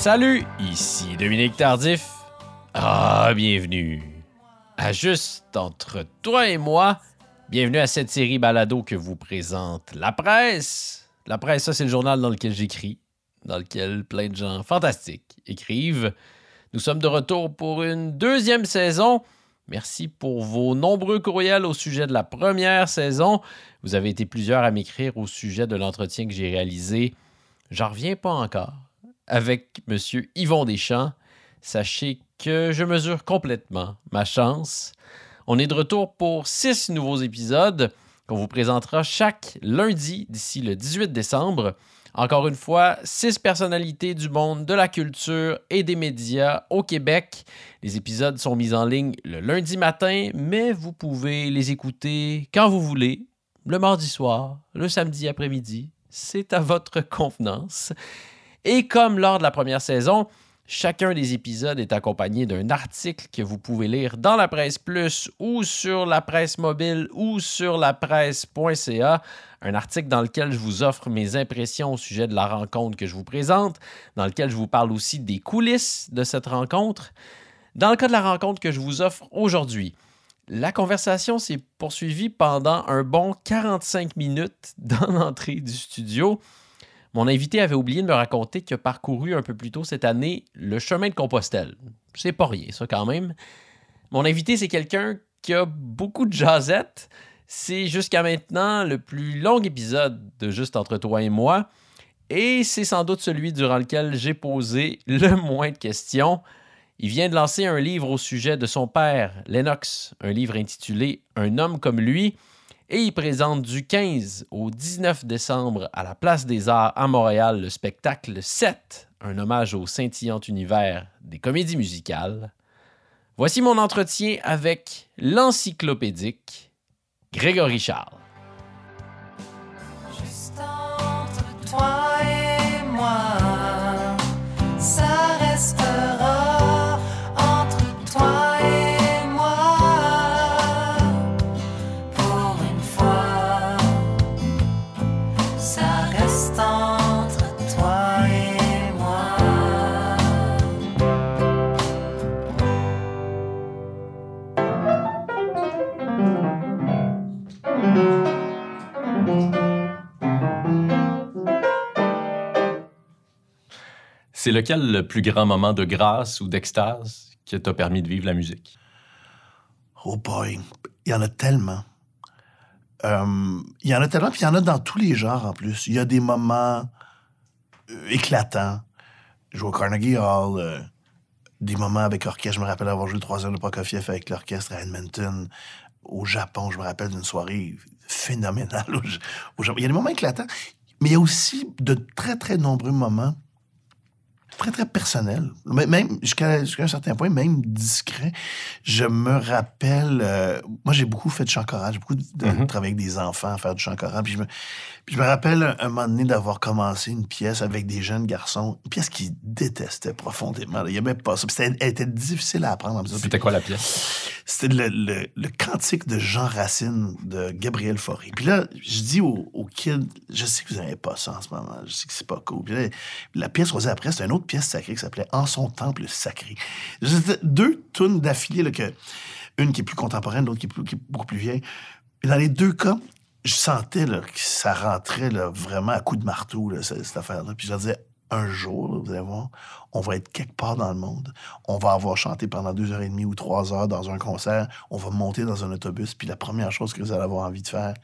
Salut, ici Dominique Tardif. Ah, bienvenue à Juste entre toi et moi. Bienvenue à cette série balado que vous présente la presse. La presse, ça, c'est le journal dans lequel j'écris, dans lequel plein de gens fantastiques écrivent. Nous sommes de retour pour une deuxième saison. Merci pour vos nombreux courriels au sujet de la première saison. Vous avez été plusieurs à m'écrire au sujet de l'entretien que j'ai réalisé. J'en reviens pas encore avec M. Yvon Deschamps. Sachez que je mesure complètement ma chance. On est de retour pour six nouveaux épisodes qu'on vous présentera chaque lundi d'ici le 18 décembre. Encore une fois, six personnalités du monde de la culture et des médias au Québec. Les épisodes sont mis en ligne le lundi matin, mais vous pouvez les écouter quand vous voulez, le mardi soir, le samedi après-midi. C'est à votre convenance. Et comme lors de la première saison, Chacun des épisodes est accompagné d'un article que vous pouvez lire dans la presse plus ou sur la presse mobile ou sur la presse.ca. Un article dans lequel je vous offre mes impressions au sujet de la rencontre que je vous présente, dans lequel je vous parle aussi des coulisses de cette rencontre. Dans le cas de la rencontre que je vous offre aujourd'hui, la conversation s'est poursuivie pendant un bon 45 minutes dans l'entrée du studio. Mon invité avait oublié de me raconter qu'il a parcouru un peu plus tôt cette année le chemin de Compostelle. C'est pas rien, ça, quand même. Mon invité, c'est quelqu'un qui a beaucoup de jasettes. C'est jusqu'à maintenant le plus long épisode de Juste entre toi et moi. Et c'est sans doute celui durant lequel j'ai posé le moins de questions. Il vient de lancer un livre au sujet de son père, Lennox, un livre intitulé Un homme comme lui et il présente du 15 au 19 décembre à la Place des Arts à Montréal le spectacle 7, un hommage au scintillant univers des comédies musicales. Voici mon entretien avec l'encyclopédique Grégory Charles. C'est lequel le plus grand moment de grâce ou d'extase qui t'a permis de vivre la musique? Oh boy, il y en a tellement. Euh, il y en a tellement, puis il y en a dans tous les genres en plus. Il y a des moments euh, éclatants. Jouer au Carnegie Hall, euh, des moments avec orchestre. Je me rappelle avoir joué trois heures de Prokofiev avec l'orchestre à Edmonton. Au Japon, je me rappelle d'une soirée phénoménale au Japon. Il y a des moments éclatants, mais il y a aussi de très, très nombreux moments très, très personnel. Même jusqu'à un certain point, même discret. Je me rappelle, euh, moi, j'ai beaucoup fait de chant choral. J'ai beaucoup de, mm-hmm. travaillé avec des enfants, à faire du chant choral. Puis je me, je me rappelle un, moment donné d'avoir commencé une pièce avec des jeunes garçons, une pièce qu'ils détestaient profondément. Il n'y avait pas ça. elle était difficile à apprendre. C'était quoi la pièce? C'était le, le, cantique de Jean Racine de Gabriel Fauré. Puis là, je dis aux, kids, je sais que vous n'avez pas ça en ce moment, je sais que c'est pas cool. Puis là, la pièce qu'on faisait après, c'était une autre pièce sacrée qui s'appelait En son temple sacré. Deux tunes d'affilée, que, une qui est plus contemporaine, l'autre qui, est beaucoup plus vieille. Dans les deux cas, je sentais là, que ça rentrait là, vraiment à coups de marteau, cette, affaire-là. Puis je disais, un jour, vous allez voir, on va être quelque part dans le monde. On va avoir chanté pendant deux heures et demie ou trois heures dans un concert. On va monter dans un autobus. Puis la première chose que vous allez avoir envie de faire,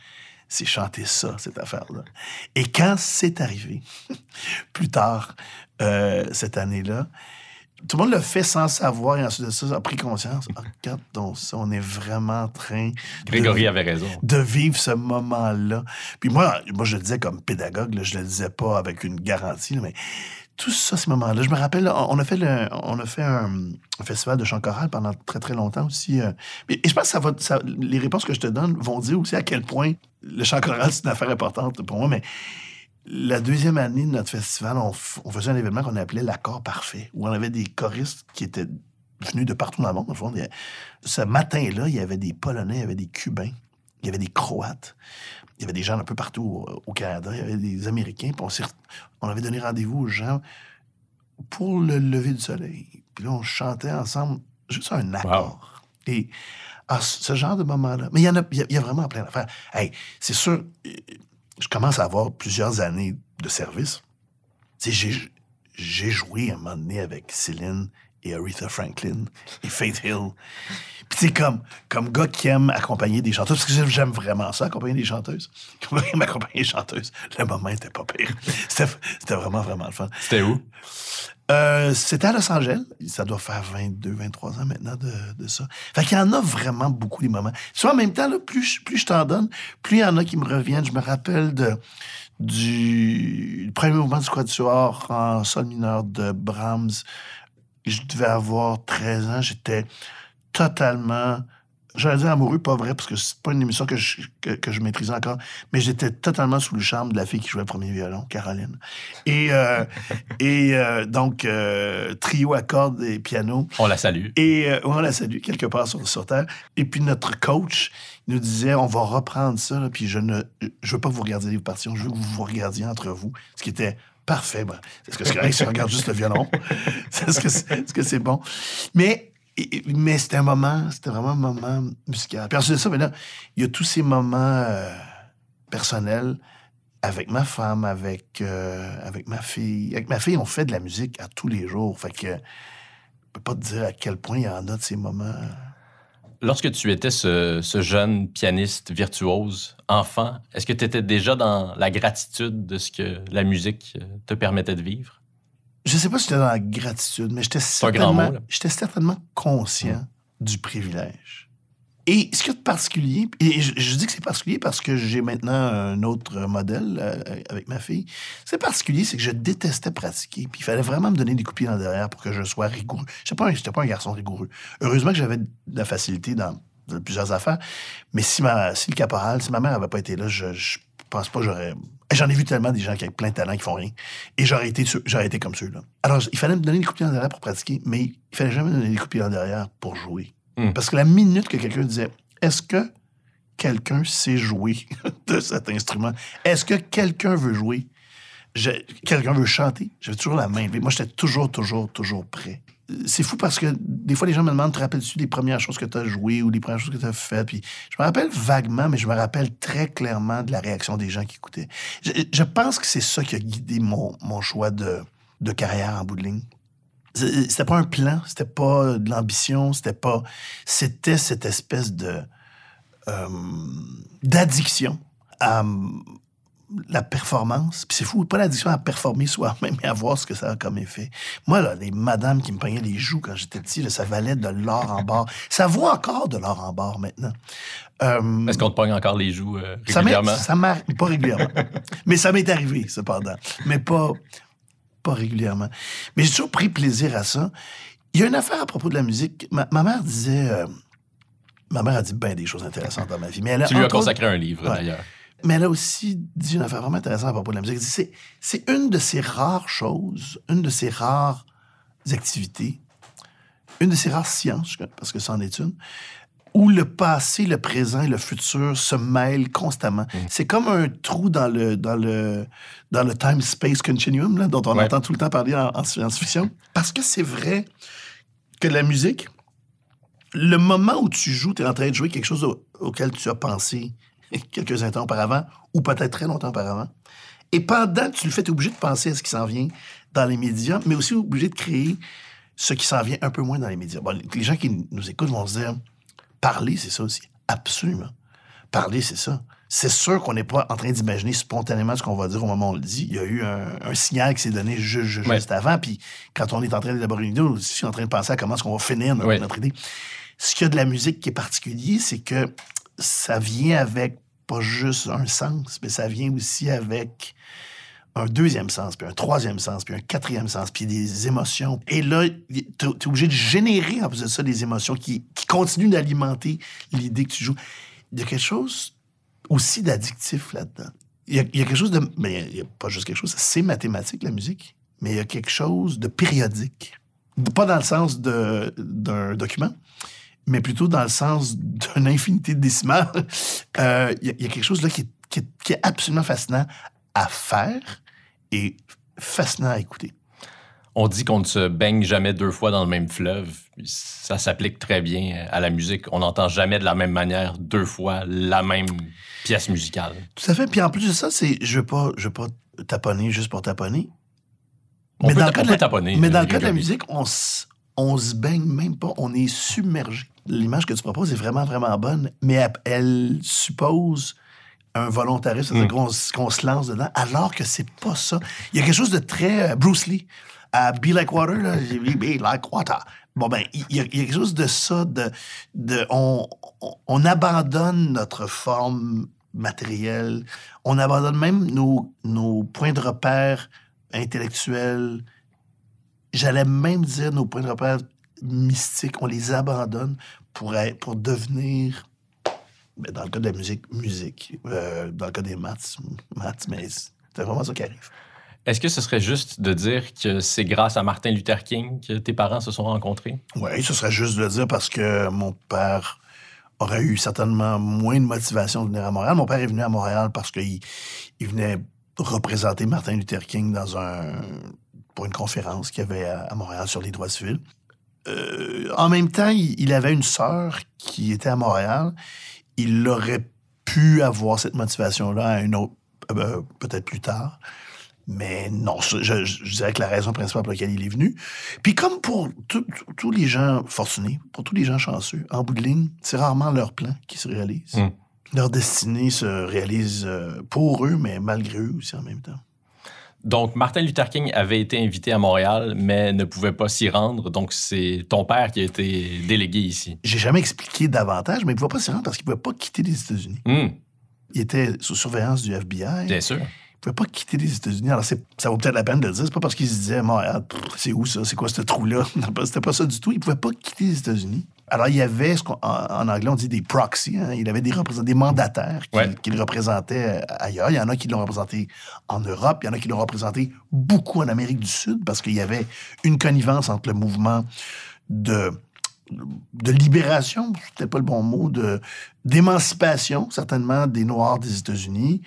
c'est chanter ça, cette affaire-là. Et quand c'est arrivé, plus tard euh, cette année-là, tout le monde le fait sans savoir et ensuite de ça, a pris conscience. Ah, regarde donc ça, on est vraiment en train. Grégory de, avait raison. De vivre ce moment-là. Puis moi, moi, je le disais comme pédagogue, je le disais pas avec une garantie, mais tout ça, ces moments-là. Je me rappelle, on a fait, on a fait un, festival de chant choral pendant très, très longtemps aussi. Euh, et, je pense que ça va, les réponses que je te donne vont dire aussi à quel point le chant choral, c'est une affaire importante pour moi, mais la deuxième année de notre festival, on, faisait un événement qu'on appelait l'accord parfait, où on avait des choristes qui étaient venus de partout dans le monde. ce matin-là, il y avait des Polonais, il y avait des Cubains, il y avait des Croates, il y avait des gens un peu partout au, Canada, il y avait des Américains. on, on avait donné rendez-vous aux gens pour le lever du soleil. Puis là, on chantait ensemble juste un accord. Et à ce genre de moment-là, mais il y en a, y a vraiment plein d'affaires. Hey, c'est sûr, je commence à avoir plusieurs années de service. J'ai, j'ai joué un moment donné avec Céline et Aretha Franklin et Faith Hill. Puis c'est comme, comme gars qui aime accompagner des chanteuses, parce que j'aime vraiment ça, accompagner des chanteuses. Comme aime accompagner des chanteuses, le moment était pas pire. C'était vraiment, vraiment le fun. C'était où? Euh, c'était à Los Angeles. Ça doit faire 22, 23 ans maintenant de, de ça. Fait qu'il y en a vraiment beaucoup des moments. Soit en même temps, là, plus, plus je t'en donne, plus il y en a qui me reviennent. Je me rappelle de, du premier mouvement du quatuor en sol mineur de Brahms. Je devais avoir 13 ans. J'étais totalement j'allais dire amoureux, pas vrai, parce que c'est pas une émission que je, que, je maîtrisais encore, mais j'étais totalement sous le charme de la fille qui jouait le premier violon, Caroline. Et, euh, et euh, donc, euh, trio à cordes et piano. On la salue. Et on la salue, quelque part sur, sur Terre. Et puis notre coach nous disait, on va reprendre ça, puis je ne je veux pas que vous regardiez les parties, je veux que vous vous regardiez entre vous, ce qui était parfait. Ben, est-ce que c'est correct si on regarde juste le violon? Est-ce que c'est bon? Mais mais c'était un moment, c'était vraiment un moment musical. Puis ensuite de ça, maintenant, il y a tous ces moments euh, personnels avec ma femme, avec, euh, avec ma fille. Avec ma fille, on fait de la musique à tous les jours. Fait que je peux pas te dire à quel point il y en a de ces moments. Lorsque tu étais ce, ce jeune pianiste virtuose, enfant, est-ce que tu étais déjà dans la gratitude de ce que la musique te permettait de vivre? Je sais pas si j'étais dans la gratitude, mais j'étais certainement, j'étais certainement conscient du privilège. Et ce qu'il y a de particulier, et je, dis que c'est particulier parce que j'ai maintenant un autre modèle euh, avec ma fille, c'est particulier, c'est que je détestais pratiquer. Puis il fallait vraiment me donner des coups en derrière pour que je sois rigoureux. Je n'étais pas, pas, un garçon rigoureux. Heureusement que j'avais de la facilité dans, plusieurs affaires, mais si, ma, si le caporal, si ma mère n'avait pas été là, je, je pense pas j'aurais J'en ai vu tellement des gens qui ont plein de talent qui font rien. Et j'aurais été, j'aurais été comme ceux-là. Alors, il fallait me donner des coups de pied en derrière pour pratiquer, mais il fallait jamais me donner des coups de pied en derrière pour jouer. Hmm. Parce que la minute que quelqu'un disait Est-ce que quelqu'un sait jouer de cet instrument? Est-ce que quelqu'un veut jouer? Quelqu'un veut chanter? J'avais toujours la main Moi, j'étais toujours, toujours, toujours prêt c'est fou parce que des fois, les gens me demandent Te rappelles-tu des premières choses que tu as jouées ou des premières choses que tu as faites? Puis je me rappelle vaguement, mais je me rappelle très clairement de la réaction des gens qui écoutaient. Je, pense que c'est ça qui a guidé mon, mon choix de, de, carrière en bout de ligne. C'était pas un plan, c'était pas de l'ambition, c'était pas. C'était cette espèce de. Euh, d'addiction à, la performance. Puis c'est fou, pas l'addiction à performer soi-même, mais à voir ce que ça a comme effet. Moi, là, les madames qui me peignaient les joues quand j'étais petit, ça valait de l'or en barre. Ça vaut encore de l'or en barre maintenant. Euh, Est-ce qu'on te pogne encore les joues euh, régulièrement? Ça m'arrive, pas régulièrement. mais ça m'est arrivé, cependant. Mais pas, pas régulièrement. Mais j'ai toujours pris plaisir à ça. Il y a une affaire à propos de la musique. Ma, mère disait... Euh, ma mère a dit bien des choses intéressantes dans ma vie. Mais elle tu lui as consacré un livre, d'ailleurs. Mais elle a aussi dit une affaire vraiment intéressante à propos de la musique. C'est, c'est une de ces rares choses, une de ces rares activités, une de ces rares sciences, parce que c'en est une, où le passé, le présent et le futur se mêlent constamment. Mm. C'est comme un trou dans le, dans le, dans le time-space continuum, là, dont on entend tout le temps parler en, science-fiction. Parce que c'est vrai que la musique, le moment où tu joues, tu es en train de jouer quelque chose auquel tu as pensé quelques instants auparavant, ou peut-être très longtemps auparavant. Et pendant que tu le fais, tu es obligé de penser à ce qui s'en vient dans les médias, mais aussi obligé de créer ce qui s'en vient un peu moins dans les médias. Bon, les gens qui nous écoutent vont se dire, parler, c'est ça aussi. Absolument. Parler, c'est ça. C'est sûr qu'on n'est pas en train d'imaginer spontanément ce qu'on va dire au moment où on le dit. Il y a eu un, signal qui s'est donné juste, avant. Puis quand on est en train d'élaborer une idée, on est aussi en train de penser à comment est-ce qu'on va finir notre, notre idée. Ce qu'il y a de la musique qui est particulier, c'est que ça vient avec pas juste un sens, mais ça vient aussi avec un deuxième sens, puis un troisième sens, puis un quatrième sens, puis des émotions. Et là, tu es, obligé de générer en plus de ça des émotions qui, continuent d'alimenter l'idée que tu joues. Il y a quelque chose aussi d'addictif là-dedans. Il y, a, quelque chose de... Mais il n'y a, pas juste quelque chose, c'est mathématique, la musique, mais il y a quelque chose de périodique. Pas dans le sens d'un document, mais plutôt dans le sens d'une infinité de décimales. Euh, il y, a quelque chose là qui est, absolument fascinant à faire et fascinant à écouter. On dit qu'on ne se baigne jamais deux fois dans le même fleuve. Ça s'applique très bien à la musique. On n'entend jamais de la même manière deux fois la même pièce musicale. Tout à fait. Puis en plus de ça, c'est je veux pas, je veux pas taponner juste pour taponner. On Mais peut, dans le cas de la- taponner. Mais dans euh, le cas de la Grégory. musique, on se baigne même pas, on est submergé. L'image que tu proposes est vraiment, vraiment bonne, mais elle, elle suppose un volontarisme, c'est-à-dire Mm. qu'on se lance dedans, alors que c'est pas ça. Il y a quelque chose de très euh, Bruce Lee. À Be Like Water, là, j'ai dit Be Like Water. Bon, ben, il y, a, il y a quelque chose de ça, de, de on, on, on abandonne notre forme matérielle, on abandonne même nos, nos points de repère intellectuels, j'allais même dire nos points de repère mystiques, on les abandonne pour, être- pour devenir, ben, dans le cas de la musique, musique. Euh, dans le cas des maths, maths, mais c'est vraiment ça qui arrive. Est-ce que ce serait juste de dire que c'est grâce à Martin Luther King que tes parents se sont rencontrés? Oui, ce serait juste de le dire parce que mon père aurait eu certainement moins de motivation de venir à Montréal. Mon père est venu à Montréal parce qu'il il venait représenter Martin Luther King dans un, pour une conférence qu'il y avait à Montréal sur les droits civils. Euh, en même temps, il, il avait une sœur qui était à Montréal. Il aurait pu avoir cette motivation-là à une autre, euh, peut-être plus tard. Mais non, je, dirais que la raison principale pour laquelle il est venu. Puis comme pour tous les gens fortunés, pour tous les gens chanceux, en bout de ligne, c'est rarement leur plan qui se réalise. Mm. Leur destinée se réalise euh, pour eux, mais malgré eux aussi en même temps. Donc, Martin Luther King avait été invité à Montréal, mais ne pouvait pas s'y rendre. Donc, c'est ton père qui a été délégué ici. J'ai jamais expliqué davantage, mais il ne pouvait pas s'y rendre parce qu'il ne pouvait pas quitter les États-Unis. Hmm, Il était sous surveillance du FBI. bien sûr. Il ne pouvait pas quitter les États-Unis. Alors, ça vaut peut-être la peine de le dire. C'est pas parce qu'il se disait, Montréal, c'est où ça? C'est quoi ce trou-là? C'était pas ça du tout. Il ne pouvait pas quitter les États-Unis. Alors, il y avait, ce qu'on- en, en anglais, on dit des proxies. hein. Il avait des, mandataires qui, Ouais. qui le représentaient euh, ailleurs. Il y en a qui l'ont représenté en Europe. Il y en a qui l'ont représenté beaucoup en Amérique du Sud parce qu'il y avait une connivence entre le mouvement de de libération, peut-être pas le bon mot, de d'émancipation, certainement, des Noirs des États-Unis,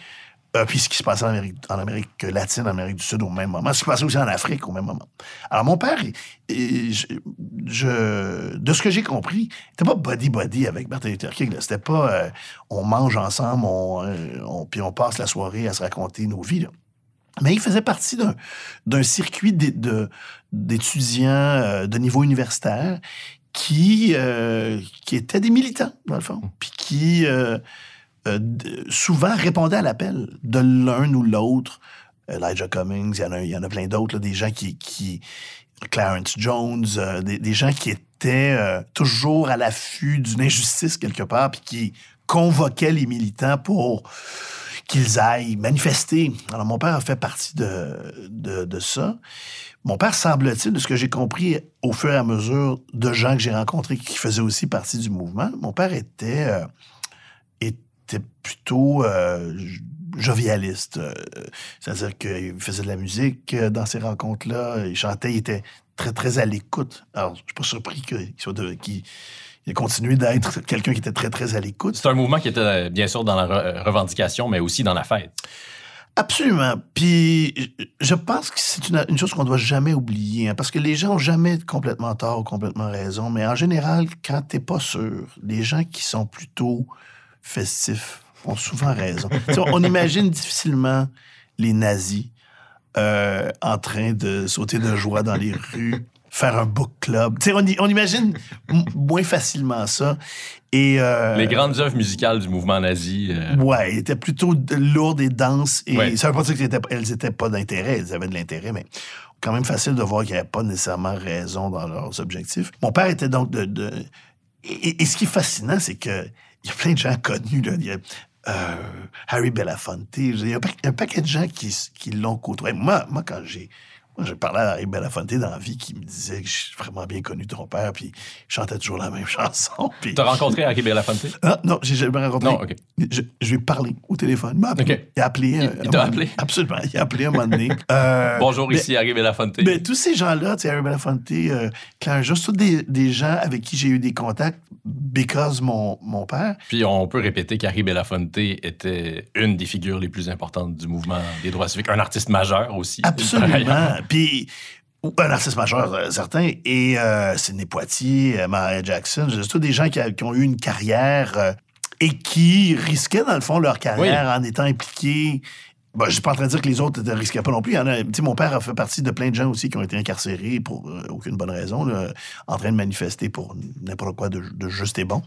euh, puis ce qui se passait en Amérique, en Amérique latine, en Amérique du Sud au même moment, ce qui se passait aussi en Afrique au même moment. Alors, mon père, et je, je- de ce que j'ai compris, il n'était pas body-body avec Martin Luther King. C'était pas euh, on mange ensemble, on, euh, on- puis on passe la soirée à se raconter nos vies. là. Mais il faisait partie d'un- circuit d'étudiants euh, de niveau universitaire qui, qui étaient des militants, dans le fond, puis qui euh, souvent répondaient à l'appel de l'un ou l'autre. Elijah Cummings, il y en a, plein d'autres, des gens qui. Clarence Jones, euh, des, gens qui étaient euh, toujours à l'affût d'une injustice quelque part, puis qui convoquaient les militants pour qu'ils aillent manifester. Alors, mon père a fait partie de, ça. Mon père, semble-t-il, de ce que j'ai compris au fur et à mesure de gens que j'ai rencontrés qui faisaient aussi partie du mouvement, mon père était, était plutôt euh, jovialiste. euh, C'est-à-dire qu'il faisait de la musique euh, dans ces rencontres-là, il chantait, il était très, très à l'écoute. Alors, je suis pas surpris qu'il soit de- qu'il il a continué d'être quelqu'un qui était très, très à l'écoute. C'est un mouvement qui était bien sûr dans la re- revendication, mais aussi dans la fête. Absolument. Puis je- pense que c'est une, une chose qu'on doit jamais oublier, hein, parce que les gens ont jamais complètement tort ou complètement raison, mais en général, quand t'es pas sûr, les gens qui sont plutôt festifs ont souvent raison. On, imagine difficilement les nazis euh, en train de sauter de joie dans les rues, faire un book club. On, on imagine moins facilement ça. Et, euh, Les grandes œuvres musicales du mouvement nazi. euh, Ouais, elles étaient plutôt lourdes et denses. Et Ouais. ça veut pas dire qu'elles étaient, elles étaient pas d'intérêt, elles avaient de l'intérêt, mais quand même facile de voir qu'ils n'avaient pas nécessairement raison dans leurs objectifs. Mon père était donc de. de- et, et ce qui est fascinant, c'est que il y a plein de gens connus. Là. Il y a euh, Harry Belafonte. Il y a un, un paquet de gens qui, qui l'ont côtoyé. Moi, moi, quand j'ai. J'ai parlé à Harry Belafonte dans la vie qui me disait que je suis vraiment bien connu ton père, puis il chantait toujours la même chanson. Puis... T'as rencontré Harry Belafonte? Ah, non, j'ai jamais rencontré. Non, OK. Je, je lui ai parlé au téléphone. Il m'a appelé. Il a appelé. Il- t'a appelé? Absolument. Il a appelé un moment donné. Euh, Bonjour, mais- ici Harry Belafonte. mais tous ces gens-là, tu sais, Harry Belafonte, euh, Jones, tous des, des gens avec qui j'ai eu des contacts because mon, mon père. Puis on peut répéter qu'Harry Belafonte était une des figures les plus importantes du mouvement des droits civiques, un artiste majeur aussi. Absolument. Puis un artiste majeur, euh, certain. Et euh, Sidney Poitier, euh, Maria Jackson, c'est tous des gens qui, a- qui ont eu une carrière euh, et qui risquaient, dans le fond, leur carrière en étant impliqués. Bon, je suis pas en train de dire que les autres ne risquaient pas non plus. Il y en a, tu sais, mon père a fait partie de plein de gens aussi qui ont été incarcérés pour aucune bonne raison, là, en train de manifester pour n'importe quoi de, de juste et bon.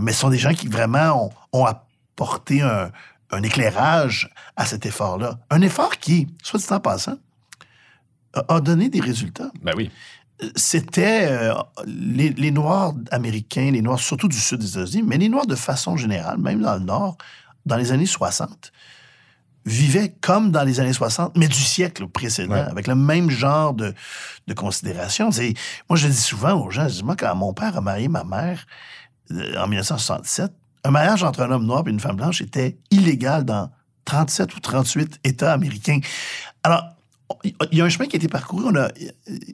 Mais ce sont des gens qui vraiment ont, ont apporté un, un éclairage à cet effort-là. Un effort qui, soit dit en passant, a, donné des résultats. Ben oui. C'était euh, les, les Noirs américains, les Noirs surtout du sud des États-Unis, mais les Noirs de façon générale, même dans le Nord, dans les années 60, vivaient comme dans les années 60, mais du siècle précédent, Ouais. avec le même genre de, de considération. C'est- Moi, je dis souvent aux gens, je dis, moi, quand mon père a marié ma mère euh, en 1967, un mariage entre un homme noir et une femme blanche était illégal dans 37 ou 38 États américains. Alors, il y a un chemin qui a été parcouru. On a-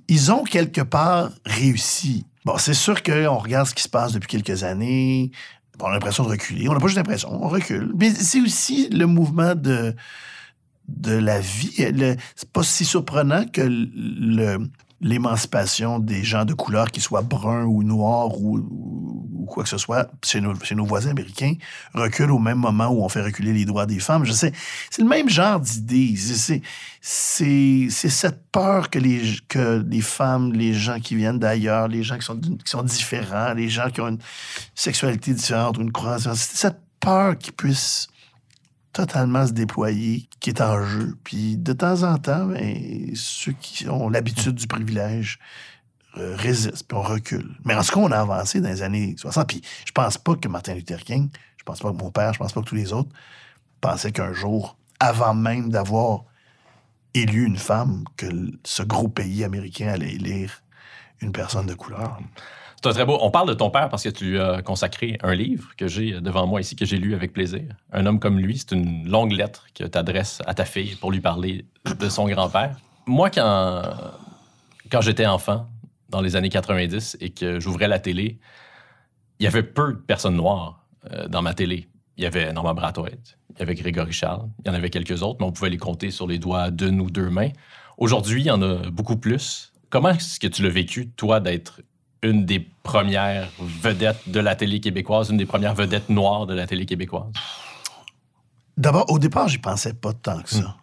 ils ont quelque part réussi. Bon, c'est sûr qu'on regarde ce qui se passe depuis quelques années. On a l'impression de reculer. On n'a pas juste l'impression, on recule. Mais c'est aussi le mouvement de, de la vie. C'est pas si surprenant que l'émancipation des gens de couleur, qu'ils soient bruns ou noirs ou quoi que ce soit, chez nos, voisins américains, recule au même moment où on fait reculer les droits des femmes. Je sais, c'est le même genre d'idée. C'est- cette peur que les, femmes, les gens qui viennent d'ailleurs, les gens qui sont, qui différents, les gens qui ont une sexualité différente ou une croissance, c'est cette peur qu'ils puissent totalement se déployer qui est en jeu. Puis de temps en temps, ben, ceux qui ont l'habitude du privilège euh, résistent, puis on recule. Mais en ce cas, on a avancé dans les années 60. Puis je pense pas que Martin Luther King, je pense pas que mon père, je pense pas que tous les autres pensaient qu'un jour, avant même d'avoir élu une femme, que ce gros pays américain allait élire une personne de couleur. C'est très beau. On parle de ton père parce que tu lui as consacré un livre que j'ai devant moi ici, que j'ai lu avec plaisir. Un homme comme lui, c'est une longue lettre que tu adresses à ta fille pour lui parler de son grand-père. Moi, quand, quand j'étais enfant, dans les années 90, et que j'ouvrais la télé, il y avait peu de personnes noires euh, dans ma télé. Il y avait Norman Brathwaite, il y avait Grégory Charles, il y en avait quelques autres, mais on pouvait les compter sur les doigts d'une ou deux mains. Aujourd'hui, il y en a beaucoup plus. Comment est-ce que tu l'as vécu, toi, d'être une des premières vedettes de la télé québécoise, une des premières vedettes noires de la télé québécoise? D'abord, au départ, j'y pensais pas tant que ça.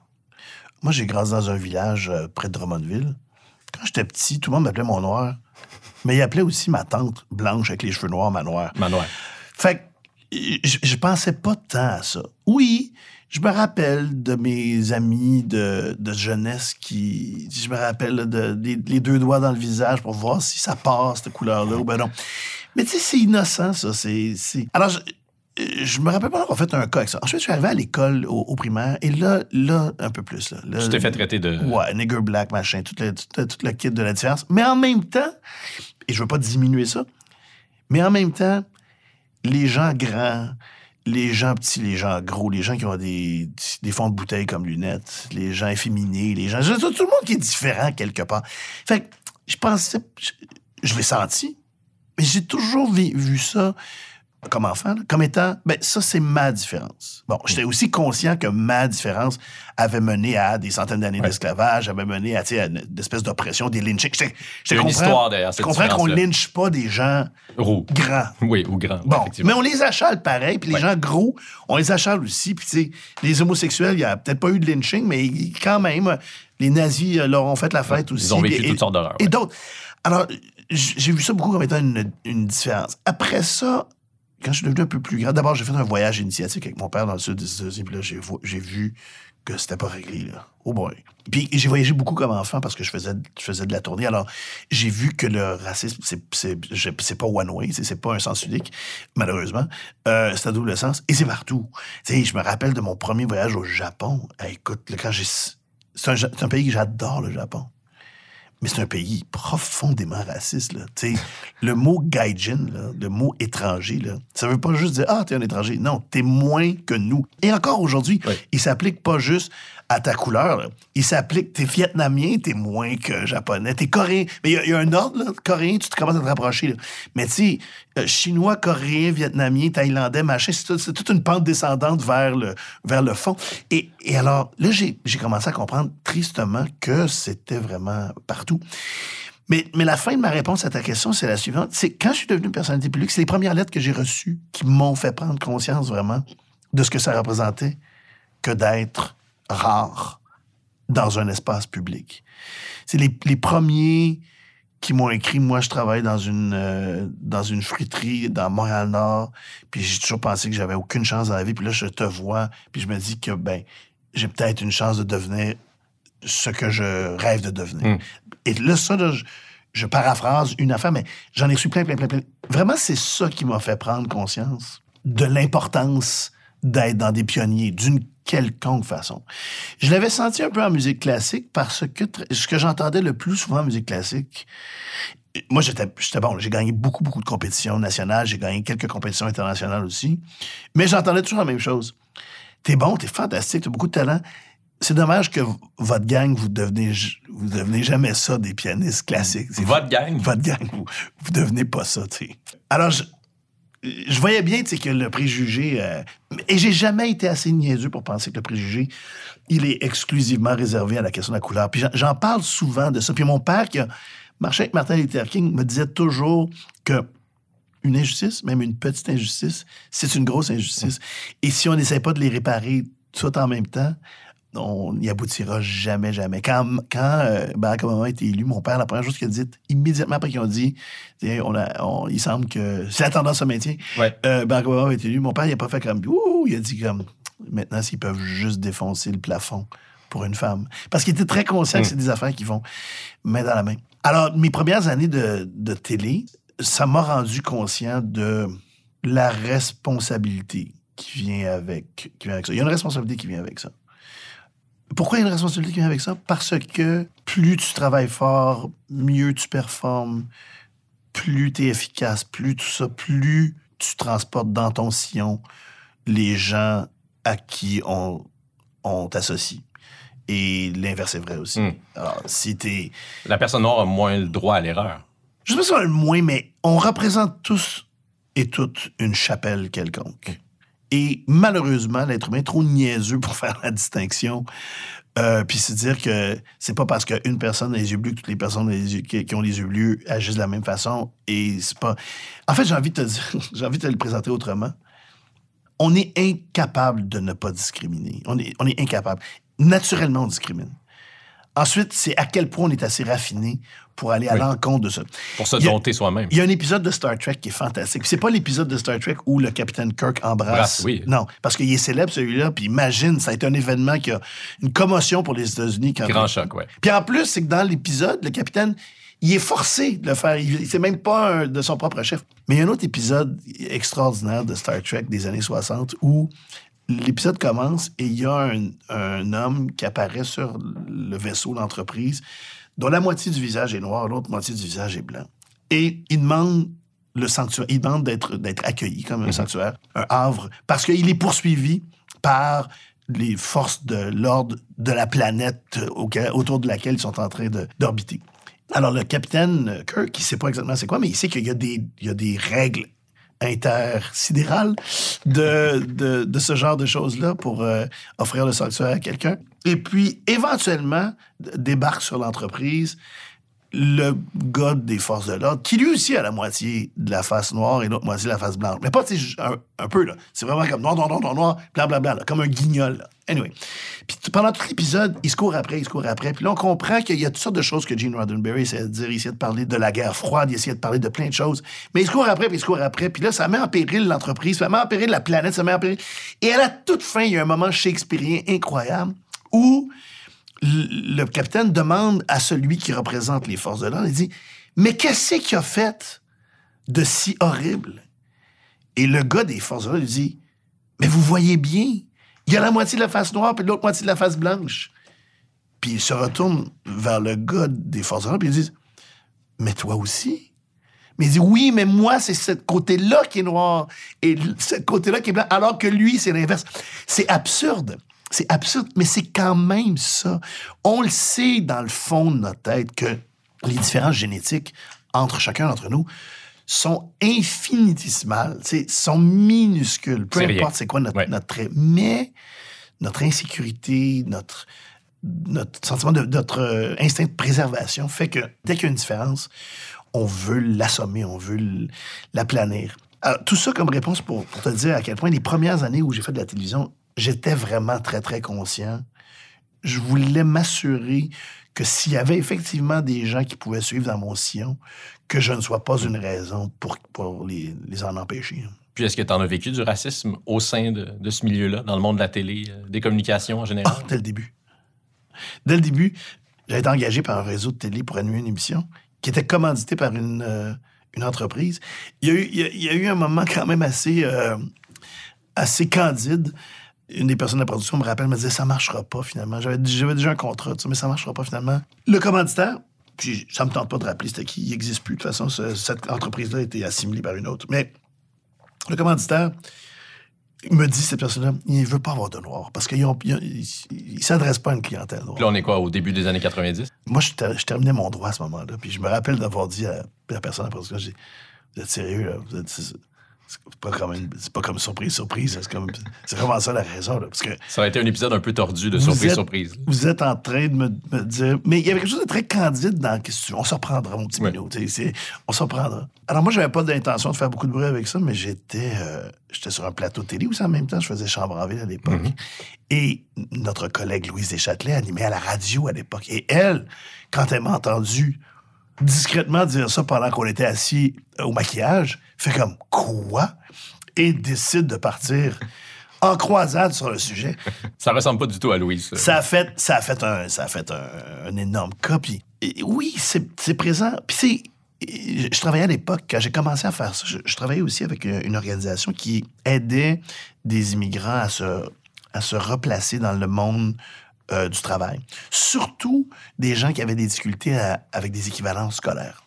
Moi, j'ai grandi dans un village euh, près de Drummondville. Quand j'étais petit, tout le monde m'appelait mon noir. Mais il appelait aussi ma tante blanche avec les cheveux noirs, ma noire. Manoir. Fait que je, je pensais pas tant à ça. Oui, je me rappelle de mes amis de, de jeunesse qui. Je me rappelle de, des- les deux doigts dans le visage pour voir si ça passe, cette couleur-là, ou ben non. Mais tu sais, c'est innocent, ça. C'est- Alors, je, me rappelle pas d'avoir fait un cas avec ça. Ensuite, je suis arrivé à l'école, au, au primaire, et là, là, un peu plus. Là, Là, Tu t'es fait traiter de. Ouais, nigger black, machin, tout le, tout, le, tout le kit de la différence. Mais en même temps, et je veux pas diminuer ça, mais en même temps, les gens grands, les gens petits, les gens gros, les gens qui ont des, des fonds de bouteille comme lunettes, les gens efféminés, les gens. Tout, tout le monde qui est différent quelque part. Fait que je pensais. Je, je l'ai senti, mais j'ai toujours vi- vu ça comme enfant, là, comme étant, ben ça, c'est ma différence. Bon, j'étais aussi conscient que ma différence avait mené à des centaines d'années Ouais. d'esclavage, avait mené à, tu sais, à une espèce d'oppression, des lynchings. J'étais- Il y a j'étais une comprends- histoire derrière Je cette comprends qu'on lynche pas des gens Roux. grands. Oui, ou grand. Bon, mais on les achale pareil, puis les Ouais. gens gros, on les achale aussi. Puis, tu sais, les homosexuels, il n'y a peut-être pas eu de lynching, mais quand même, les nazis euh, leur ont fait la fête aussi. Ils ont vécu Et- toutes sortes d'horreurs. et d'autres. Alors, j'ai vu ça beaucoup comme étant une, une différence. Après ça, quand je suis devenu un peu plus grand, d'abord, j'ai fait un voyage initiatique avec mon père dans le sud des États-Unis, puis là, j'ai vu que c'était pas réglé, là. Oh boy. Puis j'ai voyagé beaucoup comme enfant parce que je faisais, je faisais de la tournée. Alors, j'ai vu que le racisme, c'est- c'est c'est pas one way, c'est- c'est pas un sens unique, malheureusement. Euh, c'est à double sens. Et c'est partout. Tu sais, je me rappelle de mon premier voyage au Japon. Eh, écoute, là, quand j'ai... C'est un pays que j'adore, le Japon. Mais c'est un pays profondément raciste. Là. Le mot gaijin, là, le mot étranger, là, ça veut pas juste dire Ah, t'es un étranger. Non, t'es moins que nous. Et encore aujourd'hui, Oui. il s'applique pas juste à ta couleur, il s'applique. T'es vietnamien, t'es moins que japonais. T'es coréen. Mais il y a- un ordre, là. Coréen, tu te commences à te rapprocher, là. Mais tu sais, euh, chinois, coréen, vietnamien, thaïlandais, machin, c'est toute une pente descendante vers le, vers le fond. Et, et alors, là, j'ai j'ai commencé à comprendre tristement que c'était vraiment partout. Mais, mais la fin de ma réponse à ta question, c'est la suivante. C'est quand je suis devenu une personnalité publique, c'est les premières lettres que j'ai reçues qui m'ont fait prendre conscience vraiment de ce que ça représentait que d'être rare dans un espace public. C'est les, les premiers qui m'ont écrit, moi, je travaille dans une, euh, dans une friterie dans Montréal-Nord, puis j'ai toujours pensé que j'avais aucune chance dans la vie, puis là, je te vois, puis je me dis que, ben, j'ai peut-être une chance de devenir ce que je rêve de devenir. Mm. Et là, ça, là, je, je paraphrase une affaire, mais j'en ai reçu plein, plein, plein, plein. Vraiment, c'est ça qui m'a fait prendre conscience de l'importance d'être dans des pionniers d'une quelconque façon. Je l'avais senti un peu en musique classique parce que ce que j'entendais le plus souvent en musique classique, moi, j'étais bon. J'ai gagné beaucoup, beaucoup de compétitions nationales. J'ai gagné quelques compétitions internationales aussi. Mais j'entendais toujours la même chose. T'es bon, t'es fantastique, t'as beaucoup de talent. C'est dommage que votre gang, vous devenez, vous devenez jamais ça des pianistes classiques. Votre gang? votre gang, vous, vous devenez pas ça, tu sais. Alors, je, voyais bien, que le préjugé... euh, et j'ai jamais été assez niaiseux pour penser que le préjugé, il est exclusivement réservé à la question de la couleur. Puis j'en- j'en parle souvent de ça. Puis mon père, qui a marché avec Martin Luther King, me disait toujours que une injustice, même une petite injustice, c'est une grosse injustice. Et si on n'essaie pas de les réparer tout en même temps, on n'y aboutira jamais, jamais. Quand, quand euh, Barack Obama a été élu, mon père, la première chose qu'il a dit, immédiatement après qu'ils ont dit, on a, on- il semble que si la tendance se maintient, Ouais. euh, Barack Obama a été élu, mon père, il n'a pas fait comme, ouh, il a dit comme, maintenant, s'ils peuvent juste défoncer le plafond pour une femme. Parce qu'il était très conscient que Mm. c'est des affaires qui vont main dans la main. Alors, mes premières années de, de télé, ça m'a rendu conscient de la responsabilité qui vient avec, qui vient avec ça. Il y a une responsabilité qui vient avec ça. Pourquoi il y a une responsabilité qui vient avec ça? Parce que plus tu travailles fort, mieux tu performes, plus tu es efficace, plus tout ça, plus tu transportes dans ton sillon les gens à qui on, on t'associe. Et l'inverse est vrai aussi. Mm. Alors, si t'es... La personne noire a moins le droit à l'erreur. Je sais pas si on a le moins, mais on représente tous et toutes une chapelle quelconque. Et malheureusement, l'être humain est trop niaiseux pour faire la distinction. Euh, puis se dire que c'est pas parce qu'une personne a les yeux bleus que toutes les personnes qui ont les yeux bleus agissent de la même façon. Et c'est pas. En fait, j'ai envie de te dire, j'ai envie de te le présenter autrement. On est incapable de ne pas discriminer. On est, on est incapable. Naturellement, on discrimine. Ensuite, c'est à quel point on est assez raffiné pour aller à Oui. l'encontre de ça. Pour se dompter soi-même. Il y a un épisode de Star Trek qui est fantastique. C'est pas l'épisode de Star Trek où le capitaine Kirk embrasse. Embrasse, oui. Non, parce qu'il est célèbre celui-là. Puis imagine, ça a été un événement qui a une commotion pour les États-Unis. quand- Grand choc, ouais. Puis en plus, c'est que dans l'épisode, le capitaine, il est forcé de le faire. Il, c'est même pas un- de son propre chef. Mais il y a un autre épisode extraordinaire de Star Trek des années 60 où l'épisode commence et il y a un, un homme qui apparaît sur le vaisseau, l'entreprise, dont la moitié du visage est noir, l'autre moitié du visage est blanc. Et il demande le sanctuaire, il demande d'être, d'être accueilli comme un sanctuaire, un havre, parce qu'il est poursuivi par les forces de l'ordre de la planète auquel- autour de laquelle ils sont en train de- d'orbiter. Alors, le capitaine Kirk, il sait pas exactement c'est quoi, mais il sait qu'il y a des, il y a des règles intersidérales de, de, de ce genre de choses-là pour euh, offrir le sanctuaire à quelqu'un. Et puis, éventuellement, débarque sur l'entreprise le gars des forces de l'ordre, qui lui aussi a la moitié de la face noire et l'autre moitié de la face blanche. Mais pas, un, un peu, là. C'est vraiment comme noir, noir, noir, noir, noir, blanc, là, comme un guignol. Anyway. Puis pendant tout l'épisode, il se court après, il se court après. Puis là, on comprend qu'il y a toutes sortes de choses que Gene Roddenberry essayait de dire. Il essayait de parler de la guerre froide, il essayait de parler de plein de choses. Mais il se court après, puis il se court après. Puis là, ça met en péril l'entreprise, ça met en péril la planète, ça met en péril... Et à la toute fin, il y a un moment shakespearien incroyable où le capitaine demande à celui qui représente les forces de l'ordre, il dit Mais qu'est-ce qu'il a fait de si horrible Et le gars des forces de l'ordre lui dit Mais vous voyez bien, il y a la moitié de la face noire puis l'autre moitié de la face blanche. Puis il se retourne vers le gars des forces de l'ordre puis il dit Mais toi aussi mais il dit oui, mais moi, c'est ce côté-là qui est noir et ce côté-là qui est blanc, alors que lui, c'est l'inverse. C'est absurde. C'est absurde, mais c'est quand même ça. On le sait dans le fond de notre tête que les différences génétiques entre chacun d'entre nous sont infinitésimales, sont minuscules. Peu importe c'est quoi notre, Ouais. notre trait. Mais notre insécurité, notre, notre sentiment de notre euh, instinct de préservation fait que dès qu'il y a une différence, on veut l'assommer, on veut l'aplanir. Alors, tout ça comme réponse pour, pour te dire à quel point les premières années où j'ai fait de la télévision, j'étais vraiment très, très conscient. Je voulais m'assurer que s'il y avait effectivement des gens qui pouvaient suivre dans mon sillon, que je ne sois pas une raison pour, pour les, les en empêcher. Puis est-ce que tu en as vécu du racisme au sein de, de ce milieu-là, dans le monde de la télé, euh, des communications en général? Ah, dès le début. Dès le début, j'ai été engagé par un réseau de télé pour animer une émission qui était commanditée par une, euh, une entreprise. Il y, a eu, il, y a, il y a eu un moment quand même assez, euh, assez candide. Une des personnes de la production me rappelle, me disait ça marchera pas finalement. J'avais déjà un contrat, mais ça marchera pas finalement. Le commanditaire, puis ça me tente pas de rappeler c'était qui, il n'existe plus. De toute façon, ce- cette entreprise-là a été assimilée par une autre. Mais le commanditaire, me dit cette personne-là, il ne veut pas avoir de noir parce qu'il ne s'adresse pas à une clientèle noire. Puis là, on est quoi, au début des années 90? Moi, je, ter- je terminais mon droit à ce moment-là. Puis je me rappelle d'avoir dit à la personne après ça, j'ai vous êtes sérieux, là? Vous êtes- c'est pas comme une- c'est pas comme surprise, surprise. C'est comme, c'est vraiment ça la raison, là. Parce que Ça a été un épisode un peu tordu de surprise, êtes- surprise. vous êtes en train de me, me dire. Mais il y avait quelque chose de très candide dans qu'est-ce que tu veux. On se reprendra, mon petit Ouais. minot. c'est- On se reprendra. Alors, moi, j'avais pas d'intention de faire beaucoup de bruit avec ça, mais j'étais euh, j'étais sur un plateau télé aussi en même temps. Je faisais Chambre en ville à l'époque. Mhm. Et notre collègue Louise Deschâtelet animait à la radio à l'époque. Et elle, quand elle m'a entendu discrètement dire ça pendant qu'on était assis euh, au maquillage, fait comme quoi? Et décide de partir en croisade sur le sujet. Ça ressemble pas du tout à Louise. ça. Ça a fait, ça a fait, un, ça a fait un, un énorme cas. Puis, oui, c'est présent. Puis c'est... Je je travaillais à l'époque, quand j'ai commencé à faire ça, je, je travaillais aussi avec euh, une organisation qui aidait des immigrants à se, à se replacer dans le monde euh, du travail. Surtout des gens qui avaient des difficultés à- avec des équivalences scolaires.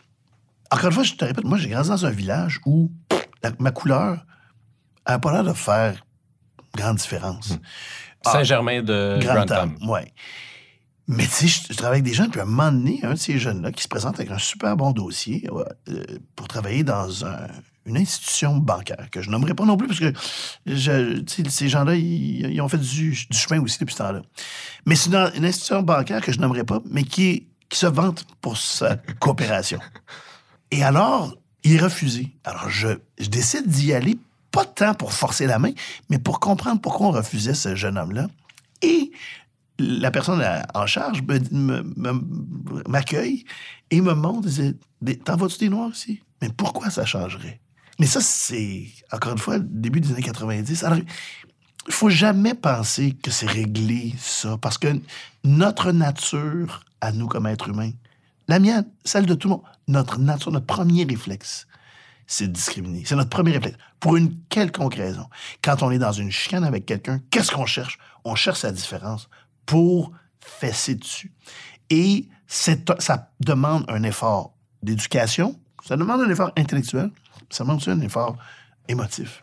Encore une fois, je te répète, moi, j'ai grandi dans un village où pff, la- ma couleur n'a pas l'air de faire grande différence. Ah. Saint-Germain de Grand Grantham. Ouais. Mais tu sais, je, je travaille avec des gens, puis à un moment donné, un de ces jeunes-là qui se présente avec un super bon dossier euh, pour travailler dans un- une institution bancaire, que je nommerai pas non plus, parce que je, ces gens-là, ils, ils ont fait du, du chemin aussi depuis ce temps-là. Mais c'est une, une institution bancaire que je nommerai pas, mais qui, qui se vante pour sa coopération. Et alors, il est refusé. Alors, je, je décide d'y aller, pas tant pour forcer la main, mais pour comprendre pourquoi on refusait ce jeune homme-là. Et la personne en charge m'accueille et me montre, T'en vas-tu des Noirs ici? Mais pourquoi ça changerait? Mais ça, c'est, encore une fois, le début des années 90. Alors, il faut jamais penser que c'est réglé, ça, parce que notre nature, à nous comme êtres humains, la mienne, celle de tout le monde, notre nature, notre premier réflexe, c'est de discriminer. C'est notre premier réflexe. Pour une quelconque raison. Quand on est dans une chicane avec quelqu'un, qu'est-ce qu'on cherche? On cherche sa différence pour fesser dessus. Et ça demande un effort d'éducation, ça demande un effort intellectuel, ça demande aussi un effort émotif.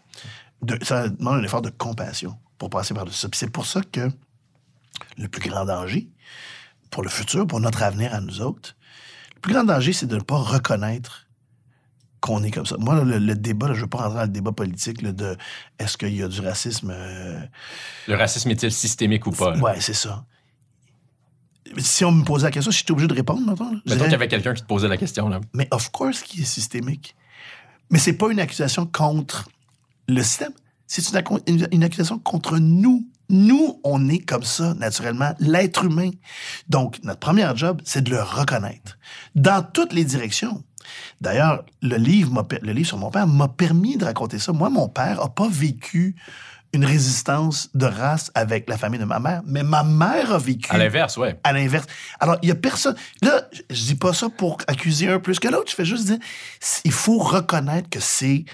De- ça demande un effort de compassion pour passer par-dessus ça. C'est pour ça que le plus grand danger pour le futur, pour notre avenir à nous autres, le plus grand danger, c'est de ne pas reconnaître qu'on est comme ça. Moi, le, le débat, là, je ne veux pas rentrer dans le débat politique là, de est-ce qu'il y a du racisme. euh, Le racisme est-il systémique ou pas? Ouais, c'est ça. Si on me posait la question, si j'étais obligé de répondre, maintenant, Mettons qu'il y avait quelqu'un qui te posait la question. Là. mais of course qui est systémique. Mais c'est pas une accusation contre le système. C'est une, accu- une- une accusation contre nous. Nous, on est comme ça, naturellement, l'être humain. Donc, notre premier job, c'est de le reconnaître. Dans toutes les directions. D'ailleurs, le le livre sur mon père m'a permis de raconter ça. Moi, mon père n'a pas vécu une résistance de race avec la famille de ma mère, mais ma mère a vécu À l'inverse, ouais. à l'inverse. Alors, il y a personne. Là, je dis pas ça pour accuser un plus que l'autre. Je fais juste dire, il faut reconnaître que c'est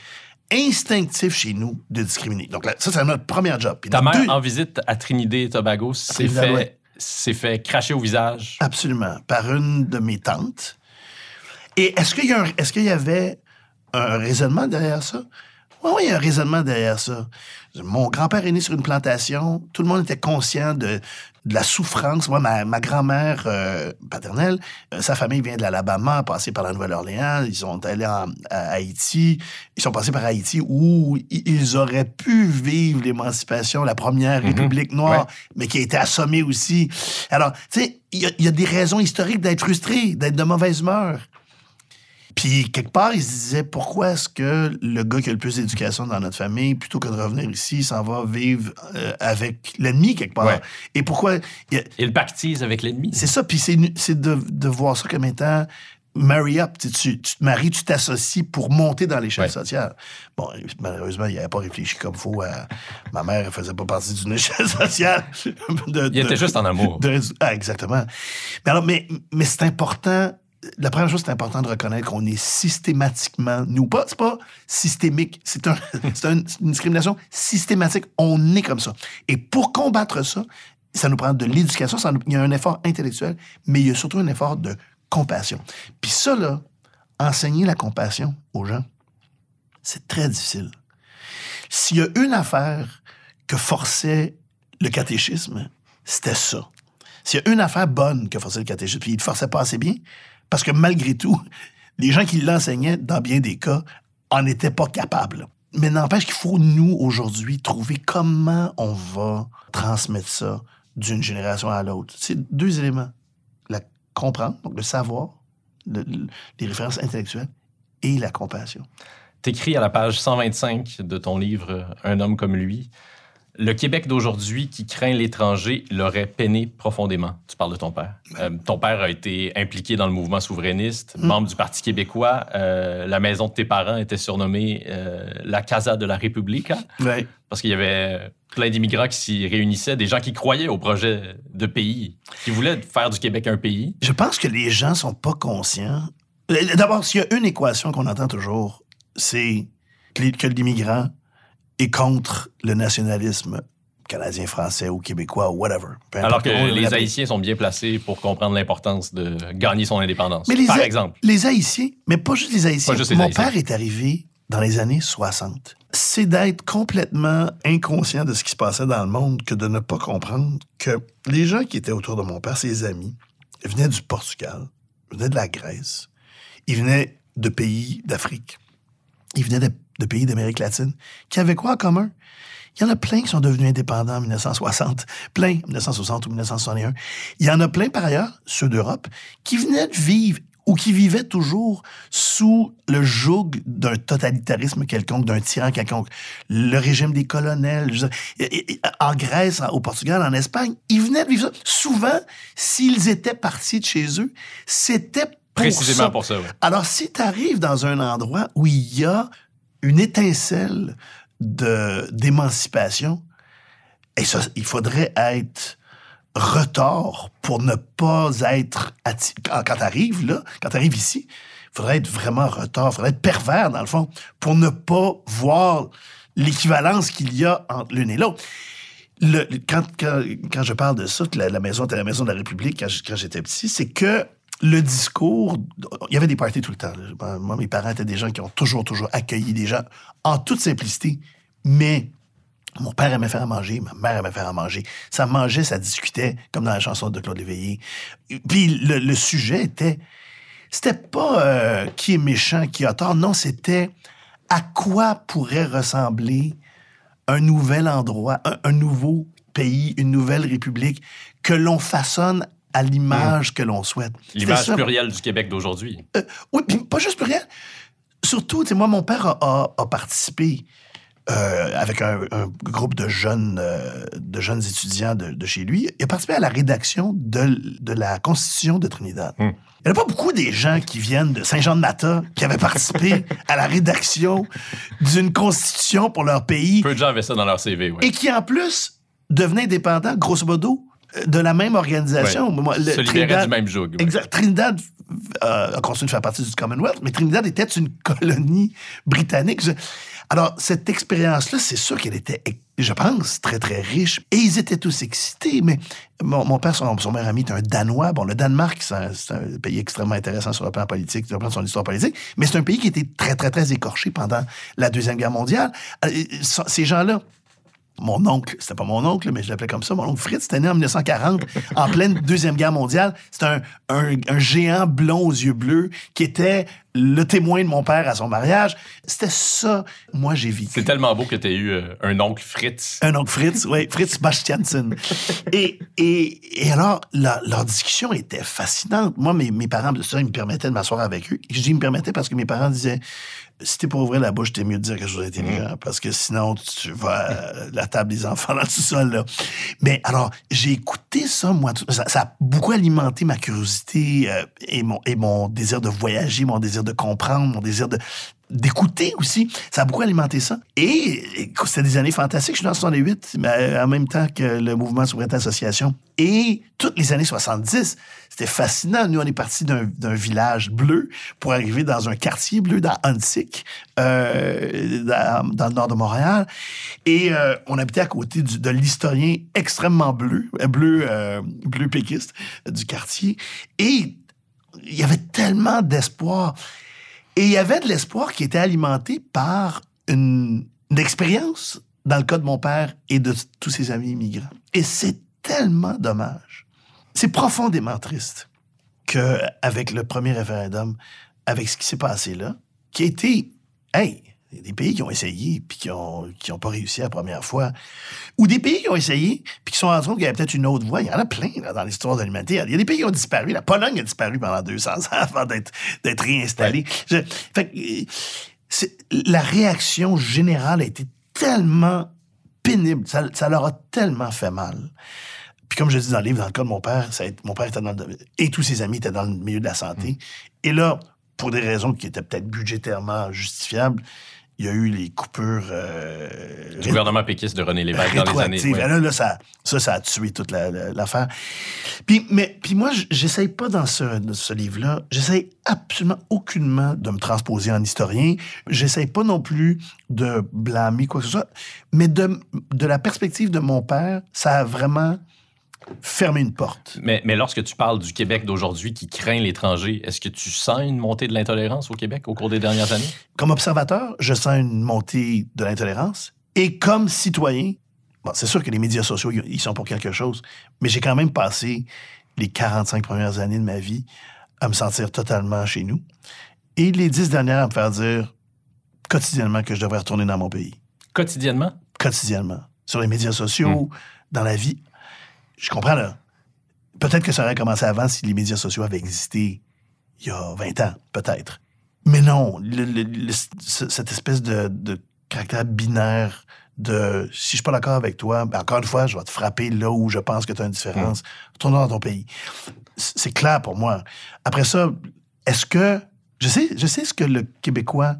instinctif chez nous de discriminer. Donc, là, ça, c'est notre premier job. Puis Ta mère, deux- en visite à Trinidad et Tobago, s'est fait, ouais. fait cracher au visage. Absolument. Par une de mes tantes. Et est-ce qu'il y, a un- est-ce qu'il y avait un raisonnement derrière ça? Oui, oui, il y a un raisonnement derrière ça. Mon grand-père est né sur une plantation. Tout le monde était conscient de, de la souffrance. Moi, ma, ma grand-mère euh, paternelle, euh, sa famille vient de l'Alabama, passé par la Nouvelle-Orléans. Ils sont allés en- à Haïti. Ils sont passés par Haïti où ils auraient pu vivre l'émancipation, la première Mhm. République noire, Ouais. mais qui a été assommée aussi. Alors, tu sais, il y, y a des raisons historiques d'être frustré, d'être de mauvaise humeur. Puis, quelque part, il se disait pourquoi est-ce que le gars qui a le plus d'éducation dans notre famille, plutôt que de revenir ici, s'en va vivre euh, avec l'ennemi quelque part? Ouais. Et pourquoi. il a- Il pactise avec l'ennemi. C'est ça, puis c'est de, de voir ça comme étant. Marry up, tu, tu, te maries, tu t'associes pour monter dans l'échelle Ouais. sociale. Bon, malheureusement, il n'avait pas réfléchi comme faut. À... Ma mère ne faisait pas partie d'une échelle sociale. de- Il de- était juste en amour. de- ah, exactement. Mais alors, mais, mais c'est important. La première chose, c'est important de reconnaître qu'on est systématiquement, nous, pas, c'est pas systémique, c'est un, une discrimination systématique. On est comme ça. Et pour combattre ça, ça nous prend de l'éducation, il y a un effort intellectuel, mais il y a surtout un effort de compassion. Puis ça, là, enseigner la compassion aux gens, c'est très difficile. S'il y a une affaire que forçait le catéchisme, c'était ça. S'il y a une affaire bonne que forçait le catéchisme, puis il ne forçait pas assez bien, parce que malgré tout, les gens qui l'enseignaient, dans bien des cas, en étaient pas capables. Mais n'empêche qu'il faut, nous, aujourd'hui, trouver comment on va transmettre ça d'une génération à l'autre. C'est deux éléments. La comprendre, donc le savoir, le- le- les références intellectuelles, et la compassion. T'écris à la page 125 de ton livre Un homme comme lui. Le Québec d'aujourd'hui qui craint l'étranger l'aurait peiné profondément. Tu parles de ton père. Euh, ton père a été impliqué dans le mouvement souverainiste, Mm. membre du Parti québécois. Euh, la maison de tes parents était surnommée euh, la Casa de la République Ouais. parce qu'il y avait plein d'immigrants qui s'y réunissaient, des gens qui croyaient au projet de pays, qui voulaient faire du Québec un pays. Je pense que les gens sont pas conscients. D'abord, s'il y a une équation qu'on entend toujours, c'est que les- que l'immigrant est contre le nationalisme canadien, français ou québécois ou whatever. Alors que les. Haïtiens sont bien placés pour comprendre l'importance de gagner son indépendance. Mais les par exemple. Les Haïtiens, mais pas juste les Haïtiens. Pas juste les Mon Haïtiens. père est arrivé dans les années 60. C'est d'être complètement inconscient de ce qui se passait dans le monde que de ne pas comprendre que les gens qui étaient autour de mon père, ses amis, venaient du Portugal, venaient de la Grèce, ils venaient de pays d'Afrique, ils venaient de, de pays d'Amérique latine, qui avaient quoi en commun? Il y en a plein qui sont devenus indépendants en 1960, plein, 1960 ou 1961. Il y en a plein, par ailleurs, ceux d'Europe, qui venaient de vivre ou qui vivaient toujours sous le joug d'un totalitarisme quelconque, d'un tyran quelconque. Le régime des colonels, en Grèce, au Portugal, en Espagne, ils venaient de vivre ça. Souvent, s'ils étaient partis de chez eux, c'était pour Précisément ça. pour ça. Alors, si tu arrives dans un endroit où il y a une étincelle de- d'émancipation, et il faudrait être retard pour ne pas être... Quand, quand tu arrives là, quand tu arrives ici, il faudrait être vraiment retard, il faudrait être pervers, dans le fond, pour ne pas voir l'équivalence qu'il y a entre l'une et l'autre. Le- quand, quand, quand je parle de ça, la, la maison était la maison de la République quand j'étais petit, c'est que le discours, il y avait des parties tout le temps. Moi, mes parents étaient des gens qui ont toujours, toujours accueilli des gens en toute simplicité, mais mon père aimait faire à manger, ma mère aimait faire à manger. Ça mangeait, ça discutait, comme dans la chanson de Claude Léveillé. Puis le, sujet était, c'était pas euh, qui est méchant, qui a tort, non, c'était à quoi pourrait ressembler un nouvel endroit, un nouveau pays, une nouvelle république que l'on façonne à l'image que l'on souhaite. L'image plurielle du Québec d'aujourd'hui. Euh, oui, puis pas juste pluriel. Surtout, moi, mon père a, a- a participé euh, avec un, un groupe de jeunes, euh, de jeunes étudiants de, de chez lui. Il a participé à la rédaction de, de la Constitution de Trinidad. Hmm. Il n'y a pas beaucoup des gens qui viennent de Saint-Jean-de-Mata qui avaient participé à la rédaction d'une constitution pour leur pays Peu de gens avaient ça dans leur CV. ouais. et qui, en plus, devenaient indépendants, grosso modo, de la même organisation. Le Se Trinidad- du même joug. ouais. Exact. Trinidad euh, a continué de faire partie du Commonwealth, mais Trinidad était une colonie britannique. Alors, cette expérience-là, c'est sûr qu'elle était, je pense, très, très riche. Et ils étaient tous excités, mais mon, mon père, son, son meilleur ami, est un Danois. Bon, le Danemark, c'est un, pays extrêmement intéressant sur le plan politique, sur le plan de son histoire politique, mais c'est un pays qui était très, très, très écorché pendant la Deuxième Guerre mondiale. Euh, Ces gens-là, mon oncle, c'était pas mon oncle, mais je l'appelais comme ça, mon oncle Fritz, c'était né en 1940, en pleine Deuxième Guerre mondiale. C'était un, un- un géant blond aux yeux bleus qui était le témoin de mon père à son mariage. C'était ça, moi, j'ai vécu. C'est tellement beau que tu aies eu euh, un oncle Fritz. Un oncle Fritz, oui, Fritz Bastiansen. Et, et, et alors, la- leur discussion était fascinante. Moi, mes, mes parents, ça, ils me permettaient de m'asseoir avec eux. Je dis ils me permettaient parce que mes parents disaient si t'es pour ouvrir la bouche, t'es mieux de dire quelque chose d'intelligent parce que sinon, tu vas à la table des enfants dans le sous-sol. là. Mais alors, j'ai écouté ça, moi. tout- Ça, ça a beaucoup alimenté ma curiosité euh, et, mon, et mon désir de voyager, mon désir de comprendre, mon désir de d'écouter aussi. Ça a beaucoup alimenté ça. Et, c'était des années fantastiques. Je suis dans 68, mais en même temps que le mouvement Souveraineté Association. Et toutes les années 70, c'était fascinant. Nous, on est parti d'un village bleu pour arriver dans un quartier bleu dans Huntsic, euh, dans, le nord de Montréal. Et euh, on habitait à côté de l'historien extrêmement bleu, euh, bleu, euh, bleu péquiste euh, du quartier. Et il y avait tellement d'espoir. Et il y avait de l'espoir qui était alimenté par une, une expérience, dans le cas de mon père et de tous ses amis immigrants. Et c'est tellement dommage. C'est profondément triste que avec le premier référendum, avec ce qui s'est passé là, qui a été, hey, des pays qui ont essayé puis qui ont, qui ont pas réussi la première fois, ou des pays qui ont essayé puis qui sont rendus compte qu'il y avait peut-être une autre voie. Il y en a plein là, dans l'histoire de l'humanité. Il y a des pays qui ont disparu. La Pologne a disparu pendant 200 ans avant d'être d'être réinstallée. Je- fait c'est- la réaction générale a été tellement pénible. Ça, ça leur a tellement fait mal. Puis comme je dis dans le livre, dans le cas de mon père, ça a été- mon père était dans le, et tous ses amis étaient dans le milieu de la santé. Et là, pour des raisons qui étaient peut-être budgétairement justifiables, il y a eu les coupures euh, Du gouvernement péquiste de René Lévesque dans les années. rétroactives. ouais. Là, là, ça, ça, ça a tué toute la- la- l'affaire. Puis, mais, puis moi, j'essaye pas dans ce, dans ce livre-là, j'essaye absolument aucunement de me transposer en historien. J'essaye pas non plus de blâmer quoi que ce soit. Mais de, de la perspective de mon père, ça a vraiment fermé une porte. Mais, mais lorsque tu parles du Québec d'aujourd'hui qui craint l'étranger, est-ce que tu sens une montée de l'intolérance au Québec au cours des dernières années? Comme observateur, je sens une montée de l'intolérance. Et comme citoyen, bon, c'est sûr que les médias sociaux, ils ils sont pour quelque chose, mais j'ai quand même passé les 45 premières années de ma vie à me sentir totalement chez nous. Et les 10 dernières à me faire dire quotidiennement que je devrais retourner dans mon pays. Quotidiennement? Quotidiennement. Sur les médias sociaux, dans la vie. Je comprends, là. Peut-être que ça aurait commencé avant si les médias sociaux avaient existé il y a 20 ans, peut-être. Mais non, le- le- le- ce- cette espèce de, de caractère binaire de si je suis pas d'accord avec toi, ben encore une fois, je vais te frapper là où je pense que tu as une différence. Retourne dans ton pays. C'est clair pour moi. Après ça, est-ce que. Je sais, je sais ce que le Québécois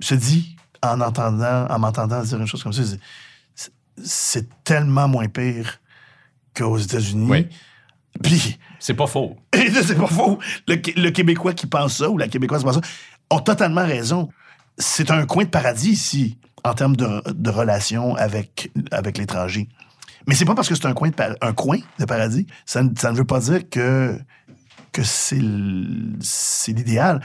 se dit en entendant, en m'entendant dire une chose comme ça. C'est tellement moins pire qu'aux États-Unis. Oui. Puis, C'est pas faux. c'est pas faux. Le, Qué- le Québécois qui pense ça ou la Québécoise qui pense ça ont totalement raison. C'est un coin de paradis ici en termes de, de relations avec, avec l'étranger. Mais c'est pas parce que c'est un coin de, un coin de paradis, ça, ne- ça ne veut pas dire que, que c'est l'idéal.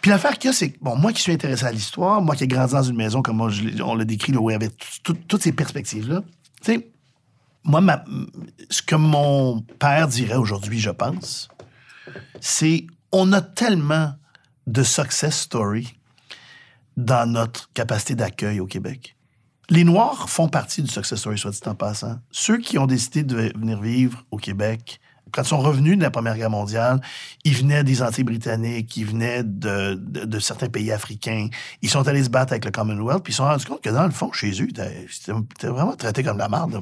Puis l'affaire qu'il y a, c'est que, bon, moi qui suis intéressé à l'histoire, moi qui ai grandi dans une maison, comme on, on l'a décrit, là, où il y avait tout- tout- toutes ces perspectives-là, tu sais, moi, ma- ce que mon père dirait aujourd'hui, je pense, c'est on a tellement de success story dans notre capacité d'accueil au Québec. Les Noirs font partie du success story, soit dit en passant. Ceux qui ont décidé de venir vivre au Québec, quand ils sont revenus de la Première Guerre mondiale, ils venaient des Antilles britanniques, ils venaient de, de- certains pays africains. Ils sont allés se battre avec le Commonwealth, puis ils se sont rendus compte que dans le fond, chez eux, c'était vraiment traité comme de la merde.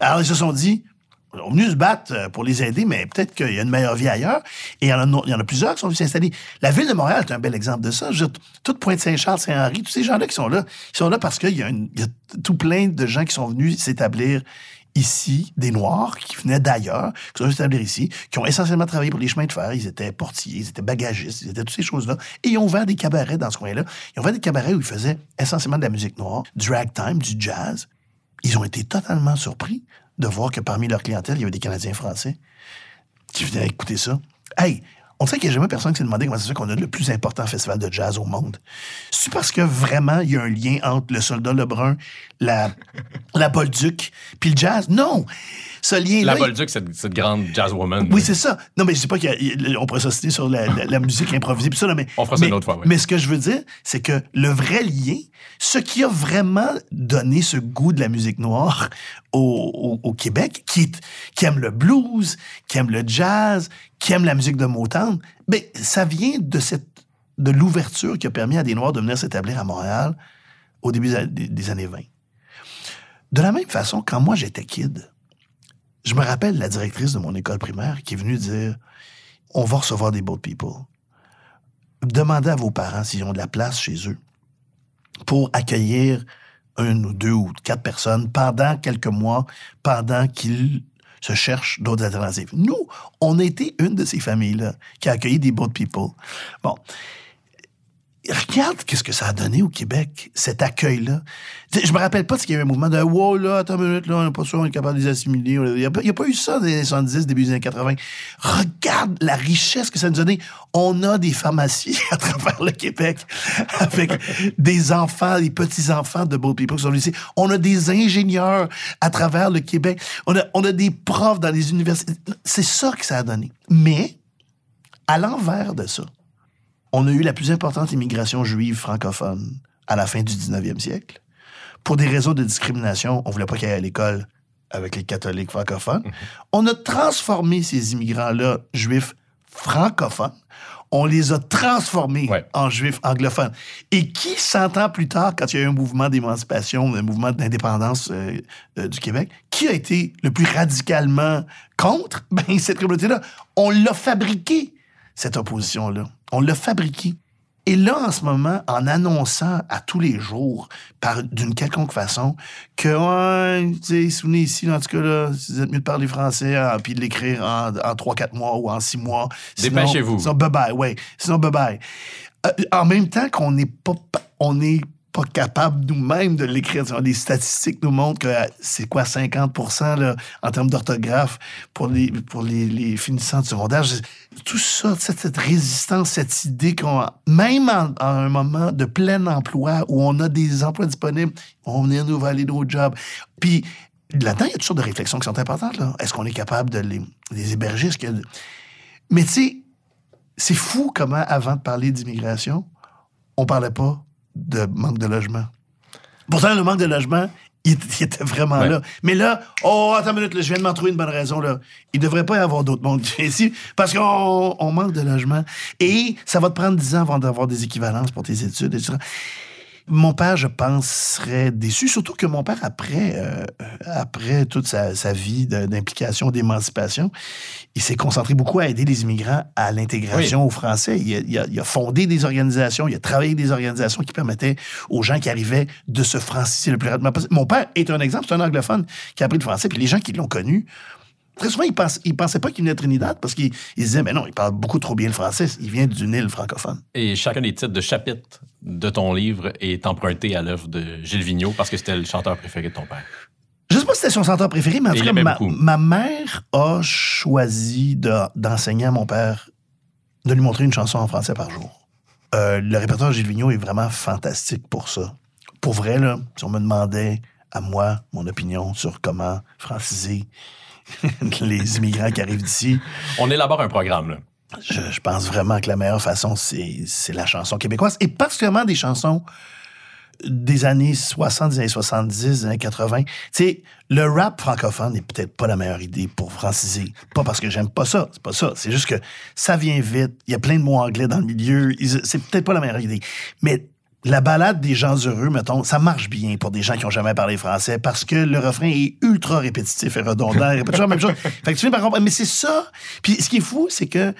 Alors, ils se sont dit, on est venu se battre euh, pour les aider, mais peut-être qu'il y a une meilleure vie ailleurs. Et il y en a, plusieurs qui sont venus s'installer. La ville de Montréal est un bel exemple de ça. Je veux dire, toute Pointe-Saint-Charles, Saint-Henri, tous ces gens-là qui sont là, ils sont là parce qu'il y a tout plein de gens qui sont venus s'établir ici, des Noirs qui venaient d'ailleurs, qui sont établis ici, qui ont essentiellement travaillé pour les chemins de fer. Ils étaient portiers, ils étaient bagagistes, ils étaient toutes ces choses-là. Et ils ont ouvert des cabarets dans ce coin-là. Ils ont ouvert des cabarets où ils faisaient essentiellement de la musique noire, du ragtime, du jazz. Ils ont été totalement surpris de voir que parmi leur clientèle, il y avait des Canadiens français qui venaient écouter ça. Hey, on sait qu'il n'y a jamais personne qui s'est demandé comment c'est fait qu'on a le plus important festival de jazz au monde. C'est parce que vraiment, il y a un lien entre le soldat Lebrun, la, la Bolduc, puis le jazz? Non! Ce lien-là. La Bolduc, cette, cette grande jazzwoman. Oui, c'est ça. Non, mais je sais pas qu'on pourrait s'assister sur la, la, la, musique improvisée, ça, là, mais. On fera ça une autre fois, oui. Mais ce que je veux dire, c'est que le vrai lien, ce qui a vraiment donné ce goût de la musique noire au, au, au Québec, qui, qui aime le blues, qui aime le jazz, qui aime la musique de Motown, ben, ça vient de cette de l'ouverture qui a permis à des Noirs de venir s'établir à Montréal au début des, des années 20. De la même façon, quand moi j'étais kid, je me rappelle la directrice de mon école primaire qui est venue dire On va recevoir des boat people. Demandez à vos parents s'ils ont de la place chez eux pour accueillir une ou deux ou quatre personnes pendant quelques mois, pendant qu'ils se cherchent d'autres alternatives. Nous, on était une de ces familles-là qui a accueilli des boat people. Bon. Regarde qu'est-ce que ça a donné au Québec, cet accueil-là. Je me rappelle pas qu'il y avait un mouvement de « Wow, là, attends une minute, là, on n'est pas sûr, on est capable de les assimiler. » Il n'y a, pas eu ça dans les années 70, début des années 80. Regarde la richesse que ça nous a donné. On a des pharmacies à travers le Québec avec des enfants, des petits-enfants de Boat People qui sont ici. On a des ingénieurs à travers le Québec. On a, on a des profs dans les universités. C'est ça que ça a donné. Mais, à l'envers de ça, on a eu la plus importante immigration juive francophone à la fin du 19e siècle. Pour des raisons de discrimination, on voulait pas qu'il aille à l'école avec les catholiques francophones. -hmm. On a transformé ces immigrants-là juifs francophones. On les a transformés ouais. en juifs anglophones. Et qui, 100 ans plus tard, quand il y a eu un mouvement d'émancipation, un mouvement d'indépendance euh, euh, du Québec, qui a été le plus radicalement contre? Ben, cette communauté-là, on l'a fabriqué cette opposition-là. On l'a fabriquée. Et là, en ce moment, en annonçant à tous les jours, par d'une quelconque façon, que, ouais, tu sais, si vous venez ici, en tout cas, là, vous êtes mieux de parler français, hein, puis de l'écrire en, en 3-4 mois ou en 6 mois. Dépêchez-vous. Sinon, bye-bye, ouais. Sinon, bye-bye. Euh, en même temps qu'on n'est pas, on est pas capable nous-mêmes de l'écrire. Les statistiques nous montrent que c'est quoi 50 là, en termes d'orthographe pour les, pour les, finissants de secondaire. Tout ça, cette, résistance, cette idée qu'on, même en, un moment de plein emploi où on a des emplois disponibles, on venir nous valider nos jobs. Puis là-dedans, il y a toutes sortes de réflexions qui sont importantes. Est-ce qu'on est capable de les, les héberger? Que... Mais tu sais, c'est fou comment, avant de parler d'immigration, on parlait pas de manque de logement. Pourtant, le manque de logement, il, il était vraiment Ouais. là. Mais là, oh, attends une minute, là, je viens de m'en trouver une bonne raison. Là. Il ne devrait pas y avoir d'autres mondes ici parce qu'on on manque de logement. Et ça va te prendre 10 ans avant d'avoir des équivalences pour tes études, etc. Mon père, je pense, serait déçu, surtout que mon père, après, euh, après toute sa, sa vie d'implication, d'émancipation, il s'est concentré beaucoup à aider les immigrants à l'intégration Oui. aux Français. Il a, il a- il a fondé des organisations, il a travaillé avec des organisations qui permettaient aux gens qui arrivaient de se franciser le plus rapidement possible. Mon père est un exemple, c'est un anglophone qui a appris le français, puis les gens qui l'ont connu, Très souvent, ils ne pensaient pas qu'il venait de Trinidad parce qu'ils ils disaient, mais non, il parle beaucoup trop bien le français. Il vient d'une île francophone. Et chacun des titres de chapitre de ton livre est emprunté à l'œuvre de Gilles Vigneault parce que c'était le chanteur préféré de ton père. Je sais pas si c'était son chanteur préféré, mais en tout cas, ma, mère a choisi de- d'enseigner à mon père, de lui montrer une chanson en français par jour. Euh, le répertoire de Gilles Vigneault est vraiment fantastique pour ça. Pour vrai, là, si on me demandait à moi mon opinion sur comment franciser les immigrants qui arrivent d'ici, On élabore un programme, là. je, je pense vraiment que la meilleure façon, c'est la chanson québécoise, et particulièrement des chansons des années 60, des années 70, des années 80. Tu sais, le rap francophone n'est peut-être pas la meilleure idée pour franciser. Pas parce que j'aime pas ça, c'est pas ça. C'est juste que ça vient vite, il y a plein de mots anglais dans le milieu, c'est peut-être pas la meilleure idée. Mais la balade des gens heureux, mettons, ça marche bien pour des gens qui ont jamais parlé français parce que le refrain est ultra répétitif et redondant. Répète toujours la même chose. Fait que tu finis par comprendre. Mais c'est ça. Puis ce qui est fou, c'est que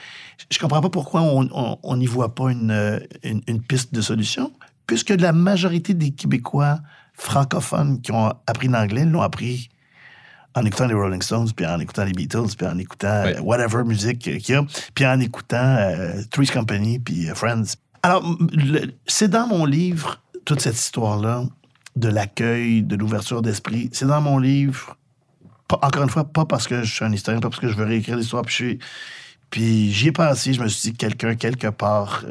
je comprends pas pourquoi on on- on n'y voit pas une, une, une piste de solution, puisque la majorité des Québécois francophones qui ont appris l'anglais l'ont appris en écoutant les Rolling Stones, puis en écoutant les Beatles, puis en écoutant whatever musique qu'il y a, puis en écoutant euh, Three's Company, puis euh, Friends. Alors, c'est dans mon livre, toute cette histoire-là, de l'accueil, de l'ouverture d'esprit. C'est dans mon livre, encore une fois, pas parce que je suis un historien, pas parce que je veux réécrire l'histoire, puis je suis- j'y ai pensé, je me suis dit, quelqu'un, quelque part,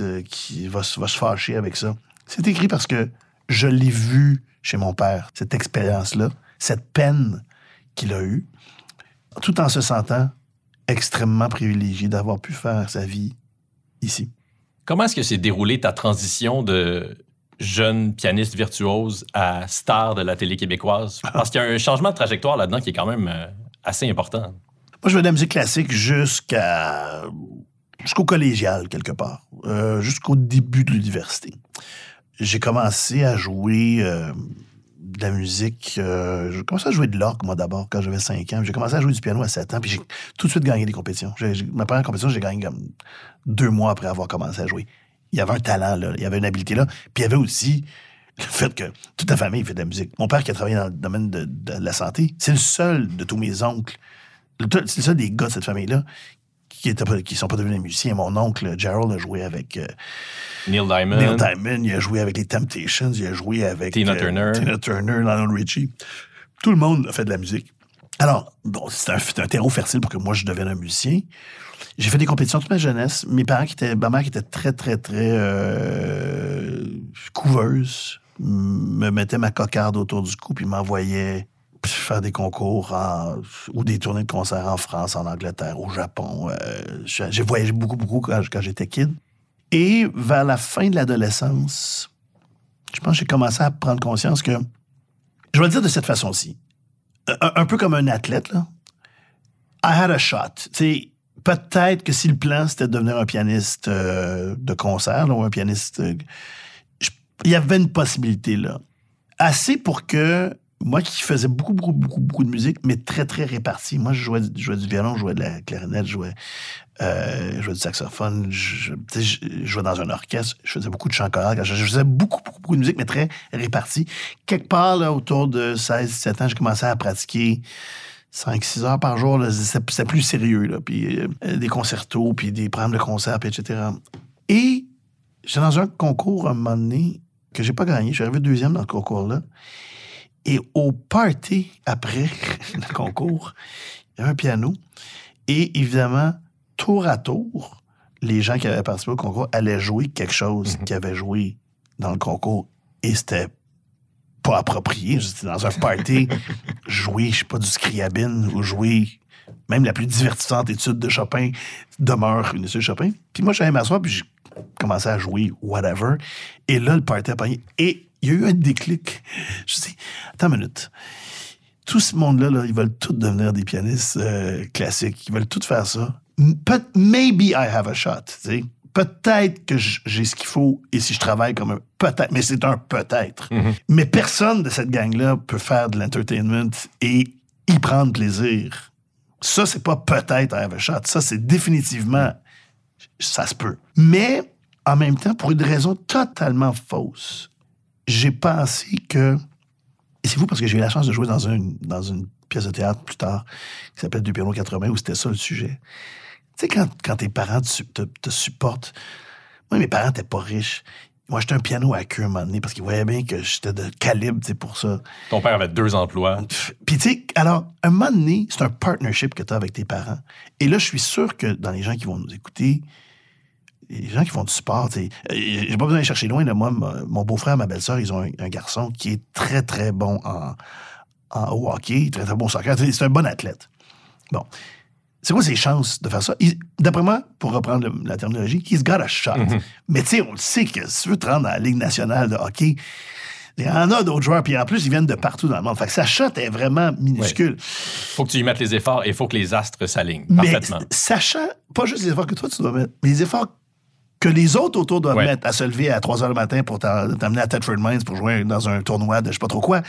euh, qui va, va se fâcher avec ça. C'est écrit parce que je l'ai vu chez mon père, cette expérience-là, cette peine qu'il a eue, tout en se sentant extrêmement privilégié d'avoir pu faire sa vie ici. Comment est-ce que s'est déroulée ta transition de jeune pianiste virtuose à star de la télé québécoise? Parce qu'il y a un changement de trajectoire là-dedans qui est quand même euh, assez important. Moi, je fais de la musique classique jusqu'à jusqu'au collégial, quelque part, euh, jusqu'au début de l'université. J'ai commencé à jouer euh, de la musique. euh, j'ai commencé à jouer de l'orgue, moi, d'abord, quand j'avais 5 ans. J'ai commencé à jouer du piano à 7 ans, puis j'ai tout de suite gagné des compétitions. Ma première compétition, j'ai gagné comme deux mois après avoir commencé à jouer. Il y avait un talent, là. Il y avait une habileté, là. Puis il y avait aussi le fait que toute la famille fait de la musique. Mon père, qui a travaillé dans le domaine de, de la santé, c'est le seul de tous mes oncles le- c'est le seul des gars de cette famille-là qui étaient qui sont pas devenus musiciens. Mon oncle, Gerald, a joué avec euh, Neil Diamond. Neil Diamond, il a joué avec les Temptations, il a joué avec Tina euh, Turner. Tina Turner, Lionel Richie. Tout le monde a fait de la musique. Alors, bon, c'est un, c'est un terreau fertile pour que moi, je devienne un musicien. J'ai fait des compétitions toute ma jeunesse. Mes parents, qui étaient, ma mère qui était très, très, très euh, couveuse, me mettait ma cocarde autour du cou puis m'envoyait faire des concours ou des tournées de concerts en France, en Angleterre, au Japon. Euh, j'ai voyagé beaucoup, beaucoup quand, j'étais kid. Et vers la fin de l'adolescence, je pense que j'ai commencé à prendre conscience que, je vais le dire de cette façon-ci, un, peu comme un athlète, là, I had a shot. Peut-être que si le plan, c'était de devenir un pianiste euh, de concert, là, ou un pianiste... euh, il y avait une possibilité, là. Assez pour que moi qui faisais beaucoup, beaucoup, beaucoup, beaucoup de musique, mais très, très répartie. Moi, je jouais, je jouais du violon, je jouais de la clarinette, je jouais, euh, je jouais du saxophone, je, jouais dans un orchestre, je faisais beaucoup de chant. Je, faisais beaucoup, beaucoup, beaucoup de musique, mais très répartie. Quelque part, là, autour de 16, 17 ans, j'ai commencé à pratiquer 5-6 heures par jour. C'était plus sérieux. Là. Puis, euh, des concertos, puis des programmes de concert, puis etc. Et j'étais dans un concours un moment donné que j'ai pas gagné. Je suis arrivé deuxième dans ce concours-là. Et au party, après le concours, il y avait un piano. Et évidemment, tour à tour, les gens qui avaient participé au concours allaient jouer quelque chose Mhm. qu'ils avaient joué dans le concours. Et c'était pas approprié. J'étais dans un party, jouer, je sais pas, du scriabine ou jouer même la plus divertissante étude de Chopin demeure une étude de Chopin. Puis moi, j'allais m'asseoir, puis j'ai commencé à jouer whatever. Et là, le party a pogné. Et il y a eu un déclic. Je dis, attends une minute. Tout ce monde-là, là, ils veulent tous devenir des pianistes euh, classiques. Ils veulent tous faire ça. Peut- Maybe I have a shot. Peut-être que j'ai ce qu'il faut et si je travaille comme un peut-être, mais c'est un peut-être. Mhm. Mais personne de cette gang-là peut faire de l'entertainment et y prendre plaisir. Ça, c'est pas peut-être I have a shot. Ça, c'est définitivement ça se peut. Mais en même temps, pour une raison totalement fausse, j'ai pensé que. Et c'est fou parce que j'ai eu la chance de jouer dans une, dans une pièce de théâtre plus tard qui s'appelle Du piano 80 où c'était ça le sujet. Tu sais, quand, quand tes parents te, te- te supportent. Moi, mes parents n'étaient pas riches. Moi, j'étais un piano à queue un moment donné parce qu'ils voyaient bien que j'étais de calibre, tu sais, pour ça. Ton père avait deux emplois. Puis, tu sais, alors, un moment donné, c'est un partnership que tu as avec tes parents. Et là, je suis sûr que dans les gens qui vont nous écouter, les gens qui font du sport, tu sais, euh, j'ai pas besoin d'aller chercher loin. Là, moi, mon beau-frère, ma belle-sœur, ils ont un, un garçon qui est très, très bon en, hockey, très, très bon soccer. C'est un bon athlète. Bon. C'est quoi ses chances de faire ça? D'après moi, pour reprendre le- la terminologie, he's got a shot. Mais tu sais, on le sait que si tu veux te rendre dans la Ligue nationale de hockey, il y en a d'autres joueurs, puis en plus, ils viennent de partout dans le monde. Fait que sa shot est vraiment minuscule. faut que tu y mettes les efforts et il faut que les astres s'alignent parfaitement. sachant, pas juste les efforts que toi, tu dois mettre, mais les efforts que les autres autour doivent Ouais. mettre à se lever à 3 h le matin pour t'emmener à Thetford Mines pour jouer dans un tournoi de je sais pas trop quoi.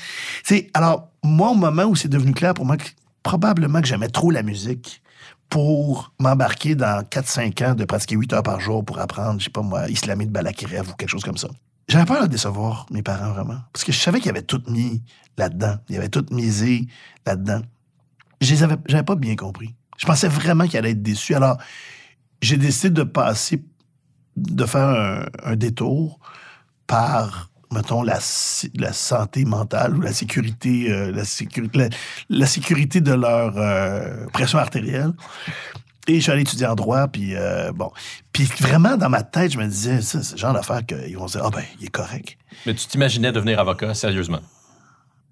Alors, moi, au moment où c'est devenu clair pour moi que probablement que j'aimais trop la musique pour m'embarquer dans 4-5 ans de pratiquer 8 heures par jour pour apprendre, je sais pas moi, Islamé de Balakirev ou quelque chose comme ça. j'avais peur de décevoir mes parents, vraiment. Parce que je savais qu'ils avaient tout mis là-dedans. Ils avaient tout misé là-dedans. Je les avais, j'avais pas bien compris. Je pensais vraiment qu'ils allaient être déçus. Alors, j'ai décidé de passer, de faire un, un détour par, mettons, la, la santé mentale ou la sécurité, euh, la, sécurité la, la sécurité de leur euh, pression artérielle. Et je suis allé étudier en droit, puis euh, bon. Puis vraiment, dans ma tête, je me disais, c'est le genre d'affaire qu'ils vont se dire, ah ben, il est correct. Mais tu t'imaginais devenir avocat, sérieusement?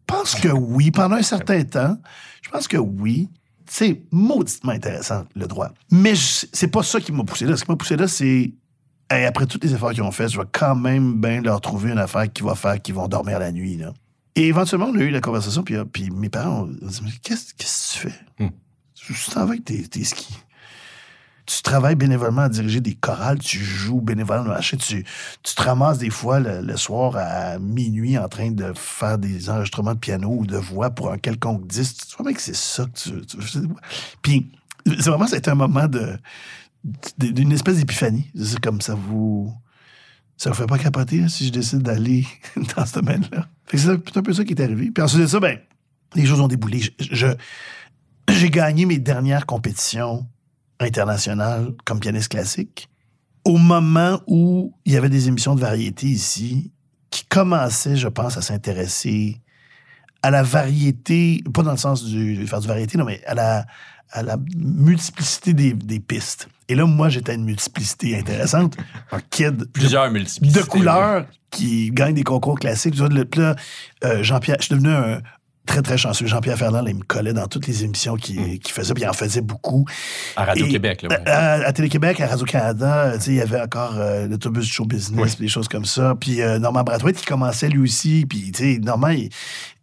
Je pense que oui, pendant un certain temps. Je pense que oui. C'est mauditement intéressant, le droit. Mais c'est pas ça qui m'a poussé là. Ce qui m'a poussé là, c'est. Hey, après tous les efforts qu'ils ont faits, je vais quand même bien leur trouver une affaire qui va faire qu'ils vont dormir la nuit. Là. Et éventuellement, on a eu la conversation, puis, euh, puis mes parents ont dit Mais Qu'est-ce que tu fais? Hmm. Tu t'en vas avec tes, tes skis. Tu travailles bénévolement à diriger des chorales, tu joues bénévolement, machin, tu, tu te ramasses des fois le, le soir à minuit en train de faire des enregistrements de piano ou de voix pour un quelconque disque. Tu vois bien que c'est ça que tu. Puis, c'est vraiment, c'était un moment de- d'une espèce d'épiphanie. C'est comme ça vous. Ça vous fait pas capoter là, si je décide d'aller dans ce domaine-là. C'est un peu ça qui est arrivé. Puis ensuite de ça, ben, les choses ont déboulé. Je- j'ai gagné mes dernières compétitions internationales comme pianiste classique au moment où il y avait des émissions de variété ici qui commençaient, je pense, à s'intéresser à la variété, pas dans le sens de faire du variété, non, mais à la, à la multiplicité des, des pistes. Et là, moi, j'étais à une multiplicité intéressante. Un kid de, Plusieurs multiplicités. de couleurs qui gagne des concours classiques. Puis là, euh, Jean-Pierre, je suis devenu un très, très chanceux. Jean-Pierre Ferland, là, il me collait dans toutes les émissions qu'il qu'il faisait, puis il en faisait beaucoup. À Radio-Québec, là. ouais. À, à Télé-Québec, à Radio-Canada, euh, il y avait encore euh, l'autobus du show business, Oui. des choses comme ça. Puis euh, Normand Brathwaite, qui commençait lui aussi. Puis, tu sais, Normand, il-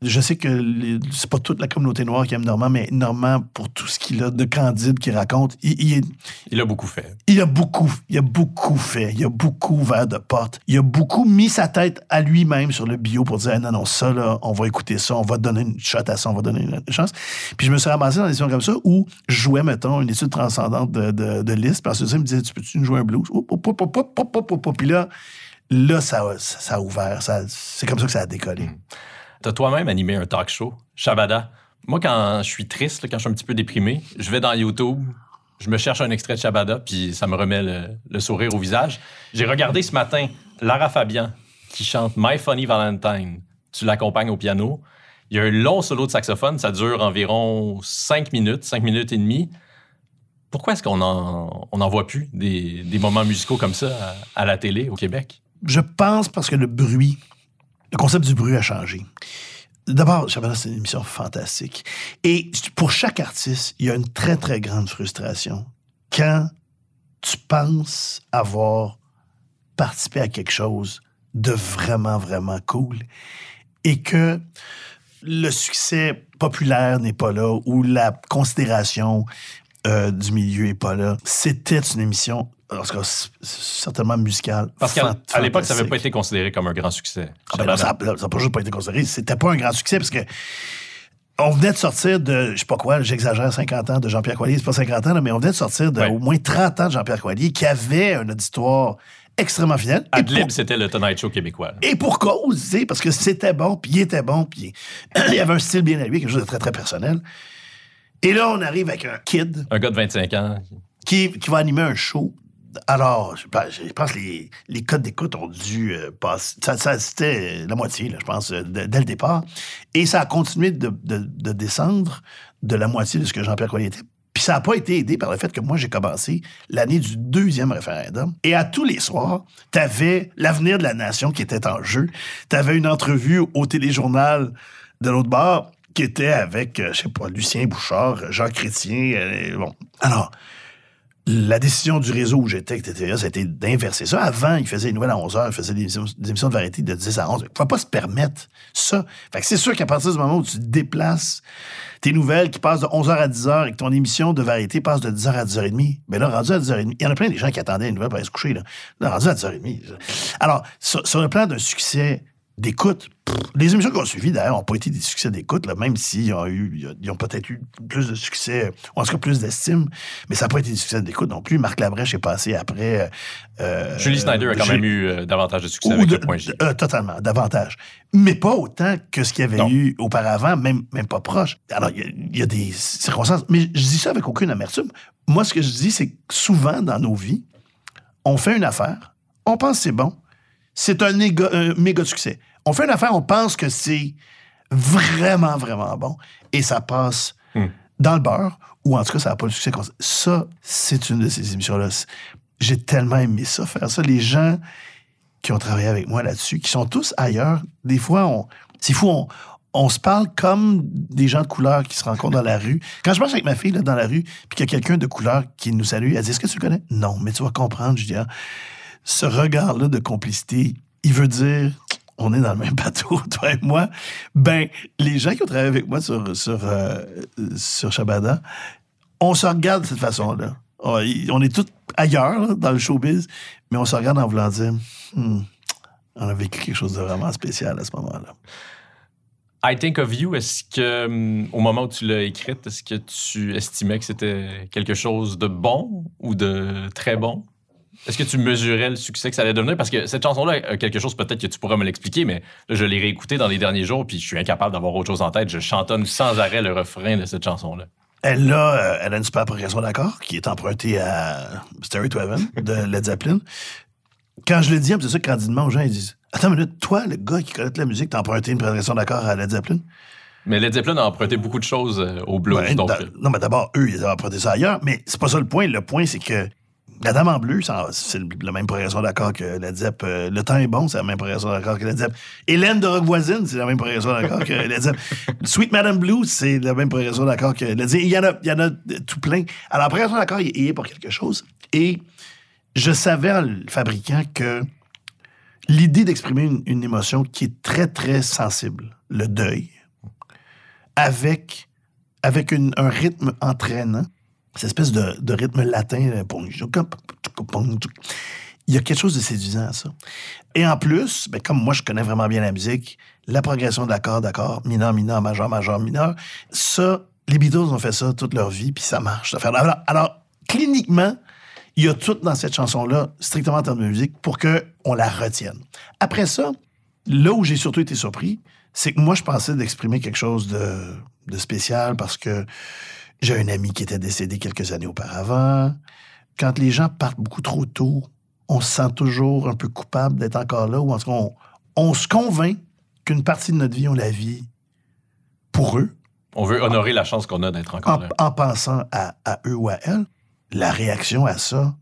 je sais que c'est pas toute la communauté noire qui aime Normand, mais Normand, pour tout ce qu'il a de candide qu'il raconte, il, il est- Il a beaucoup fait. il a beaucoup, il a beaucoup fait. Il a beaucoup ouvert de portes. Il a beaucoup mis sa tête à lui-même sur le bio pour dire, non, non, ça, là, on va écouter ça, on va donner une shot à ça, on va donner une chance. Puis je me suis ramassé dans des situations comme ça où je jouais, mettons, une étude transcendante de, de, liste. Puis ensuite, il me disait, tu peux-tu nous jouer un blues? Puis là, là, ça, a- ça a ouvert. Ça, c'est comme ça que ça a décollé. T'as toi-même animé un talk show, Shabada. Moi, quand je suis triste, quand je suis un petit peu déprimé, je vais dans YouTube, je me cherche un extrait de Shabada, puis ça me remet le sourire au visage. J'ai regardé ce matin Lara Fabian qui chante My Funny Valentine. Tu l'accompagnes au piano. Il y a un long solo de saxophone, ça dure environ 5 minutes, 5 minutes et demie. Pourquoi est-ce qu'on n'en on en voit plus des, des moments musicaux comme ça à, la télé au Québec? Je pense parce que le bruit, le concept du bruit a changé. D'abord, c'est une émission fantastique. Et pour chaque artiste, il y a une très, très grande frustration quand tu penses avoir participé à quelque chose de vraiment, vraiment cool et que le succès populaire n'est pas là ou la considération euh, du milieu n'est pas là. C'était une émission, en tout cas, certainement musicale. Parce qu'à l'époque, ça n'avait pas été considéré comme un grand succès. Ah ben là, ça n'a pas juste pas été considéré. C'était pas un grand succès parce que on venait de sortir de, je sais pas quoi, j'exagère, 50 ans de Jean-Pierre Coilier. C'est pas 50 ans, là, mais on venait de sortir de Ouais. au moins 30 ans de Jean-Pierre Coilier qui avait un auditoire extrêmement fidèle. Et Adlib, pour- c'était le Tonight Show québécois. et pour cause, tu sais, parce que c'était bon, puis il était bon, puis il y avait un style bien à lui, quelque chose de très, très personnel. Et là, on arrive avec un kid Un gars de 25 ans. qui, qui va animer un show. Alors, je, pense- je pense que les, les codes d'écoute ont dû euh, passer. Ça, ça, C'était la moitié, là, je pense, euh, de- dès le départ. Et ça a continué de, de- de descendre de la moitié de ce que Jean-Pierre Collier était. Puis ça n'a pas été aidé par le fait que moi, j'ai commencé l'année du deuxième référendum. Et à tous les soirs, tu avais l'avenir de la nation qui était en jeu. Tu avais une entrevue au téléjournal de l'autre bord qui était avec, euh, je sais pas, Lucien Bouchard, Jean Chrétien. euh, bon. Alors, la décision du réseau où j'étais, a été d'inverser ça. Avant, ils faisaient les nouvelles à 11h, ils faisaient des émissions, de variété de 10 à 11. Ils ne pouvaient pas se permettre ça. Fait que c'est sûr qu'à partir du moment où tu déplaces tes nouvelles qui passent de 11h à 10h et que ton émission de variété passe de 10h à 10h30, ben là, rendu à 10h30, il y en a plein des gens qui attendaient les nouvelles pour aller se coucher. Là, Là, rendu à 10h30. Alors, sur le plan d'un succès d'écoute. Les émissions qu'on a suivies, d'ailleurs, n'ont pas été des succès d'écoute, même s'ils ont, eu, ils ont peut-être eu plus de succès, ou en tout cas plus d'estime, mais ça n'a pas été des succès d'écoute non plus. Marc Labrèche est passé après. euh, Julie Snyder a quand même eu euh, davantage de succès avec de- le point J. euh, totalement, davantage. Mais pas autant que ce qu'il y avait Non. eu auparavant, même, même pas proche. Alors, il y a- il y, a des circonstances. Mais je dis ça avec aucune amertume. Moi, ce que je dis, c'est que souvent dans nos vies, on fait une affaire, on pense que c'est bon, c'est un, un méga succès. On fait une affaire, on pense que c'est vraiment, vraiment bon, et ça passe Hmm. dans le beurre, ou en tout cas, ça n'a pas le succès qu'on... Ça, c'est une de ces émissions-là. J'ai tellement aimé ça, faire ça. Les gens qui ont travaillé avec moi là-dessus, qui sont tous ailleurs. Des fois, on, c'est fou, on, on se parle comme des gens de couleur qui se rencontrent dans la rue. Quand je marche avec ma fille là, dans la rue, puis qu'il y a quelqu'un de couleur qui nous salue, elle dit Est-ce que tu le connais Non, mais tu vas comprendre, Julien. Ce regard-là de complicité, il veut dire on est dans le même bateau, toi et moi. Ben, les gens qui ont travaillé avec moi sur, sur, euh, sur Shabada, on se regarde de cette façon-là. On on est tous ailleurs, dans le showbiz, mais on se regarde en voulant dire Hmm, on a vécu quelque chose de vraiment spécial à ce moment-là. I Think of You, est-ce que, hum, au moment où tu l'as écrite, est-ce que tu estimais que c'était quelque chose de bon ou de très bon? Est-ce que tu mesurais le succès que ça allait devenir? Parce que cette chanson-là a quelque chose, peut-être que tu pourras me l'expliquer, mais là, je l'ai réécoutée dans les derniers jours, puis je suis incapable d'avoir autre chose en tête. Je chantonne sans arrêt le refrain de cette chanson-là. Elle a, euh, elle a une super progression d'accord qui est empruntée à Stairway to Heaven de Led Zeppelin. Quand je le dis, c'est ça candidement aux gens, ils disent Attends une minute, toi, le gars qui connaît la musique, t'as emprunté une progression d'accord à Led Zeppelin Mais Led Zeppelin a emprunté beaucoup de choses euh, au blues, Ben, donc... non, mais d'abord, eux, ils ont emprunté ça ailleurs, mais c'est pas ça le point. Le point, c'est que la Dame en bleu, c'est la même progression d'accord que Led Zepp. Euh, le temps est bon, c'est la même progression d'accord que Led Zepp. Hélène de Rock voisine, c'est la même progression d'accord que Led Zepp. Sweet Madame Blue, c'est la même progression d'accord que Led Zepp. Il y en a, il y en a tout plein. Alors, la progression d'accord, il il est pour quelque chose. Et je savais en le fabriquant que l'idée d'exprimer une, une émotion qui est très, très sensible, le deuil, avec, avec une- un rythme entraînant, cette espèce de, de rythme latin, il y a quelque chose de séduisant à ça. Et en plus, ben, comme moi, je connais vraiment bien la musique, la progression d'accord, d'accord, mineur, mineur, majeur, majeur, mineur, ça, les Beatles ont fait ça toute leur vie, puis ça marche. Ça fait- Alors, alors, cliniquement, il y a tout dans cette chanson-là, strictement en termes de musique, pour qu'on la retienne. Après ça, là où j'ai surtout été surpris, c'est que moi, je pensais d'exprimer quelque chose de, de spécial parce que j'ai un ami qui était décédé quelques années auparavant. Quand les gens partent beaucoup trop tôt, on se sent toujours un peu coupable d'être encore là, ou en tout cas, on, on se convainc qu'une partie de notre vie, on la vit pour eux, On veut honorer la chance qu'on a d'être encore en, là. en pensant à, à eux ou à elles. La réaction à ça,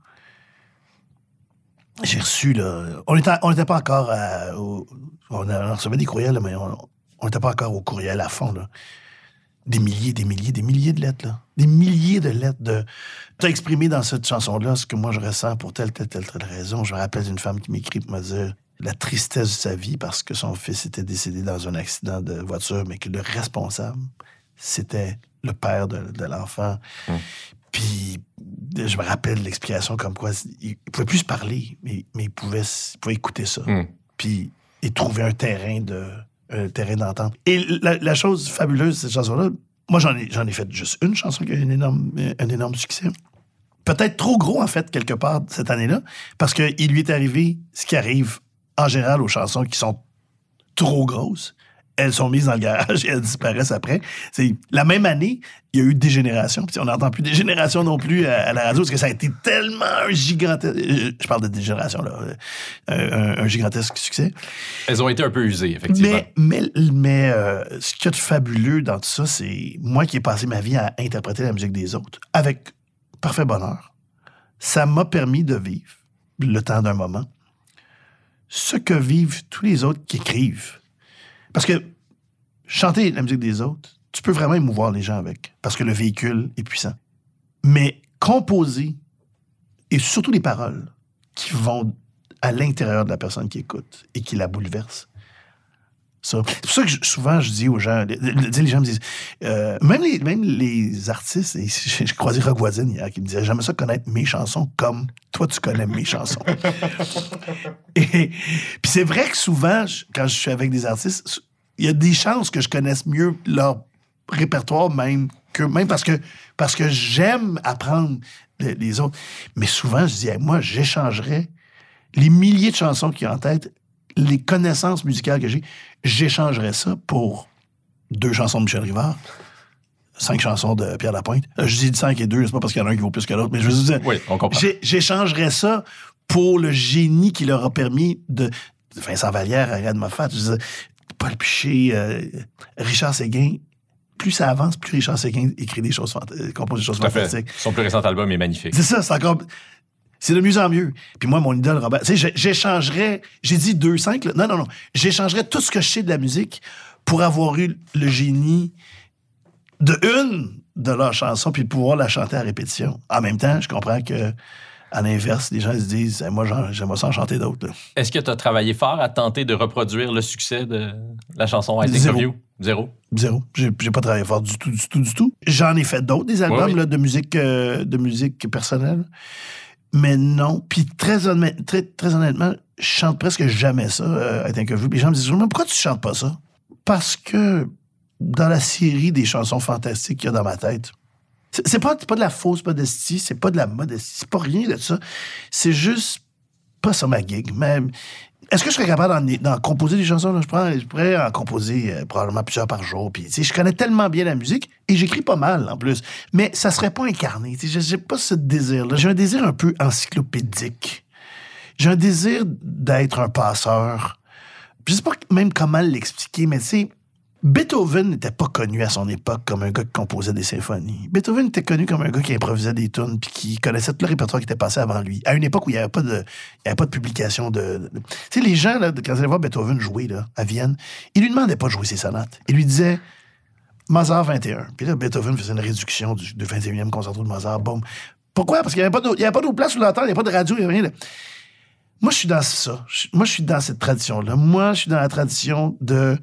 j'ai reçu, là, on n'était on était pas encore à- au- on, a- on recevait des courriels, mais on n'était pas encore au courriel à fond, là. Des milliers, des milliers, des milliers de lettres, là. Des milliers de lettres de... T'as exprimé dans cette chanson-là ce que moi je ressens pour telle, telle, telle, telle raison. Je me rappelle d'une femme qui m'écrit pour me dire la tristesse de sa vie parce que son fils était décédé dans un accident de voiture, mais que le responsable, c'était le père de, de l'enfant. Mm. Puis je me rappelle l'explication comme quoi il, il pouvait plus se parler, mais, mais il, pouvait, il pouvait écouter ça. Hmm. Puis et trouver un terrain de terrain d'entente. Et la, chose fabuleuse de cette chanson-là, moi j'en ai, ai fait juste une chanson qui a eu un énorme, un énorme succès. Peut-être trop gros, en fait, quelque part, cette année-là, parce qu'il lui est arrivé ce qui arrive en général aux chansons qui sont trop grosses. Elles sont mises dans le garage et elles disparaissent après. C'est la même année, il y a eu Dégénération. Puis on n'entend plus Dégénération non plus à, à la radio parce que ça a été tellement un gigantesque. euh, Je parle de Dégénération, là. euh, Un, un gigantesque succès. Elles ont été un peu usées, effectivement. Mais, mais, mais euh, ce qu'il y a de fabuleux dans tout ça, c'est moi qui ai passé ma vie à interpréter la musique des autres avec parfait bonheur. Ça m'a permis de vivre, le temps d'un moment, ce que vivent tous les autres qui écrivent. Parce que chanter la musique des autres, tu peux vraiment émouvoir les gens avec, parce que le véhicule est puissant. Mais composer, et surtout les paroles qui vont à l'intérieur de la personne qui écoute et qui la bouleverse. C'est pour ça que je- souvent, je dis aux gens, les, gens me disent, euh, même, les, même les artistes, et j'ai croisé hier qui me disait, j'aimerais ça connaître mes chansons comme toi, tu connais mes chansons. et puis c'est vrai que souvent, je- quand je suis avec des artistes, il y a des chances que je connaisse mieux leur répertoire même que même parce que parce que j'aime apprendre les, les autres. Mais souvent, je dis, Hey, moi, j'échangerais les milliers de chansons qu'il y a en tête, les connaissances musicales que j'ai, j'échangerais ça pour deux chansons de Michel Rivard, cinq chansons de Pierre Lapointe. Euh, Je dis cinq et deux, c'est pas parce qu'il y en a un qui vaut plus que l'autre, mais je veux dire, Oui, j'échangerais ça pour le génie qui leur a permis de. Vincent Vallière, Ariane Moffat, Paul Piché, euh, Richard Séguin. Plus ça avance, plus Richard Séguin écrit des choses, euh, compose des choses Tout à fait. fantastiques. Son plus récent album est magnifique. C'est ça, c'est encore. C'est de mieux en mieux. Puis moi, mon idole, Robert, tu sais, j'échangerais. J'ai dit 2-5. là. Non, non, non. J'échangerais tout ce que je sais de la musique pour avoir eu le génie de une de leurs chansons puis pouvoir la chanter à répétition. En même temps, je comprends que. À l'inverse, les gens se disent, Eh, moi, j'aimerais ça en chanter d'autres. Est-ce que tu as travaillé fort à tenter de reproduire le succès de la chanson I Think Zéro. of You? Zéro. Zéro. J'ai j'ai pas travaillé fort du tout, du tout, du tout. J'en ai fait d'autres, des albums oui. là, de, musique, euh, de musique personnelle. Mais non. Puis très, honnête- très, très honnêtement, je chante presque jamais ça, euh, I Think of You. Puis les gens me disent, mais pourquoi tu chantes pas ça? Parce que dans la série des chansons fantastiques qu'il y a dans ma tête, c'est pas, pas de la fausse modestie, c'est pas de la modestie, c'est pas rien de ça. C'est juste pas ça ma gig. Est-ce que je serais capable d'en, composer des chansons? Je, je pourrais en composer euh, probablement plusieurs par jour. Puis, je connais tellement bien la musique et j'écris pas mal en plus. Mais ça serait pas incarné. J'ai, j'ai pas ce désir-là. J'ai un désir un peu encyclopédique. J'ai un désir d'être un passeur. Je sais pas même comment l'expliquer, mais tu sais, Beethoven n'était pas connu à son époque comme un gars qui composait des symphonies. Beethoven était connu comme un gars qui improvisait des tunes puis qui connaissait tout le répertoire qui était passé avant lui. À une époque où il n'y avait pas de, il avait pas de publication de. Tu sais, les gens, là, quand ils allaient voir Beethoven jouer là, à Vienne, ils lui demandaient pas de jouer ses sonates. Ils lui disaient Mozart 21. Puis là, Beethoven faisait une réduction du, du 21e concerto de Mozart. Boum. Pourquoi? Parce qu'il n'y avait pas d'autre place où l'entendre, il n'y avait pas de radio, il n'y avait rien. de- Moi, je suis dans ça. Moi, je suis dans cette tradition-là. Moi, je suis dans la tradition de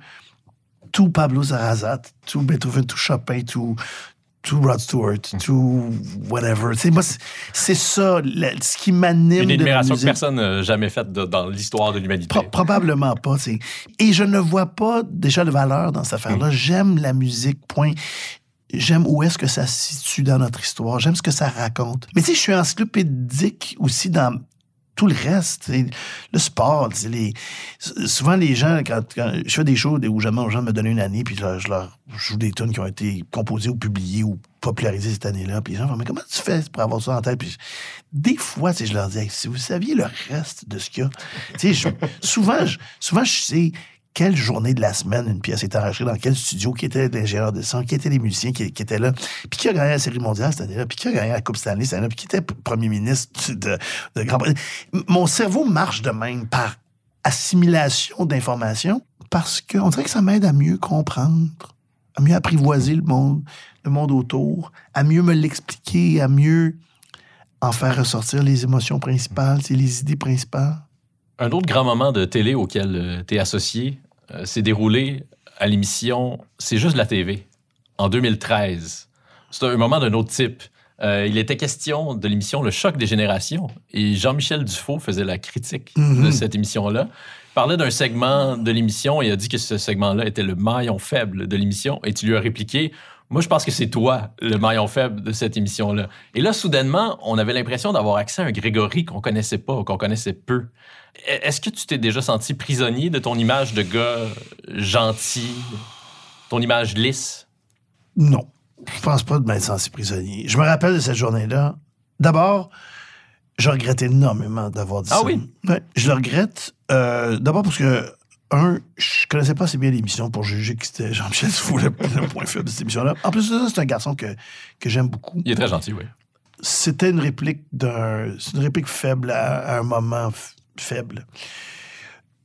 tout Pablo Sarrazat, tout Beethoven, tout Chopin, tout, tout Rod Stewart, tout whatever. Tu sais, moi, c'est- ça, ce qui m'anime Une de énumération que personne n'a jamais faite dans l'histoire de l'humanité. Pro- probablement pas. Et je ne vois pas déjà de valeur dans cette Mm. affaire-là. J'aime la musique, point. J'aime où est-ce que ça se situe dans notre histoire. J'aime ce que ça raconte. Mais tu sais, je suis encyclopédique aussi dans tout le reste. Le sport, les... souvent les gens, quand, quand je fais des shows où demande aux gens me donner une année, puis je leur, joue des tunes qui ont été composées ou publiées ou popularisées cette année-là, puis les gens vont mais comment tu fais pour avoir ça en tête? Puis des fois, je leur dis, si vous saviez le reste de ce qu'il y a, je- souvent, je, souvent, je sais quelle journée de la semaine une pièce est enregistrée, dans quel studio, qui était l'ingénieur de son, qui étaient les musiciens qui, étaient là, puis qui a gagné la série mondiale cette année-là, puis qui a gagné la Coupe Stanley cette année-là, puis qui était premier ministre de, de Grande-Bretagne. Mon cerveau marche de même par assimilation d'informations parce qu'on dirait que ça m'aide à mieux comprendre, à mieux apprivoiser le monde, le monde autour, à mieux me l'expliquer, à mieux en faire ressortir les émotions principales, les idées principales. Un autre grand moment de télé auquel tu es associé euh, s'est déroulé à l'émission C'est juste la TV, en 2013. C'est un moment d'un autre type. Euh, il était question de l'émission Le choc des générations et Jean-Michel Dufaux faisait la critique de Mhm. cette émission-là. Il parlait d'un segment de l'émission et a dit que ce segment-là était le maillon faible de l'émission et tu lui as répliqué Moi, je pense que c'est toi le maillon faible de cette émission-là. Et là, soudainement, on avait l'impression d'avoir accès à un Grégory qu'on connaissait pas ou qu'on connaissait peu. E- Est-ce que tu t'es déjà senti prisonnier de ton image de gars gentil, ton image lisse? Non. Je pense pas de m'être senti prisonnier. Je me rappelle de cette journée-là. D'abord, je regrette énormément d'avoir dit Ah ça. oui? Ouais, je le regrette. euh, D'abord parce que, un, je connaissais pas assez bien l'émission pour juger que c'était Jean-Michel Dufault le, le point faible de cette émission-là. En plus de ça, c'est un garçon que, que j'aime beaucoup. Il est très gentil, oui. C'était une réplique d'un. C'est une réplique faible à, à un moment faible.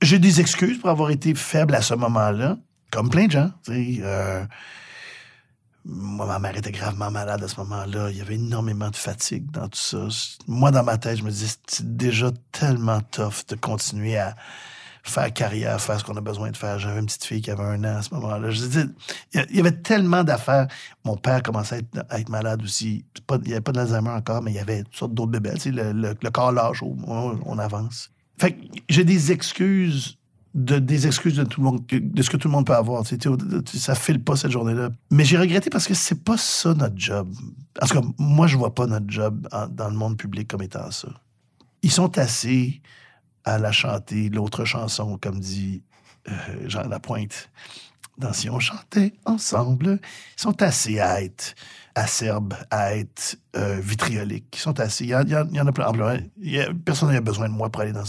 J'ai des excuses pour avoir été faible à ce moment-là, comme plein de gens. sais, euh, moi, ma mère était gravement malade à ce moment-là. Il y avait énormément de fatigue dans tout ça. Moi, dans ma tête, je me disais, c'est déjà tellement tough de continuer à faire carrière, faire ce qu'on a besoin de faire. J'avais une petite fille qui avait un an à ce moment-là. Je dis, il y avait tellement d'affaires. Mon père commençait à être, malade aussi. Il n'y avait pas d'Alzheimer encore, mais il y avait toutes sortes d'autres bébés. Tu sais, le, corps lâche, on, on avance. Fait j'ai des excuses de, des excuses de tout le monde, de ce que tout le monde peut avoir. Tu sais, ça file pas cette journée-là. Mais j'ai regretté parce que c'est pas ça notre job. En tout cas, moi, je vois pas notre job dans le monde public comme étant ça. Ils sont assez à la chanter, l'autre chanson, comme dit euh, Jean Lapointe. Dans Si on chantait ensemble, ils sont assez à être acerbes, à être euh, vitrioliques. Ils sont assez. Il y, en- a plein. En plein. Il y a- personne n'a besoin de moi pour aller dans,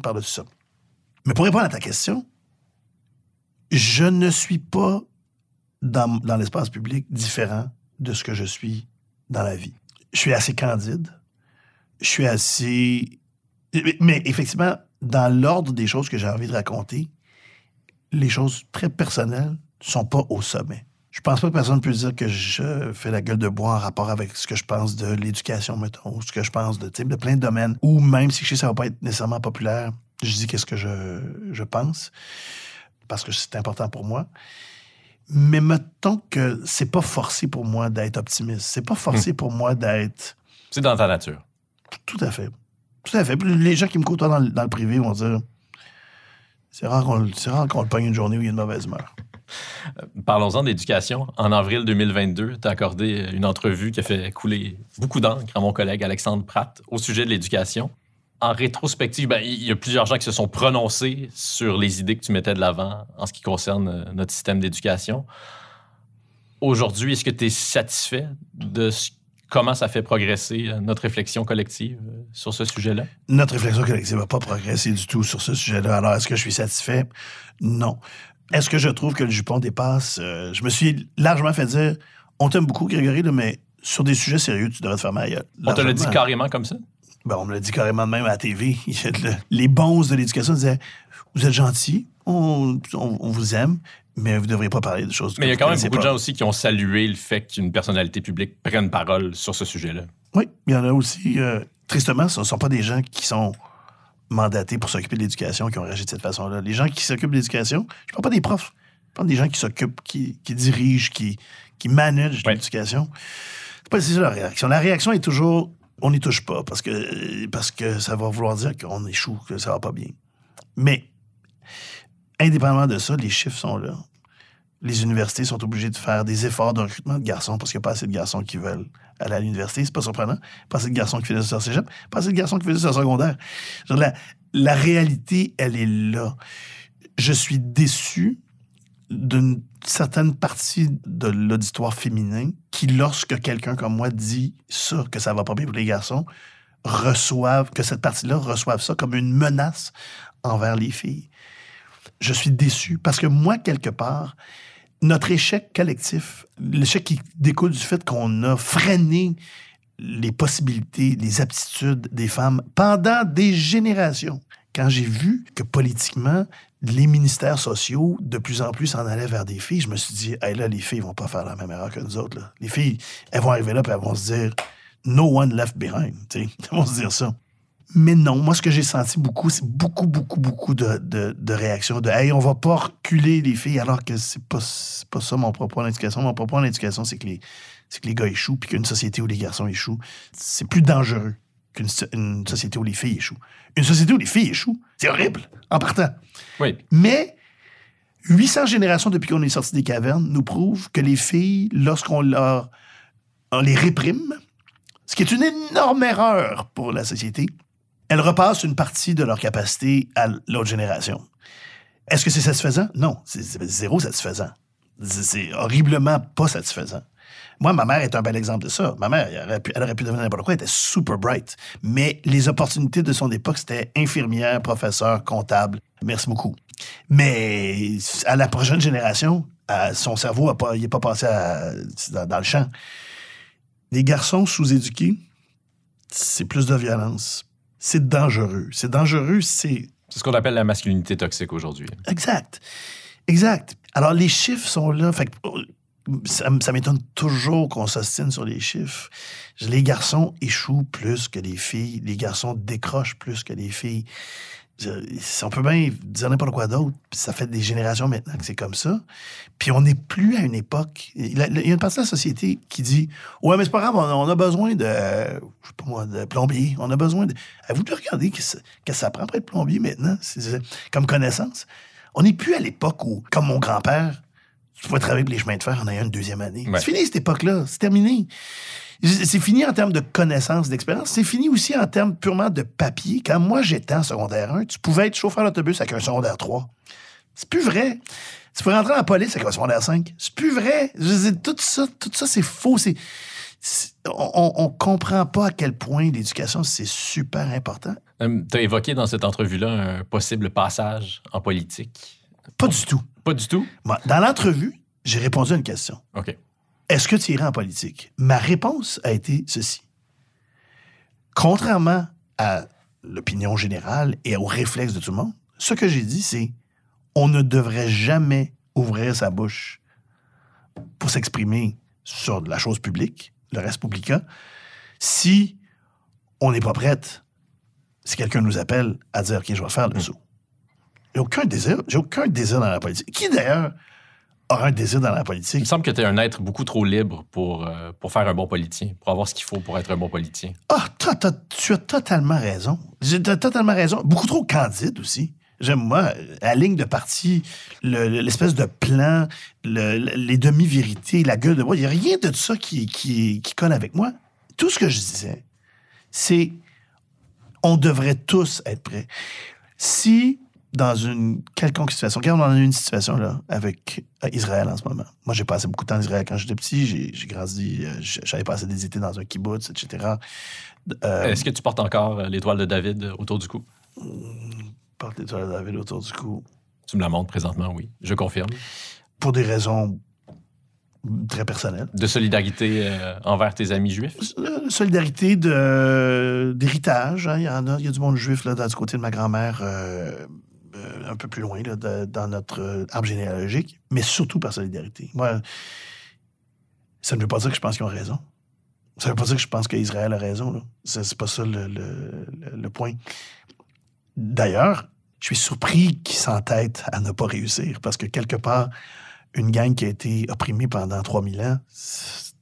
par-dessus ça. Mais pour répondre à ta question, je ne suis pas dans, dans l'espace public différent de ce que je suis dans la vie. Je suis assez candide. Je suis assez. Mais effectivement, dans l'ordre des choses que j'ai envie de raconter, les choses très personnelles sont pas au sommet. Je pense pas que personne peut dire que je fais la gueule de bois en rapport avec ce que je pense de l'éducation, mettons, ou ce que je pense de, de plein de domaines. Ou même si je sais que ça va pas être nécessairement populaire, je dis qu'est-ce que je, je pense, parce que c'est important pour moi. Mais mettons que c'est pas forcé pour moi d'être optimiste. C'est pas forcé pour moi d'être C'est dans ta nature. tout à fait. Tout à fait. Les gens qui me côtoient dans, le- privé vont dire c'est rare qu'on qu'on le pogne une journée où il y a une mauvaise humeur. Parlons-en d'éducation. En avril 2022, tu as accordé une entrevue qui a fait couler beaucoup d'encre à mon collègue Alexandre Pratt au sujet de l'éducation. En rétrospective, ben, il y a plusieurs gens qui se sont prononcés sur les idées que tu mettais de l'avant en ce qui concerne euh, notre système d'éducation. Aujourd'hui, est-ce que tu es satisfait de ce- comment ça fait progresser euh, notre réflexion collective euh, sur ce sujet-là? Notre réflexion collective n'a pas progressé du tout sur ce sujet-là. Alors, est-ce que je suis satisfait? Non. Est-ce que je trouve que le jupon dépasse? Euh, je me suis largement fait dire on t'aime beaucoup, Grégory, là, mais sur des sujets sérieux, tu devrais te faire ma gueule. On te l'a dit carrément comme ça? Ben, on me l'a dit carrément de même à la TV. Les bons de l'éducation disaient Vous êtes on, on- on vous aime, mais vous ne devriez pas parler de choses Mais il y a quand même beaucoup de gens aussi qui ont salué le fait qu'une personnalité publique prenne parole sur ce sujet-là. Oui, il y en a aussi. euh, tristement, ce ne sont pas des gens qui sont mandatés pour s'occuper de l'éducation qui ont réagi de cette façon-là. Les gens qui s'occupent de l'éducation, je ne parle pas des profs, je parle des gens qui s'occupent, qui, qui dirigent, qui, qui managent Ouais. l'éducation. C'est pas ça la réaction. La réaction est toujours on n'y touche pas parce que, parce que ça va vouloir dire qu'on échoue, que ça va pas bien. Mais indépendamment de ça, les chiffres sont là. Les universités sont obligées de faire des efforts de recrutement de garçons parce qu'il n'y a pas assez de garçons qui veulent aller à l'université. C'est pas surprenant. Pas assez de garçons qui finissent leur cégep, pas assez de garçons qui finissent leur secondaire. La, la réalité, elle est là. Je suis déçu d'une certaine partie de l'auditoire féminin qui, lorsque quelqu'un comme moi dit ça, que ça va pas bien pour les garçons, reçoivent, que cette partie-là reçoive ça comme une menace envers les filles. Je suis déçu parce que moi, quelque part, notre échec collectif, l'échec qui découle du fait qu'on a freiné les possibilités, les aptitudes des femmes pendant des générations. Quand j'ai vu que politiquement, les ministères sociaux, de plus en plus, s'en allaient vers des filles, je me suis dit, hey, là, les filles vont pas faire la même erreur que nous autres. Les filles, elles vont arriver là et elles vont se dire, no one left behind. Elles vont se dire ça. Mais non, moi, ce que j'ai senti beaucoup, c'est beaucoup, beaucoup, beaucoup de, de, de réactions de Hey, on va pas reculer les filles, alors que c'est pas, pas ça mon propos en éducation. Mon propos en éducation, c'est que les, que les gars échouent, puis qu'une société où les garçons échouent, c'est plus dangereux qu'une so- une société où les filles échouent. Une société où les filles échouent, c'est horrible, en partant. Oui. Mais 800 générations depuis qu'on est sorti des cavernes nous prouvent que les filles, lorsqu'on leur, on les réprime, ce qui est une énorme erreur pour la société, elles repassent une partie de leur capacité à l'autre génération. Est-ce que c'est satisfaisant? Non, c'est zéro satisfaisant. C'est- horriblement pas satisfaisant. Moi, ma mère est un bel exemple de ça. Ma mère, elle aurait pu, devenir n'importe quoi, elle était super bright. Mais les opportunités de son époque, c'était infirmière, professeur, comptable. Merci beaucoup. Mais à la prochaine génération, son cerveau a pas, n'est pas passé dans, dans le champ. Les garçons sous-éduqués, c'est plus de violence. C'est dangereux. C'est dangereux, c'est C'est ce qu'on appelle la masculinité toxique aujourd'hui. Exact. Exact. Alors, les chiffres sont là. Fait que, oh, ça, ça m'étonne toujours qu'on s'ostine sur les chiffres. Les garçons échouent plus que les filles. Les garçons décrochent plus que les filles. On peut bien dire n'importe quoi d'autre, ça fait des générations maintenant que c'est comme ça. Puis on n'est plus à une époque. Il y a une partie de la société qui dit Ouais, mais c'est pas grave, on a, besoin de, je plombier. On a besoin de. Vous de regarder qu'est-ce que ça prend pour être plombier maintenant, comme connaissance. On n'est plus à l'époque où, comme mon grand-père, tu pouvais travailler pour les chemins de fer en ayant une deuxième année. Ouais. C'est fini cette époque-là, c'est terminé. C'est fini en termes de connaissances, d'expérience. C'est fini aussi en termes purement de papier. Quand moi, j'étais en secondaire 1, tu pouvais être chauffeur d'autobus avec un secondaire 3. C'est plus vrai. Tu peux rentrer en police avec un secondaire 5. C'est plus vrai. Je veux dire, tout ça, tout ça, c'est faux. C'est, on, on comprend pas à quel point l'éducation, c'est super important. tu as évoqué dans cette entrevue-là un possible passage en politique. Pas du tout. Pas du tout? Dans l'entrevue, j'ai répondu à une question. OK. Est-ce que tu irais en politique? Ma réponse a été ceci. Contrairement à l'opinion générale et au réflexe de tout le monde, ce que j'ai dit, c'est on ne devrait jamais ouvrir sa bouche pour s'exprimer sur de la chose publique, le reste publica, si on n'est pas prête, si quelqu'un nous appelle à dire, OK, je vais faire le saut. J'ai aucun désir, j'ai aucun désir dans la politique. Qui d'ailleurs aura un désir dans la Il me politique? semble que tu es un être beaucoup trop libre pour, euh, pour faire un bon politicien, pour avoir ce qu'il faut pour être un bon politicien. Ah, t'as- t'as- tu as totalement raison. J'ai t'as totalement raison. Beaucoup trop candide aussi. J'aime, moi, la ligne de parti, le- le- l'espèce de plan, le- le- les demi-vérités, la gueule de bois, il n'y a rien de ça qui, qui, qui colle avec moi. Tout ce que je disais, c'est on devrait tous être prêts. Si, dans une quelconque situation, regarde, on en a une situation là, avec euh, Israël en ce moment. Moi, j'ai passé beaucoup de temps en Israël quand j'étais petit. J'ai grandi, euh, j'avais passé des étés dans un kibbutz, etc. Euh, Est-ce que tu portes encore l'étoile de David autour du cou? porte l'étoile de David autour du cou. Tu me la montres présentement, oui. Je confirme. Pour des raisons très personnelles. De solidarité euh, envers tes amis juifs? Solidarité de- d'héritage. hein. Il y en a, il y a du monde juif là, du côté de ma grand-mère, euh, un peu plus loin, là, dans notre euh, arbre généalogique, mais surtout par solidarité. Moi, ça ne veut pas dire que je pense qu'ils ont raison. Ça ne veut pas dire que je pense qu'Israël a raison. là. C'est c'est pas ça le- le- le point. D'ailleurs, je suis surpris qu'ils s'entêtent à ne pas réussir parce que quelque part, une gang qui a été opprimée pendant 3000 ans,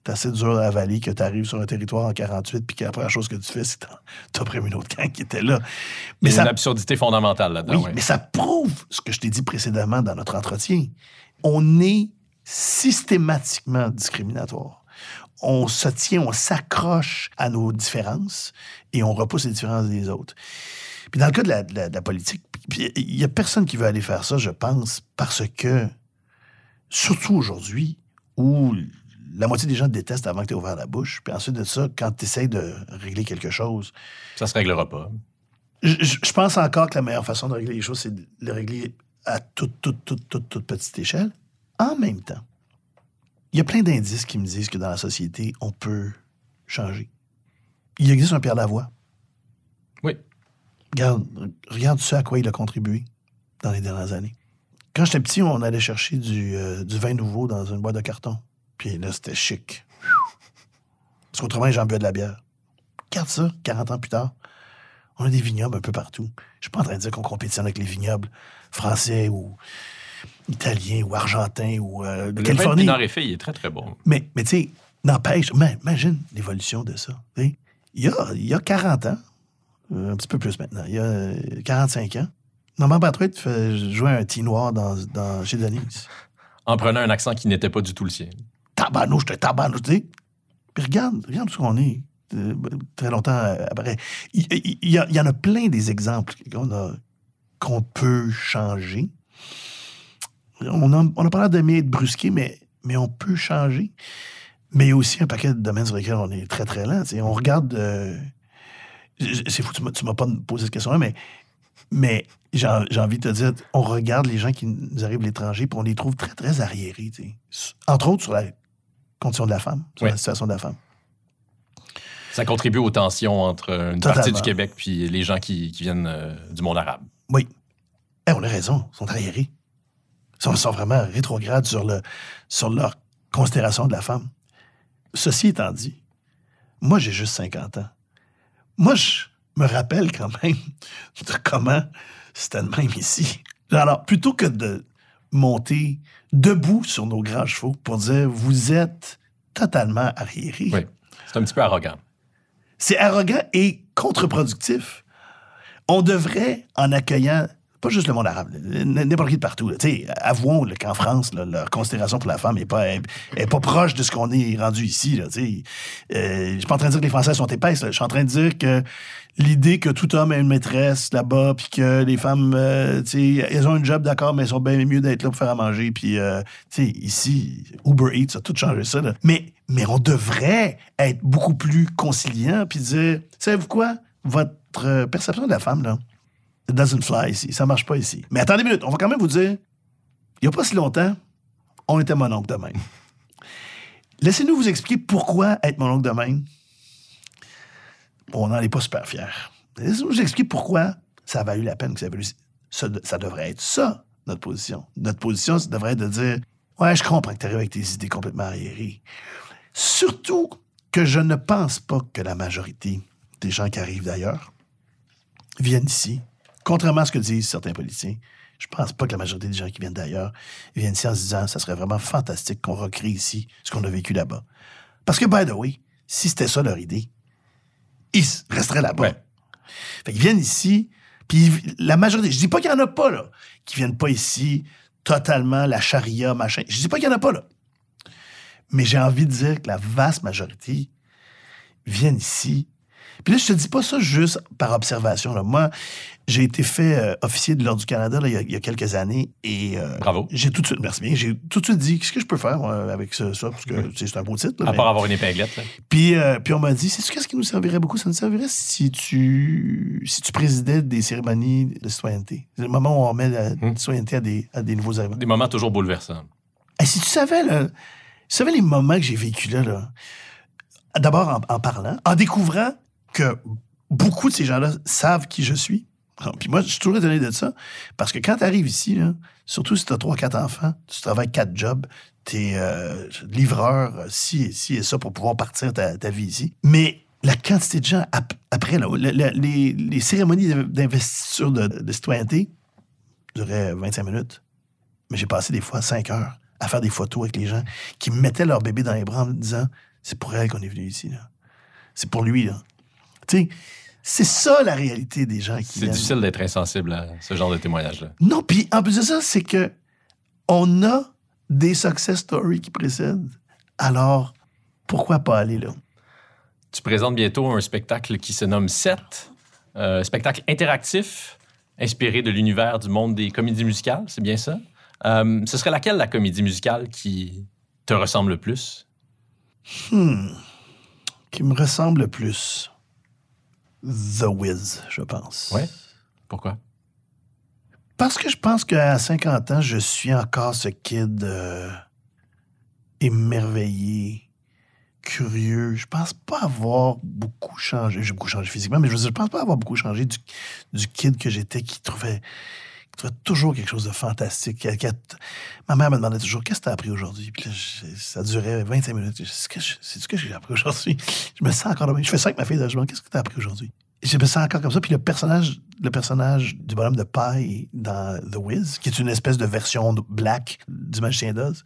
c'est assez dur à avaler que tu arrives sur un territoire en 48 puis que la première chose que tu fais, c'est t'opprimes une autre gang qui était là. Il Mais y a ça une absurdité fondamentale là-dedans. oui, mais ça prouve ce que je t'ai dit précédemment dans notre entretien. On est systématiquement discriminatoire. On se tient, on s'accroche à nos différences et on repousse les différences des autres. Puis dans le cas de la, de la- de la politique, il n'y a personne qui veut aller faire ça, je pense, parce que, surtout aujourd'hui, où la moitié des gens te détestent avant que tu aies ouvert la bouche, puis ensuite de ça, quand tu essaies de régler quelque chose, Ça se réglera pas. je, pense encore que la meilleure façon de régler les choses, c'est de les régler à toute, toute, toute, toute, toute petite échelle. En même temps, il y a plein d'indices qui me disent que dans la société, on peut changer. Il existe un Pierre Lavoie. Oui. Regarde, regarde ce à quoi il a contribué dans les dernières années. Quand j'étais petit, on allait chercher du, euh, du vin nouveau dans une boîte de carton. Puis là, c'était chic. Parce qu'autrement, gens buvaient de la bière. Regarde ça, 40 ans plus tard. On a des vignobles un peu partout. Je suis pas en train de dire qu'on compétitionne avec les vignobles français ou italiens ou argentins ou euh, de Le Californie. Pinard et Fille, il est très, très bon. Mais, mais tu sais, n'empêche, imagine l'évolution de ça. Il y a, il y a 40 ans, euh, un petit peu plus maintenant, il y a euh, 45 ans, Normand Patrouille jouer un petit noir dans, dans, chez Denise. En prenant un accent qui n'était pas du tout le sien. Tabarnouche, te tabarnouche, tu sais. Puis regarde, regarde où on est. euh, très longtemps euh, après. Il, y a- il y en a plein des exemples qu'on qu'on peut changer. On a, on a l'air d'aimer être brusqué, mais, mais on peut changer. Mais il y a aussi un paquet de domaines sur lesquels on est très, très lent. On regarde... euh, c'est fou, tu tu m'as pas posé cette question-là, mais, mais j'ai envie de te dire, on regarde les gens qui nous arrivent de l'étranger, puis on les trouve très, très arriérés. Entre autres sur la condition de la femme, sur Oui. la situation de la femme. Ça contribue aux tensions entre une Totalement. partie du Québec puis les gens qui, qui viennent euh, du monde arabe. Oui. Eh, on a raison, ils sont arriérés. Ils sont, sont vraiment rétrogrades sur, le, sur leur considération de la femme. Ceci étant dit, moi, j'ai juste 50 ans. Moi, je me rappelle quand même de comment c'était le même ici. Alors, plutôt que de monter debout sur nos grands chevaux pour dire vous êtes totalement arriérés, Oui. C'est un petit peu arrogant. c'est arrogant et contre-productif. On devrait, en accueillant pas juste le monde arabe, n'importe qui de partout, sais, avouons qu'en France, là, leur considération pour la femme n'est pas, est, pas proche de ce qu'on est rendu ici. là, sais. Euh, je suis pas en train de dire que les Français sont épaisses. Je suis en train de dire que l'idée que tout homme a une maîtresse là-bas, puis que les femmes, euh, sais, elles ont un job, d'accord, mais elles sont bien mieux d'être là pour faire à manger. Puis, euh, sais, ici, Uber Eats a tout changé ça. là. Mais, mais on devrait être beaucoup plus conciliant, puis dire, savez-vous quoi? Votre euh, perception de la femme, là, it doesn't fly ici. Ça marche pas ici. Mais attendez une minute, on va quand même vous dire, il y a pas si longtemps, on était mon oncle de. Laissez-nous vous expliquer pourquoi être mon oncle de même. On n'en est pas super fiers. Laissez-nous vous expliquer pourquoi ça a valu la peine que ça a valu. Ça, ça devrait être ça, notre position. Notre position, ça devrait être de dire Ouais, je comprends que tu arrives avec tes idées complètement arriérées. Surtout que je ne pense pas que la majorité des gens qui arrivent d'ailleurs viennent ici. Contrairement à ce que disent certains politiciens, je pense pas que la majorité des gens qui viennent d'ailleurs viennent ici en se disant ça serait vraiment fantastique qu'on recrée ici ce qu'on a vécu là-bas. Parce que, by the way, si c'était ça leur idée, ils resteraient là-bas. Ouais. Fait qu'ils viennent ici, puis la majorité, je dis pas qu'il y en a pas, là, qui viennent pas ici totalement la charia, machin. Je dis pas qu'il y en a pas, là. Mais j'ai envie de dire que la vaste majorité viennent ici. Puis là, je te dis pas ça juste par observation. Là. Moi, j'ai été fait euh, officier de l'Ordre du Canada là, il, y a, il y a quelques années et euh, Bravo. j'ai tout de suite, merci bien, j'ai tout de suite dit qu'est-ce que je peux faire moi, avec ça, ça, parce que c'est un beau titre. là, À mais- part avoir une épinglette. là. puis, euh, puis on m'a dit, c'est qu'est-ce qui nous servirait beaucoup? Ça nous servirait si tu, si tu présidais des cérémonies de citoyenneté. C'est le moment où on met la Hmm. citoyenneté à des, à des nouveaux arrivants. Des moments toujours bouleversants. Et si tu savais, là, tu savais les moments que j'ai vécu là, là d'abord en, en parlant, en découvrant que beaucoup de ces gens-là savent qui je suis. Puis moi, je suis toujours étonné de ça. Parce que quand tu arrives ici, surtout si tu as trois, quatre enfants, tu travailles quatre jobs, tu es livreur, euh, ci et ci et ça pour pouvoir partir ta, vie ici. Mais la quantité de gens ap- après, là, le- le- les, cérémonies d'investiture de, citoyenneté duraient 25 minutes. Mais j'ai passé des fois 5 heures à faire des photos avec les gens qui me mettaient leur bébé dans les bras en me disant c'est pour elle qu'on est venu ici. C'est pour lui. Là. C'est ça la réalité des gens qui C'est difficile d'être insensible à ce genre de témoignage-là. Non, puis en plus de ça, c'est que on a des success stories qui précèdent. Alors, pourquoi pas aller là? Tu présentes bientôt un spectacle qui se nomme 7, euh, spectacle interactif inspiré de l'univers du monde des comédies musicales, c'est bien ça? Euh, ce serait laquelle la comédie musicale qui te ressemble le plus? Hmm. Qui me ressemble le plus. The Wiz, je pense. Ouais. Pourquoi? Parce que je pense qu'à 50 ans, je suis encore ce kid euh, émerveillé, curieux. Je pense pas avoir beaucoup changé. J'ai beaucoup changé physiquement, mais je veux dire, je pense pas avoir beaucoup changé du, du kid que j'étais qui trouvait, qui trouvait toujours quelque chose de fantastique. ma mère me demandait toujours Qu'est-ce que tu as appris aujourd'hui? Puis là, ça durait 25 minutes. C'est-tu que j'ai appris aujourd'hui? Je me sens encore. Je fais ça avec ma fille. Je me Qu'est-ce que tu as appris aujourd'hui? Je me sens encore comme ça. Puis le personnage, le personnage du bonhomme de paille dans The Wiz, qui est une espèce de version black du magicien d'Oz,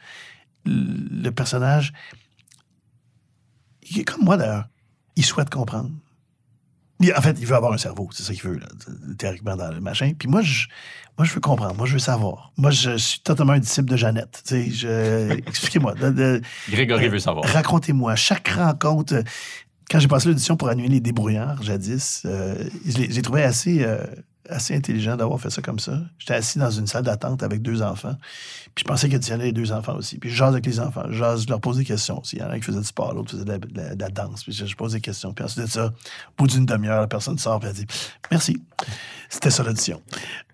le personnage, il est comme moi d'ailleurs. Il souhaite comprendre. Il- en fait, il veut avoir un cerveau, c'est ça qu'il veut, là, théoriquement, dans le machin. Puis moi, je, moi, je veux comprendre, moi, je veux savoir. Moi, je suis totalement un disciple de Jeannette. Je- Expliquez-moi. Grégory veut savoir. Racontez-moi, chaque rencontre. euh, Quand j'ai passé l'audition pour annuler les débrouillards, jadis, euh, je l'ai- trouvé assez, euh, assez intelligent d'avoir fait ça comme ça. J'étais assis dans une salle d'attente avec deux enfants. Puis je pensais qu'il y avait les deux enfants aussi. Puis je jase avec les enfants. Je, leur pose des questions aussi. Il y en a un qui faisait du sport, l'autre faisait de la, danse. Puis je, pose des questions. Puis ensuite ça, au bout d'une demi-heure, la personne sort et elle dit Merci. C'était ça l'audition.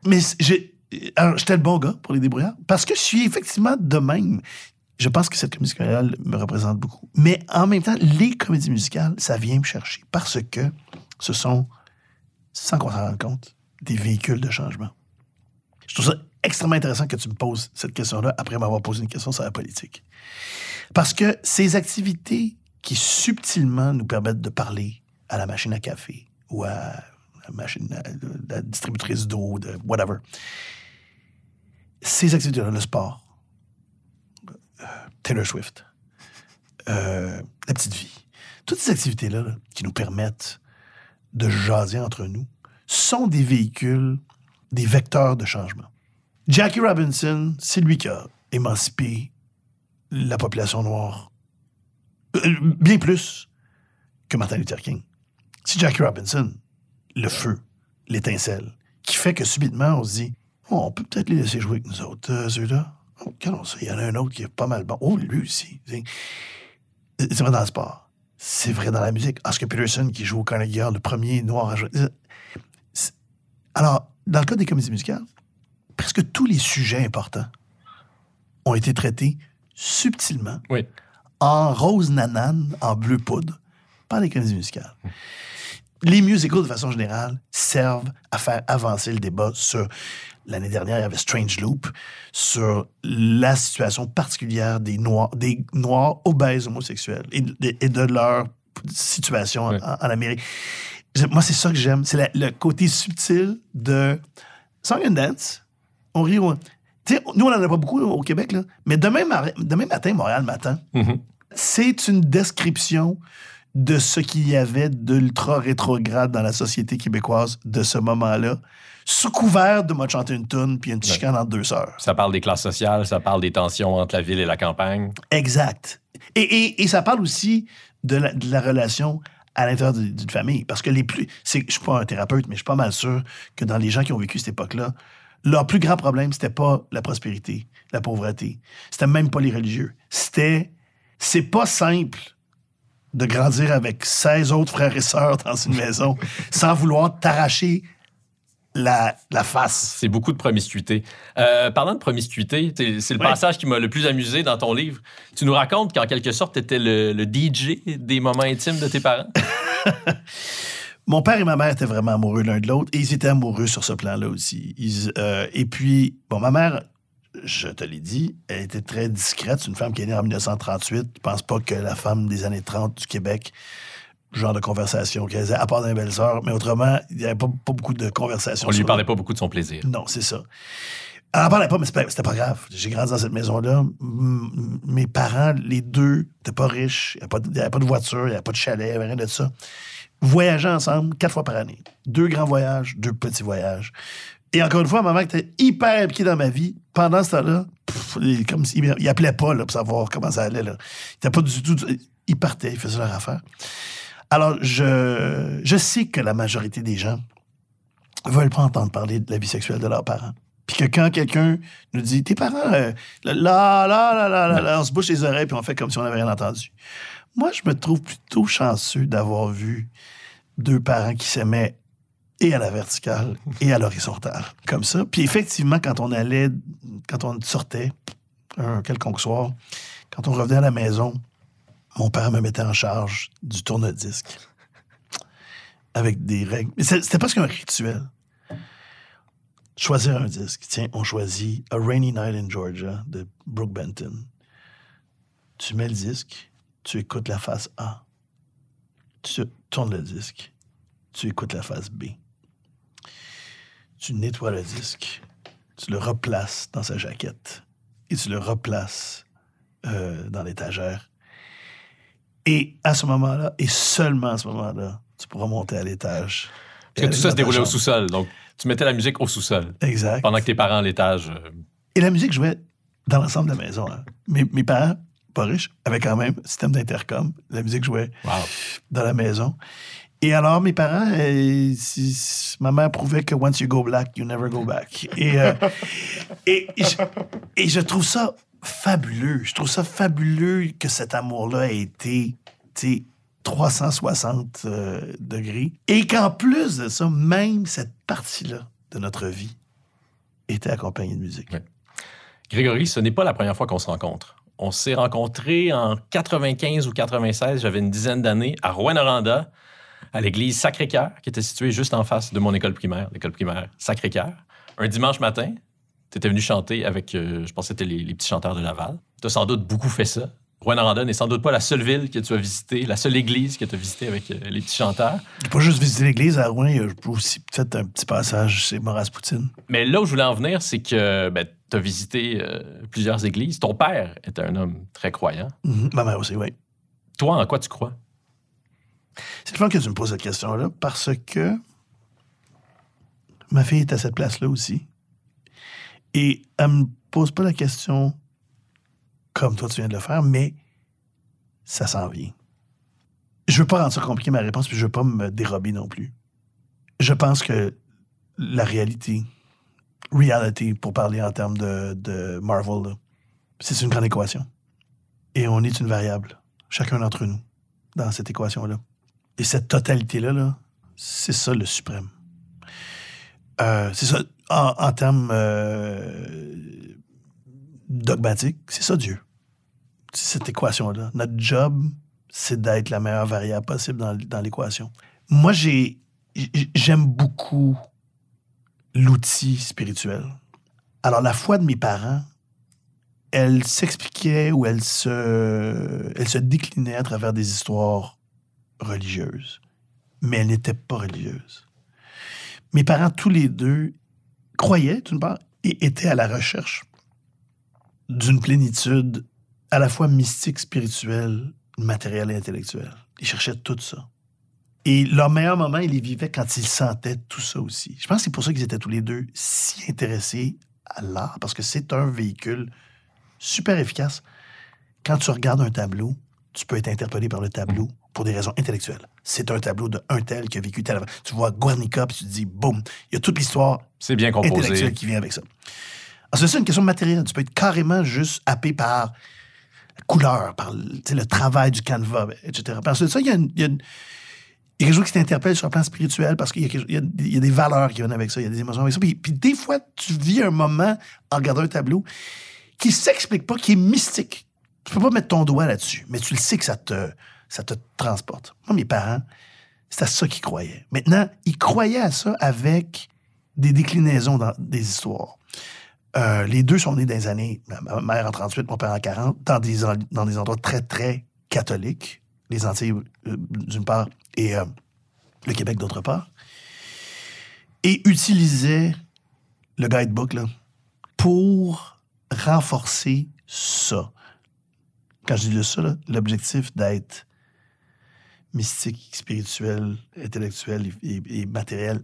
Mais j'étais le bon gars pour les débrouillards parce que je suis effectivement de même. Je pense que cette comédie musicale me représente beaucoup. Mais en même temps, les comédies musicales, ça vient me chercher parce que ce sont, sans qu'on s'en rende compte, des véhicules de changement. Je trouve ça extrêmement intéressant que tu me poses cette question-là après m'avoir posé une question sur la politique. Parce que ces activités qui subtilement nous permettent de parler à la machine à café ou à machine, à- la distributrice d'eau, de whatever. Ces activités-là, le sport, euh, Taylor Swift, euh, la petite vie, toutes ces activités-là là, qui nous permettent de jaser entre nous sont des véhicules, des vecteurs de changement. Jackie Robinson, c'est lui qui a émancipé la population noire euh, bien plus que Martin Luther King. C'est Jackie Robinson, le feu, l'étincelle, qui fait que subitement, on se dit Oh, on peut peut-être les laisser jouer avec nous autres, euh, ceux-là. Oh, il y en a un autre qui est pas mal bon. Oh, lui aussi. C'est vrai dans le sport. C'est vrai dans la musique. Oscar Peterson qui joue au Carnegie le premier noir à jouer. Alors, dans le cas des comédies musicales, presque tous les sujets importants ont été traités subtilement, Oui. en rose nanane, en bleu poudre, par les comédies musicales. Les musicals, de façon générale, servent à faire avancer le débat sur. L'année dernière, il y avait Strange Loop sur la situation particulière des Noirs, des noirs obèses homosexuels et, de- et de leur situation en Amérique. Moi, c'est ça que j'aime. C'est la- le côté subtil de Song and Dance. On rit. on- Tu sais, nous, on n'en a pas beaucoup au Québec, là. mais demain, mar- demain matin, Montréal matin, Mhm. c'est une description de ce qu'il y avait d'ultra rétrograde dans la société québécoise de ce moment-là, sous couvert de m'a chanter une tune puis une chicane entre deux sœurs. Ça parle des classes sociales, ça parle des tensions entre la ville et la campagne. Exact. Et, et- et ça parle aussi de la, de la relation à l'intérieur du- d'une famille. Parce que les plus. Je suis pas un thérapeute, mais je suis pas mal sûr que dans les gens qui ont vécu cette époque-là, leur plus grand problème, c'était pas la prospérité, la pauvreté. C'était même pas les religieux. C'était. C'est pas simple de grandir avec 16 autres frères et sœurs dans une maison sans vouloir t'arracher la, la face. C'est beaucoup de promiscuité. Euh, parlant de promiscuité, c'est le Ouais. passage qui m'a le plus amusé dans ton livre. Tu nous racontes qu'en quelque sorte, tu étais le, le DJ des moments intimes de tes parents? Mon père et ma mère étaient vraiment amoureux l'un de l'autre et ils étaient amoureux sur ce plan-là aussi. Ils, euh, et puis, bon, ma mère, je te l'ai dit, elle était très discrète. C'est une femme qui est née en 1938. Je pense pas que la femme des années 30 du Québec, genre de conversation qu'elle faisait, à part dans les belles-sœurs, mais autrement, il n'y avait pas, pas beaucoup de conversations. On lui parlait pas beaucoup de son plaisir. non, c'est ça. Elle en parlait pas, mais c'était pas- grave. J'ai grandi dans cette maison-là. Mes parents, les deux, n'étaient pas riches. Il n'y avait, pas de voiture, il n'y avait pas de chalet, il n'y avait rien de ça. Voyageaient ensemble quatre fois par année. Deux grands voyages, deux petits voyages. Et encore une fois, ma mère était hyper impliquée dans ma vie. Pendant ce temps-là, il- comme s'il- il appelait pas là, pour savoir comment ça allait. Là. Il était pas du tout. Il partait, il faisait leur affaire. Alors, je, je sais que la majorité des gens veulent pas entendre parler de la vie sexuelle de leurs parents. Puis que quand quelqu'un nous dit Tes parents, euh, là, là, là, là, là, là, là, on se bouche les oreilles puis on fait comme si on n'avait rien entendu. Moi, je me trouve plutôt chanceux d'avoir vu deux parents qui s'aimaient et à la verticale et à l'horizontale, comme ça. Puis effectivement, quand on allait, quand on sortait, un quelconque soir, quand on revenait à la maison, mon père me mettait en charge du tourne-disque avec des règles. Mais c'était presque un rituel. Choisir un disque. Tiens, on choisit A Rainy Night in Georgia de Brooke Benton. Tu mets le disque, tu écoutes la face A. Tu tournes le disque, tu écoutes la face B. Tu nettoies le disque, tu le replaces dans sa jaquette et tu le replaces euh, dans l'étagère. Et à ce moment-là, et seulement à ce moment-là, tu pourras monter à l'étage. Parce que tout ça se déroulait au sous-sol. Donc, tu mettais la musique au sous-sol. Exact. Pendant que tes parents à l'étage. euh, Et la musique jouait dans l'ensemble de la maison. hein. Mes, mes parents, pas riches, avaient quand même un système d'intercom. La musique jouait wow. dans la maison. Et alors, mes parents, euh, si- ma mère prouvait que once you go black, you never go back. Et, euh, et, je, et je trouve ça fabuleux. Je trouve ça fabuleux que cet amour-là ait été, tu sais, 360 euh, degrés. Et qu'en plus de ça, même cette partie-là de notre vie était accompagnée de musique. Grégory, ce n'est pas la première fois qu'on se rencontre. On s'est rencontrés en 95 ou 96, j'avais une dizaine d'années, à Rouen-Noranda, à l'église Sacré-Cœur, qui était située juste en face de mon école primaire, l'école primaire Sacré-Cœur. Un dimanche matin, tu étais venu chanter avec, euh, je pense que c'était les, les petits chanteurs de Laval. Tu as sans doute beaucoup fait ça Rouen-Noranda n'est sans doute pas la seule ville que tu as visitée, la seule église que tu as visitée avec euh, les petits chanteurs. J'ai pas juste visité l'église à Rouen, j'ai aussi fait un petit passage chez Maurice Poutine. Mais là où je voulais en venir, c'est que ben, tu as visité euh, plusieurs églises. Ton père était un homme très croyant. Mhm. Ma mère aussi, oui. Toi, en quoi tu crois? C'est le fun que tu me poses cette question-là parce que ma fille est à cette place-là aussi. Et elle me pose pas la question comme toi tu viens de le faire, mais ça s'en vient. Je veux pas rendre ça compliqué ma réponse, puis je veux pas me dérober non plus. Je pense que la réalité, reality, pour parler en termes de, de Marvel, c'est une grande équation. Et on est une variable, chacun d'entre nous, dans cette équation-là. Et cette totalité-là, là, c'est ça le suprême. Euh, c'est ça, en, termes euh, dogmatiques, c'est ça Dieu. C'est cette équation-là. Notre job, c'est d'être la meilleure variable possible dans, l'équation. Moi, j'aime beaucoup l'outil spirituel. Alors, la foi de mes parents, elle s'expliquait ou elle se, elle se déclinait à travers des histoires religieuses. Mais elle n'était pas religieuse. Mes parents, tous les deux, croyaient, d'une part, et étaient à la recherche d'une plénitude à la fois mystique, spirituelle, matérielle et intellectuelle. Ils cherchaient tout ça. Et leur meilleur moment, ils les vivaient quand ils sentaient tout ça aussi. Je pense que c'est pour ça qu'ils étaient tous les deux si intéressés à l'art, parce que c'est un véhicule super efficace. Quand tu regardes un tableau, tu peux être interpellé par le tableau pour des raisons intellectuelles. C'est un tableau de un tel qui a vécu tel. Tu vois Guernica, puis tu te dis, boum, il y a toute l'histoire C'est bien composé. intellectuelle qui vient avec ça. Alors, c'est ça une question matérielle. Tu peux être carrément juste happé par la couleur, par le, travail du canevas, etc. Puis ensuite, ça, il y a, une- y a une- il y a quelque chose qui t'interpelle sur le plan spirituel parce qu'il y, a y y des valeurs qui viennent avec ça, il y a des émotions avec ça. Puis, puis des fois, tu vis un moment en regardant un tableau qui s'explique pas, qui est mystique. Tu peux pas mettre ton doigt là-dessus, mais tu le sais que ça te, ça te transporte. Moi, mes parents, c'est à ça qu'ils croyaient. Maintenant, ils croyaient à ça avec des déclinaisons dans des histoires. Euh, les deux sont nés dans les années, ma mère en 38, mon père en 40, dans des, dans des endroits très, très catholiques. Les Antilles, euh, d'une part, et euh, le Québec, d'autre part. Et utilisaient le guidebook là, pour renforcer ça. Quand je dis ça, l'objectif d'être mystique, spirituel, intellectuel et, matériel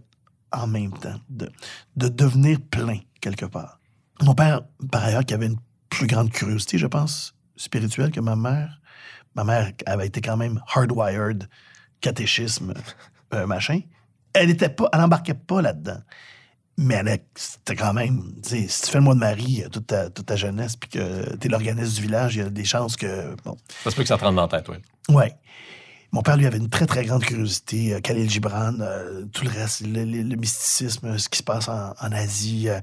en même temps, de, de devenir plein quelque part. Mon père, par ailleurs, qui avait une plus grande curiosité, je pense, spirituelle que ma mère. Ma mère avait été quand même hardwired, catéchisme, euh, machin. Elle était pas, elle embarquait pas là-dedans. Mais elle c'était quand même, si tu fais le mois de Marie toute ta, toute ta jeunesse, puis que tu es l'organisme du village, il y a des chances que, bon, Ça se peut que ça te rentre dans la tête, oui. Ouais. Mon père, lui, avait une très, très grande curiosité. euh, Khalil Gibran, euh, tout le reste, le, mysticisme, euh, ce qui se passe en, Asie. euh.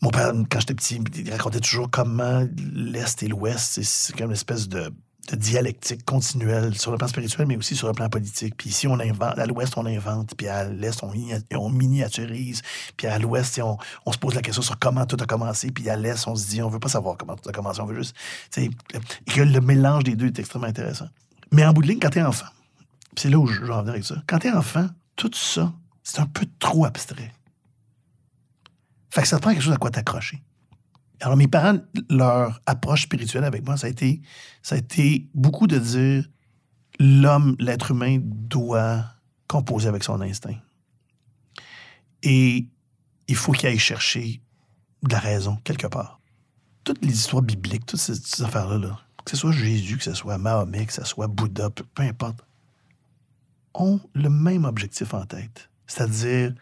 mon père, quand j'étais petit, il racontait toujours comment l'Est et l'Ouest, c'est- comme une espèce de, dialectique continuelle sur le plan spirituel, mais aussi sur le plan politique. Puis ici, on invente, à l'Ouest, on invente, puis à l'Est, on, minia- on miniaturise, puis à l'Ouest, on, on se pose la question sur comment tout a commencé, puis à l'Est, on se dit, on veut pas savoir comment tout a commencé, on veut juste... Et que le mélange des deux est extrêmement intéressant. Mais en bout de ligne, quand t'es enfant, c'est là où je vais en venir avec ça, quand t'es enfant, tout ça, c'est un peu trop abstrait. Fait que ça te prend quelque chose à quoi t'accrocher. Alors, mes parents, leur approche spirituelle avec moi, ça a été, beaucoup de dire l'homme, l'être humain doit composer avec son instinct. Et il faut qu'il aille chercher de la raison quelque part. Toutes les histoires bibliques, toutes ces, ces affaires-là, là, que ce soit Jésus, que ce soit Mahomet, que ce soit Bouddha, peu, importe, ont le même objectif en tête, c'est-à-dire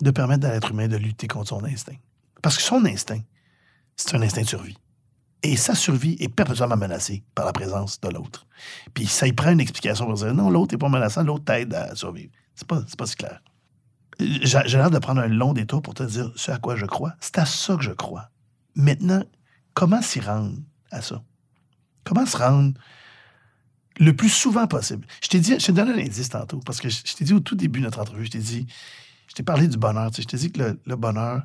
de permettre à l'être humain de lutter contre son instinct. Parce que son instinct, c'est un instinct de survie. Et sa survie est perpétuellement menacée par la présence de l'autre. Puis ça y prend une explication pour dire non, l'autre n'est pas menaçant, l'autre t'aide à survivre. C'est pas, pas si clair. J'ai l'air de prendre un long détour pour te dire ce à quoi je crois. C'est à ça que je crois. Maintenant, comment s'y rendre à ça? Comment se rendre le plus souvent possible? Je t'ai dit, je t'ai donné un indice tantôt, parce que je, t'ai dit au tout début de notre entrevue, je t'ai dit, je t'ai parlé du bonheur. tu sais, Je t'ai dit que le, le bonheur,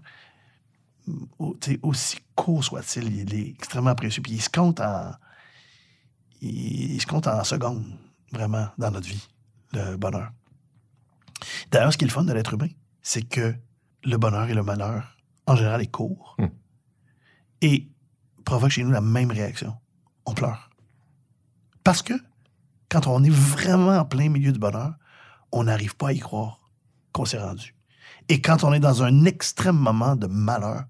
au- sais, aussi court soit-il, il est extrêmement précieux. Puis il se compte en. il, il se compte en secondes, vraiment, dans notre vie, le bonheur. D'ailleurs, ce qui est le fun de l'être humain, c'est que le bonheur et le malheur, en général, est court Hmm. et provoque chez nous la même réaction. On pleure. Parce que quand on est vraiment en plein milieu du bonheur, on n'arrive pas à y croire qu'on s'est rendu. Et quand on est dans un extrême moment de malheur,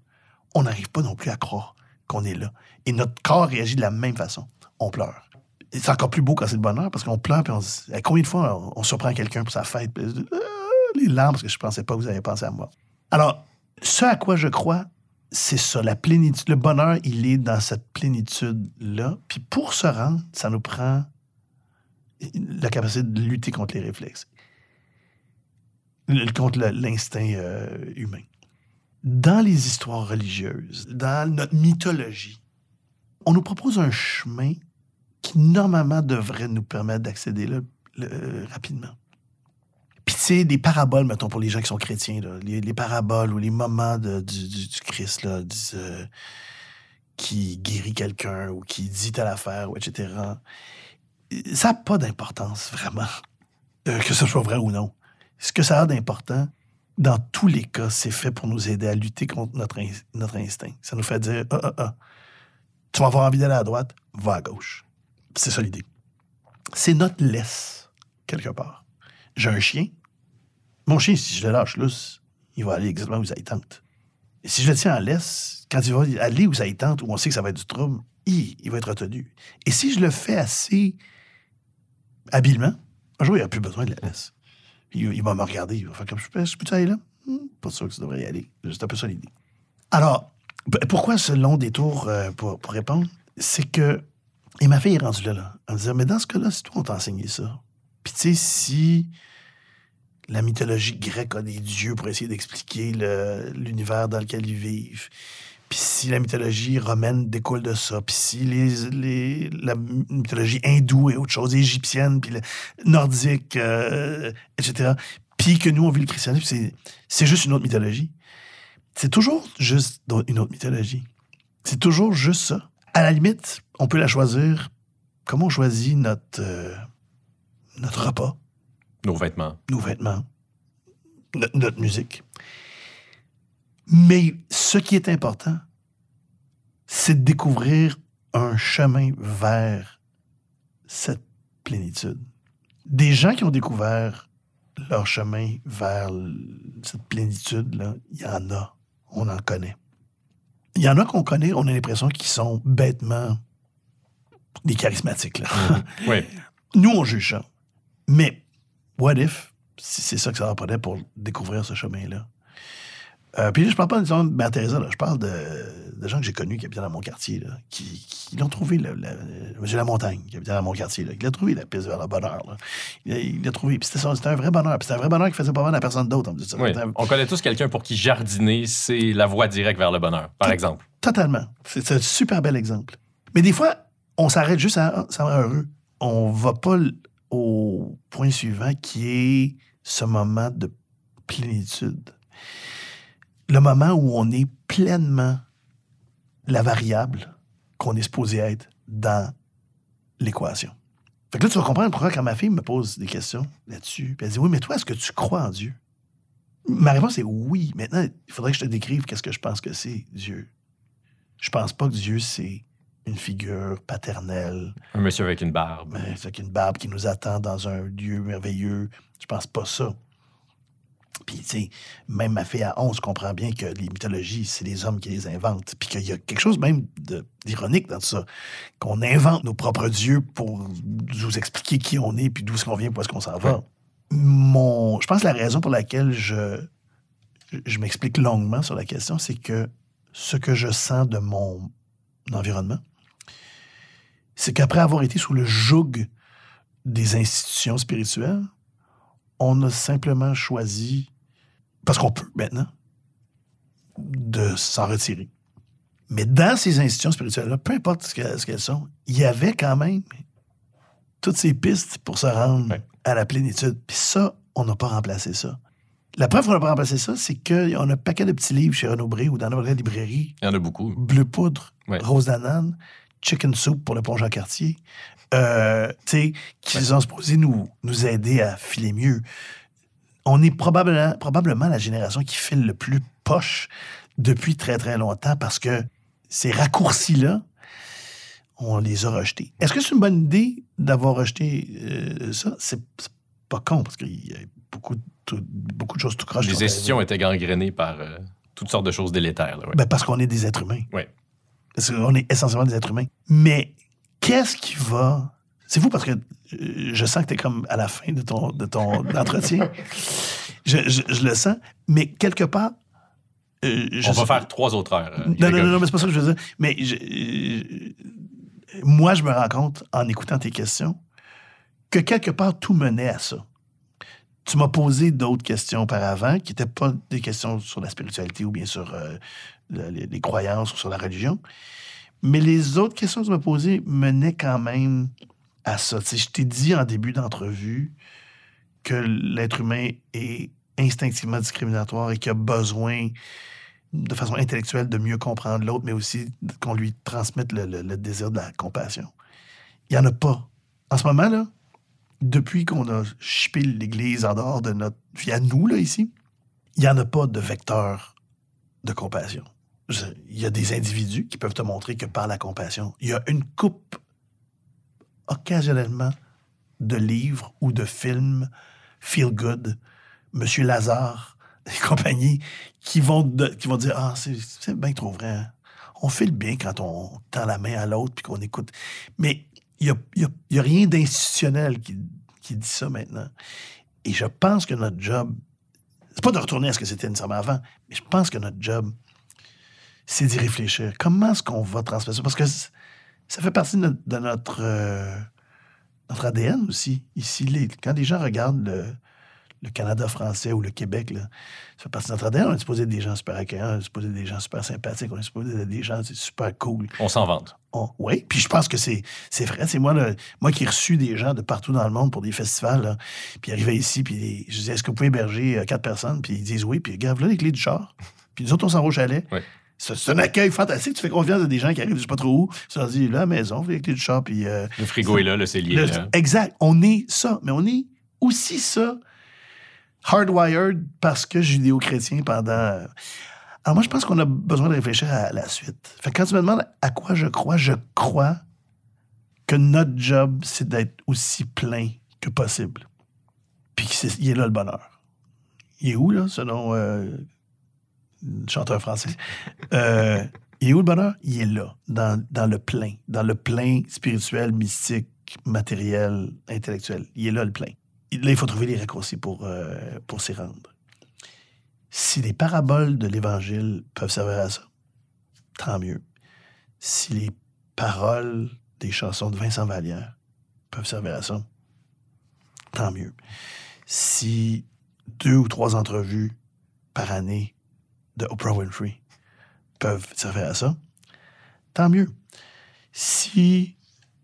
on n'arrive pas non plus à croire qu'on est là. Et notre corps réagit de la même façon. On pleure. C'est encore plus beau quand c'est le bonheur parce qu'on pleure puis on se dit, combien de fois on, on surprend quelqu'un pour sa fête puis, euh, les larmes parce que je pensais pas que vous avez pensé à moi. Alors, ce à quoi je crois, c'est ça, la plénitude. Le bonheur, il est dans cette plénitude-là. Puis pour se rendre, ça nous prend la capacité de lutter contre les réflexes, le- contre l'instinct euh, humain. Dans les histoires religieuses, dans notre mythologie, on nous propose un chemin qui normalement devrait nous permettre d'accéder le- rapidement. Puis tu sais, des paraboles, mettons, pour les gens qui sont chrétiens, là, les, les paraboles ou les moments du, du- du Christ, là, euh, qui guérit quelqu'un ou qui dit telle affaire, ou etc. Ça n'a pas d'importance, vraiment, euh, que ce soit vrai ou non. Ce que ça a d'important, dans tous les cas, c'est fait pour nous aider à lutter contre notre, notre instinct. Ça nous fait dire, ah, ah, ah, tu vas avoir envie d'aller à droite, va à gauche. C'est ça l'idée. C'est notre laisse, quelque part. J'ai un chien. Mon chien, si je le lâche lousse, il va aller exactement où ça y tente. Si je le tiens en laisse, quand il va aller où ça y tente, où on sait que ça va être du trouble, il, il va être retenu. Et si je le fais assez habilement, un jour, il n'a plus besoin de la laisse. Il, il va me regarder, il va faire comme je peux, je peux aller là? Hmm, pas sûr que ça devrait y aller. C'est un peu ça l'idée. Alors, pourquoi ce long détour euh, pour, pour répondre? C'est que. Et ma fille est rendue là, là. Elle me disait, mais dans ce cas-là, c'est toi, on t'a enseigné ça. Puis tu sais, si la mythologie grecque a des dieux pour essayer d'expliquer l'univers dans lequel ils vivent, puis si la mythologie romaine découle de ça, puis si les, les- la mythologie hindoue est autre chose, égyptienne, puis nordique, euh, etc., puis que nous, on vit le christianisme, c'est, juste une autre mythologie. C'est toujours juste une autre mythologie. C'est toujours juste ça. À la limite, on peut la choisir comme on choisit notre, euh, notre repas, Nos vêtements. nos vêtements, no- notre musique. Mais ce qui est important, c'est de découvrir un chemin vers cette plénitude. Des gens qui ont découvert leur chemin vers cette plénitude-là, il y en a. On en connaît. Il y en a qu'on connaît, on a l'impression qu'ils sont bêtement des charismatiques. Là. Oui. Nous, on juge ça. Mais, what if, si c'est ça que ça leur prenait pour découvrir ce chemin-là? Euh, puis là, je parle pas de Mère Teresa, là. je parle de, de gens que j'ai connus qui habitaient dans mon quartier, là, qui, qui l'ont trouvé, le- Monsieur Lamontagne, qui habitait dans mon quartier, là, qui l'a trouvé la piste vers le bonheur. là. Il l'a- l'a trouvé, puis c'était un vrai bonheur. Puis c'était un vrai bonheur qui faisait pas mal à personne d'autre. en. Oui. On connaît tous quelqu'un pour qui jardiner, c'est la voie directe vers le bonheur, par exemple. Totalement. C'est un super bel exemple. Mais des fois, on s'arrête juste à ça rend heureux. On va pas au point suivant qui est ce moment de plénitude. Le moment où on est pleinement la variable qu'on est supposé être dans l'équation. Fait que là, tu vas comprendre pourquoi quand ma fille me pose des questions là-dessus, elle dit Oui, mais toi, est-ce que tu crois en Dieu? Ma réponse est oui. Maintenant, il faudrait que je te décrive qu'est-ce que je pense que c'est, Dieu. Je pense pas que Dieu, c'est une figure paternelle, Un monsieur avec une barbe. ben, c'est une barbe qui nous attend dans un lieu merveilleux. Je pense pas ça. Puis, tu sais, même ma fille à 11 comprend bien que les mythologies, c'est les hommes qui les inventent. Puis qu'il y a quelque chose même d'ironique dans tout ça. Qu'on invente nos propres dieux pour nous expliquer qui on est, puis d'où est-ce qu'on vient, puis où est-ce qu'on s'en va. Ouais. Mon, je pense que la raison pour laquelle je, je m'explique longuement sur la question, c'est que ce que je sens de mon environnement, c'est qu'après avoir été sous le joug des institutions spirituelles, on a simplement choisi, parce qu'on peut maintenant, de s'en retirer. Mais dans ces institutions spirituelles-là, peu importe ce que- ce qu'elles sont, il y avait quand même toutes ces pistes pour se rendre Ouais. à la plénitude. Puis ça, on n'a pas remplacé ça. La preuve qu'on n'a pas remplacé ça, c'est qu'on a un paquet de petits livres chez Renaud Bré ou dans notre librairie Il y en a beaucoup. bleu poudre, Ouais. rose d'anane, chicken soup pour le pont Jean-Cartier, euh, tu sais, qui sont supposés nous, nous aider à filer mieux. On est probablement, probablement la génération qui file le plus poche depuis très, très longtemps parce que ces raccourcis-là, on les a rejetés. Est-ce que c'est une bonne idée d'avoir rejeté euh, ça? C'est pas con parce qu'il y a beaucoup, de- tout- beaucoup de choses tout croche. Les arrivées. étaient gangrénées par euh, toutes sortes de choses délétères. là, ouais. Ben, parce qu'on est des êtres humains. Ouais. Parce qu'on est essentiellement des êtres humains. Mais qu'est-ce qui va. C'est fou parce que euh, je sens que tu es comme à la fin de ton, de ton entretien. Je, je- je le sens. Mais quelque part. euh, je On sais- va faire trois autres heures. euh, Non, non, non, non, mais c'est pas ça que je veux dire. Mais je- euh, moi, je me rends compte, en écoutant tes questions, que quelque part, tout menait à ça. Tu m'as posé d'autres questions auparavant qui n'étaient pas des questions sur la spiritualité ou bien sur euh, le- les, croyances ou sur la religion. Mais les autres questions que tu m'as posées menaient quand même à ça. Tu sais, je t'ai dit en début d'entrevue que l'être humain est instinctivement discriminatoire et qu'il a besoin de façon intellectuelle de mieux comprendre l'autre, mais aussi qu'on lui transmette le, le- le désir de la compassion. Il n'y en a pas. En ce moment, là, depuis qu'on a chippé l'Église en dehors de notre vie à nous, là, ici, il n'y en a pas de vecteur de compassion. Il y a des individus qui peuvent te montrer que par la compassion, il y a une coupe occasionnellement de livres ou de films feel good, Monsieur Lazare et compagnie, qui vont, qui vont dire Ah, c'est bien trop vrai. hein. On fait le bien quand on tend la main à l'autre puis qu'on écoute. Mais n'y il y a- a rien d'institutionnel qui, dit ça maintenant. Et je pense que notre job, c'est pas de retourner à ce que c'était nécessairement avant, mais je pense que notre job, c'est d'y réfléchir. Comment est-ce qu'on va transmettre ça? Parce que ça fait partie de notre, euh, ADN aussi. Ici, quand les gens regardent le, le Canada français ou le Québec, là, ça fait partie de notre ADN. On est supposé être des gens super accueillants, on est supposé être des gens super sympathiques, on est supposé être des gens super cool. On s'en vante. oui, puis je pense que c'est c'est vrai. C'est moi, le- moi qui ai reçu des gens de partout dans le monde pour des festivals, là, puis arrivaient ici, puis je disais, est-ce que vous pouvez héberger euh, quatre personnes? Puis ils disent oui, puis regarde, là les clés du char. Puis nous autres, on s'en va au chalet. Ouais. C'est un accueil fantastique. Tu fais confiance à des gens qui arrivent, je sais pas trop où. Tu leur dis, là, maison, les clés du char, puis... euh, Le frigo est là, le cellier le- est là. Exact. On est ça, mais on est aussi ça, hardwired parce que judéo-chrétien pendant. Alors moi, je pense qu'on a besoin de réfléchir à la suite. Fait que quand tu me demandes à quoi je crois, je crois que notre job, c'est d'être aussi plein que possible. Puis il est là le bonheur. Il est où, là, selon euh, le chanteur français? Euh, il est où le bonheur? Il est là, dans, dans le plein, dans le plein spirituel, mystique, matériel, intellectuel. Il est là le plein. Là, il faut trouver les raccourcis pour, euh, pour s'y rendre. Si les paraboles de l'Évangile peuvent servir à ça, tant mieux. Si les paroles des chansons de Vincent Vallière peuvent servir à ça, tant mieux. Si deux ou trois entrevues par année de Oprah Winfrey peuvent servir à ça, tant mieux. Si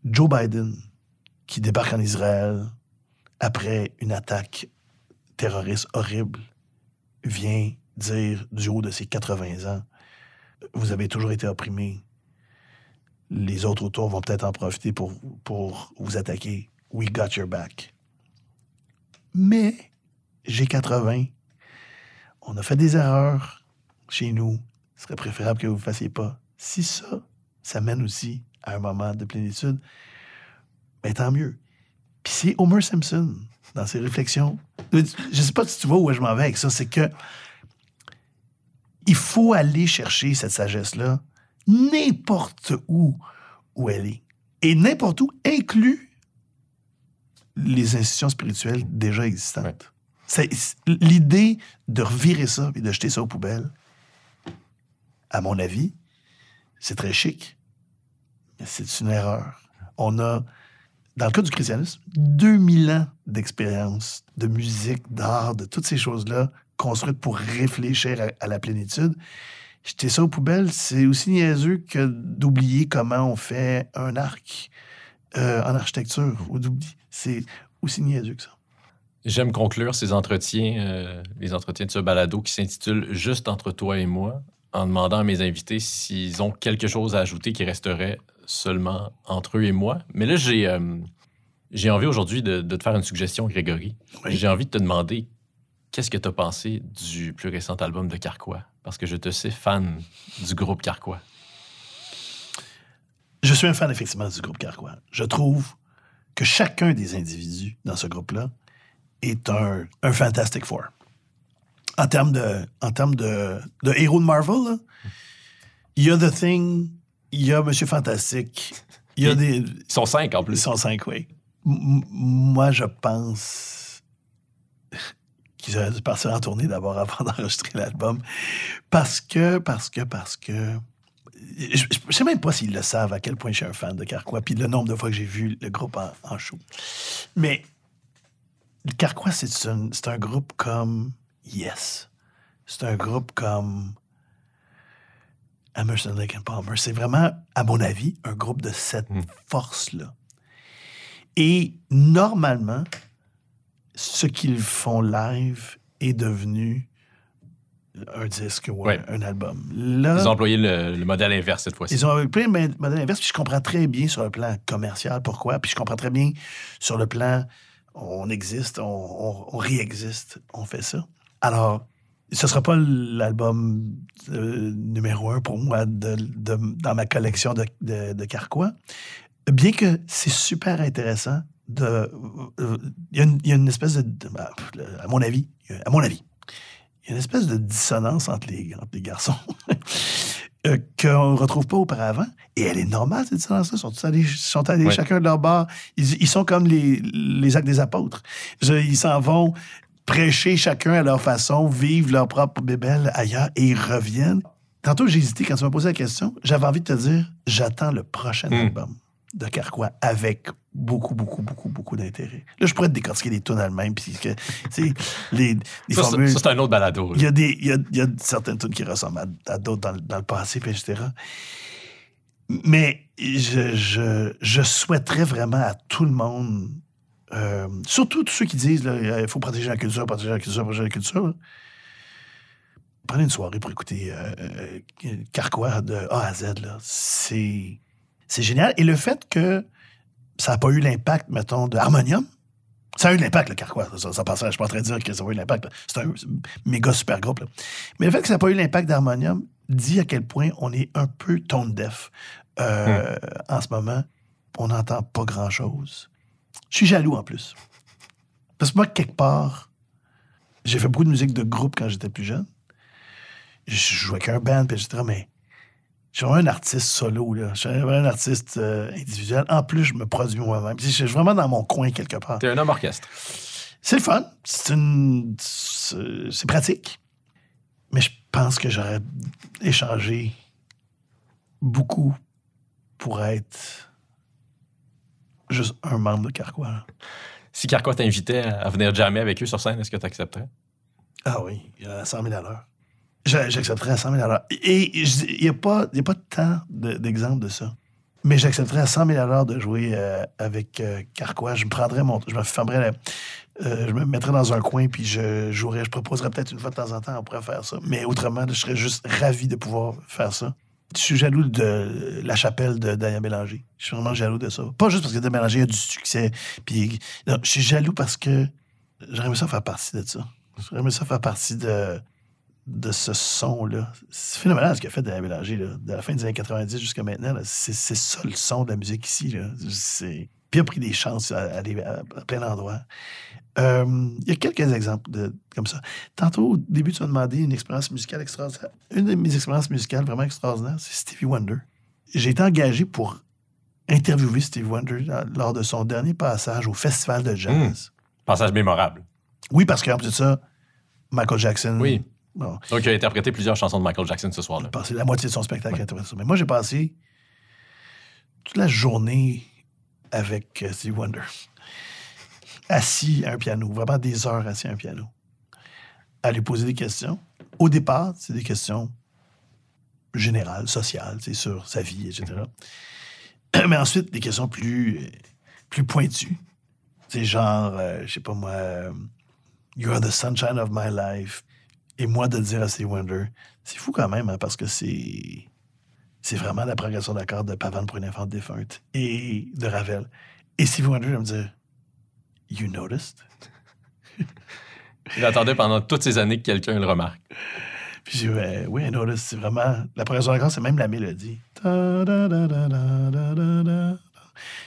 Joe Biden, qui débarque en Israël après une attaque terroriste horrible, vient dire du haut de ses 80 ans, vous avez toujours été opprimé, les autres autour vont peut-être en profiter pour, pour vous attaquer. We got your back. Mais j'ai 80. On a fait des erreurs chez nous. Ce serait préférable que vous ne fassiez pas. Si ça, ça mène aussi à un moment de plénitude, ben tant mieux. Puis c'est Homer Simpson, dans ses réflexions. Je ne sais pas si tu vois où je m'en vais avec ça, c'est que il faut aller chercher cette sagesse-là n'importe où où elle est. Et n'importe où inclut les institutions spirituelles déjà existantes. Ouais. L'idée de revirer ça et de jeter ça aux poubelles, à mon avis, c'est très chic, mais c'est une erreur. On a, dans le cas du christianisme, 2000 ans d'expérience, de musique, d'art, de toutes ces choses-là construites pour réfléchir à, la plénitude. Jeter ça aux poubelles, c'est aussi niaiseux que d'oublier comment on fait un arc euh, en architecture. ou d'oublier. C'est aussi niaiseux que ça. J'aime conclure ces entretiens, euh, les entretiens de ce balado qui s'intitule Juste entre toi et moi, en demandant à mes invités s'ils ont quelque chose à ajouter qui resterait seulement entre eux et moi. Mais là, j'ai euh, j'ai envie aujourd'hui de, de te faire une suggestion, Grégory. Oui. J'ai envie de te demander qu'est-ce que tu as pensé du plus récent album de Carquois? Parce que je te sais fan du groupe Carquois. Je suis un fan, effectivement, du groupe Carquois. Je trouve que chacun des individus dans ce groupe-là est un, un Fantastic Four. En termes de, en termes de, de héros de Marvel, il y a The Thing, il y a Monsieur Fantastique, il y a Et- des... Ils sont cinq en Ils plus. sont cinq, oui. M- moi, je pense qu'ils auraient dû partir en tournée d'abord avant d'enregistrer l'album. Parce que, parce que, parce que. Je ne sais même pas s'ils le savent à quel point je suis un fan de Carquois, puis le nombre de fois que j'ai vu le groupe en, en show. Mais le Carquois, c'est un, c'est un groupe comme Yes. C'est un groupe comme Emerson, Lake and Palmer. C'est vraiment, à mon avis, un groupe de cette Mm. force-là. Et normalement, ce qu'ils font live est devenu un disque ou un- Ouais. un, album. Là, Ils ont employé le, le modèle inverse cette fois-ci. ils ont plein de modèles inverses, puis je comprends très bien sur le plan commercial pourquoi, puis je comprends très bien sur le plan on existe, on, on, on réexiste, on fait ça. Alors, ce ne sera pas l'album euh, numéro un pour moi de, de- dans ma collection de, de, de Carquois, bien que c'est super intéressant de... euh, Il y, a une- il y a une espèce de... de- À mon avis, à mon avis, il y a une espèce de dissonance entre les, entre les garçons euh, qu'on ne retrouve pas auparavant. Et elle est normale, cette dissonance-là. Ils sont tous allés, ils sont allés Ouais. chacun de leur bar. Ils, ils sont comme les, les actes des apôtres. Je- ils s'en vont prêcher chacun à leur façon, vivre leur propre bébelle ailleurs et ils reviennent. Tantôt, j'ai hésité quand tu m'as posé la question. J'avais envie de te dire, j'attends le prochain Hmm. album de Carquois avec beaucoup, beaucoup, beaucoup, beaucoup d'intérêt. Là, je pourrais te décortiquer les tunes elles-mêmes, puis que, tu sais, les, les Ça, c'est- formules. ça, c'est un autre balado. Il y a, des, il y a, il y a certaines tunes qui ressemblent à, à d'autres dans, le- dans le passé, puis etc. Mais je, je, je souhaiterais vraiment à tout le monde, euh, surtout tous ceux qui disent il faut protéger la culture, protéger la culture, protéger la culture. là. Prenez une soirée pour écouter euh, euh, Carquois de A à Z. C'est génial. Et le fait que ça n'a pas eu l'impact, mettons, de Harmonium, ça a eu l'impact, le Carquois. Ça, ça passait, je suis pas en train de dire que ça a eu l'impact. C'est un méga super groupe. là. Mais le fait que ça n'a pas eu l'impact d'Harmonium dit à quel point on est un peu tone deaf euh, en ce moment. On n'entend pas grand-chose. Je suis jaloux en plus. Parce que moi, quelque part, j'ai fait beaucoup de musique de groupe quand j'étais plus jeune. Je jouais avec un band, puis etc. Mais je suis vraiment un artiste solo. Là. Je suis vraiment un artiste euh, individuel. En plus, je me produis moi-même. Je suis vraiment dans mon coin quelque part. T'es un homme orchestre. C'est le fun. C'est une. C'est pratique. Mais je pense que j'aurais échangé beaucoup pour être juste un membre de Carquois. là. Si Carquois t'invitait à venir jammer avec eux sur scène, est-ce que tu accepterais? Ah oui, à 100 000 à l'heure. J'a- J'accepterais à 100 000 à l'heure. Et il n'y a, pas- y a pas tant de- d'exemples de, ça. Mais j'accepterais à 100 000 à l'heure de jouer euh, avec euh, Carquois. Je me prendrais mon. Je me fermerais la- euh, je me mettrais dans un coin puis je jouerais. Je proposerais peut-être une fois de temps en temps, on pourrait faire ça. Mais autrement, je serais juste ravi de pouvoir faire ça. Je suis jaloux de la chapelle de Daniel Bélanger. Je suis vraiment jaloux de ça. Pas juste parce que Daniel Bélanger a du succès. Puis, non, je suis jaloux parce que j'aurais aimé ça faire partie de ça. J'aurais aimé ça faire partie de, de ce son-là. C'est phénoménal ce qu'a fait Daniel Bélanger. Là. De la fin des années 90 jusqu'à maintenant, c'est ça le son de la musique ici. Puis il a pris des chances à, à plein d'endroits. Euh, Il y a quelques exemples de, comme ça. Tantôt, au début, tu m'as demandé une expérience musicale extraordinaire. Une de mes expériences musicales vraiment extraordinaires, c'est Stevie Wonder. J'ai été engagé pour interviewer Stevie Wonder lors de son dernier passage au Festival de jazz. Passage mémorable. Oui, parce qu'en plus de ça, Michael Jackson. Oui. Bon, Donc, il a interprété plusieurs chansons de Michael Jackson ce soir-là. passé la moitié de son spectacle à interpréter ça. Mais moi, j'ai passé toute la journée avec euh, Stevie Wonder. Assis à un piano, vraiment des heures assis à un piano. À lui poser des questions. Au départ, c'est des questions générales, sociales, c'est sur sa vie, etc. Mais ensuite, des questions plus, plus pointues. C'est genre, euh, je sais pas moi, euh, You are the sunshine of my life. Et moi, de dire à Stevie Wonder, c'est fou quand même, hein, parce que c'est. c'est vraiment la progression d'accords de Pavane pour une infante défunte et de Ravel. Et Stevie Wonder va me dire You noticed? Il attendait pendant toutes ces années que quelqu'un le remarque. Puis j'ai dit oui, I noticed. C'est vraiment. La progression d'accords, c'est même la mélodie.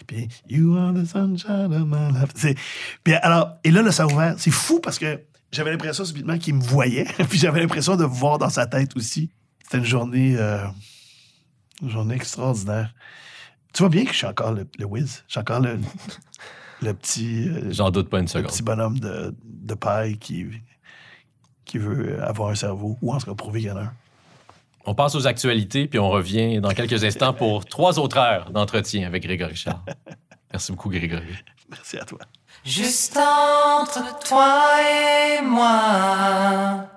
Puis You are the sunshine of my life. Puis alors, et là, le ça ouvert. C'est fou parce que j'avais l'impression subitement qu'il me voyait. Puis j'avais l'impression de voir dans sa tête aussi. C'était une journée, euh, une journée extraordinaire. Tu vois bien que je suis encore le, le whiz. Je suis encore le, le petit, euh, J'en doute pas une le seconde. petit bonhomme de, de paille qui, qui veut avoir un cerveau ou en tout cas prouver qu'il y en a un. On passe aux actualités, puis on revient dans quelques instants pour trois autres heures d'entretien avec Grégory Charles. Merci beaucoup, Grégory. Merci à toi. Juste entre toi et moi.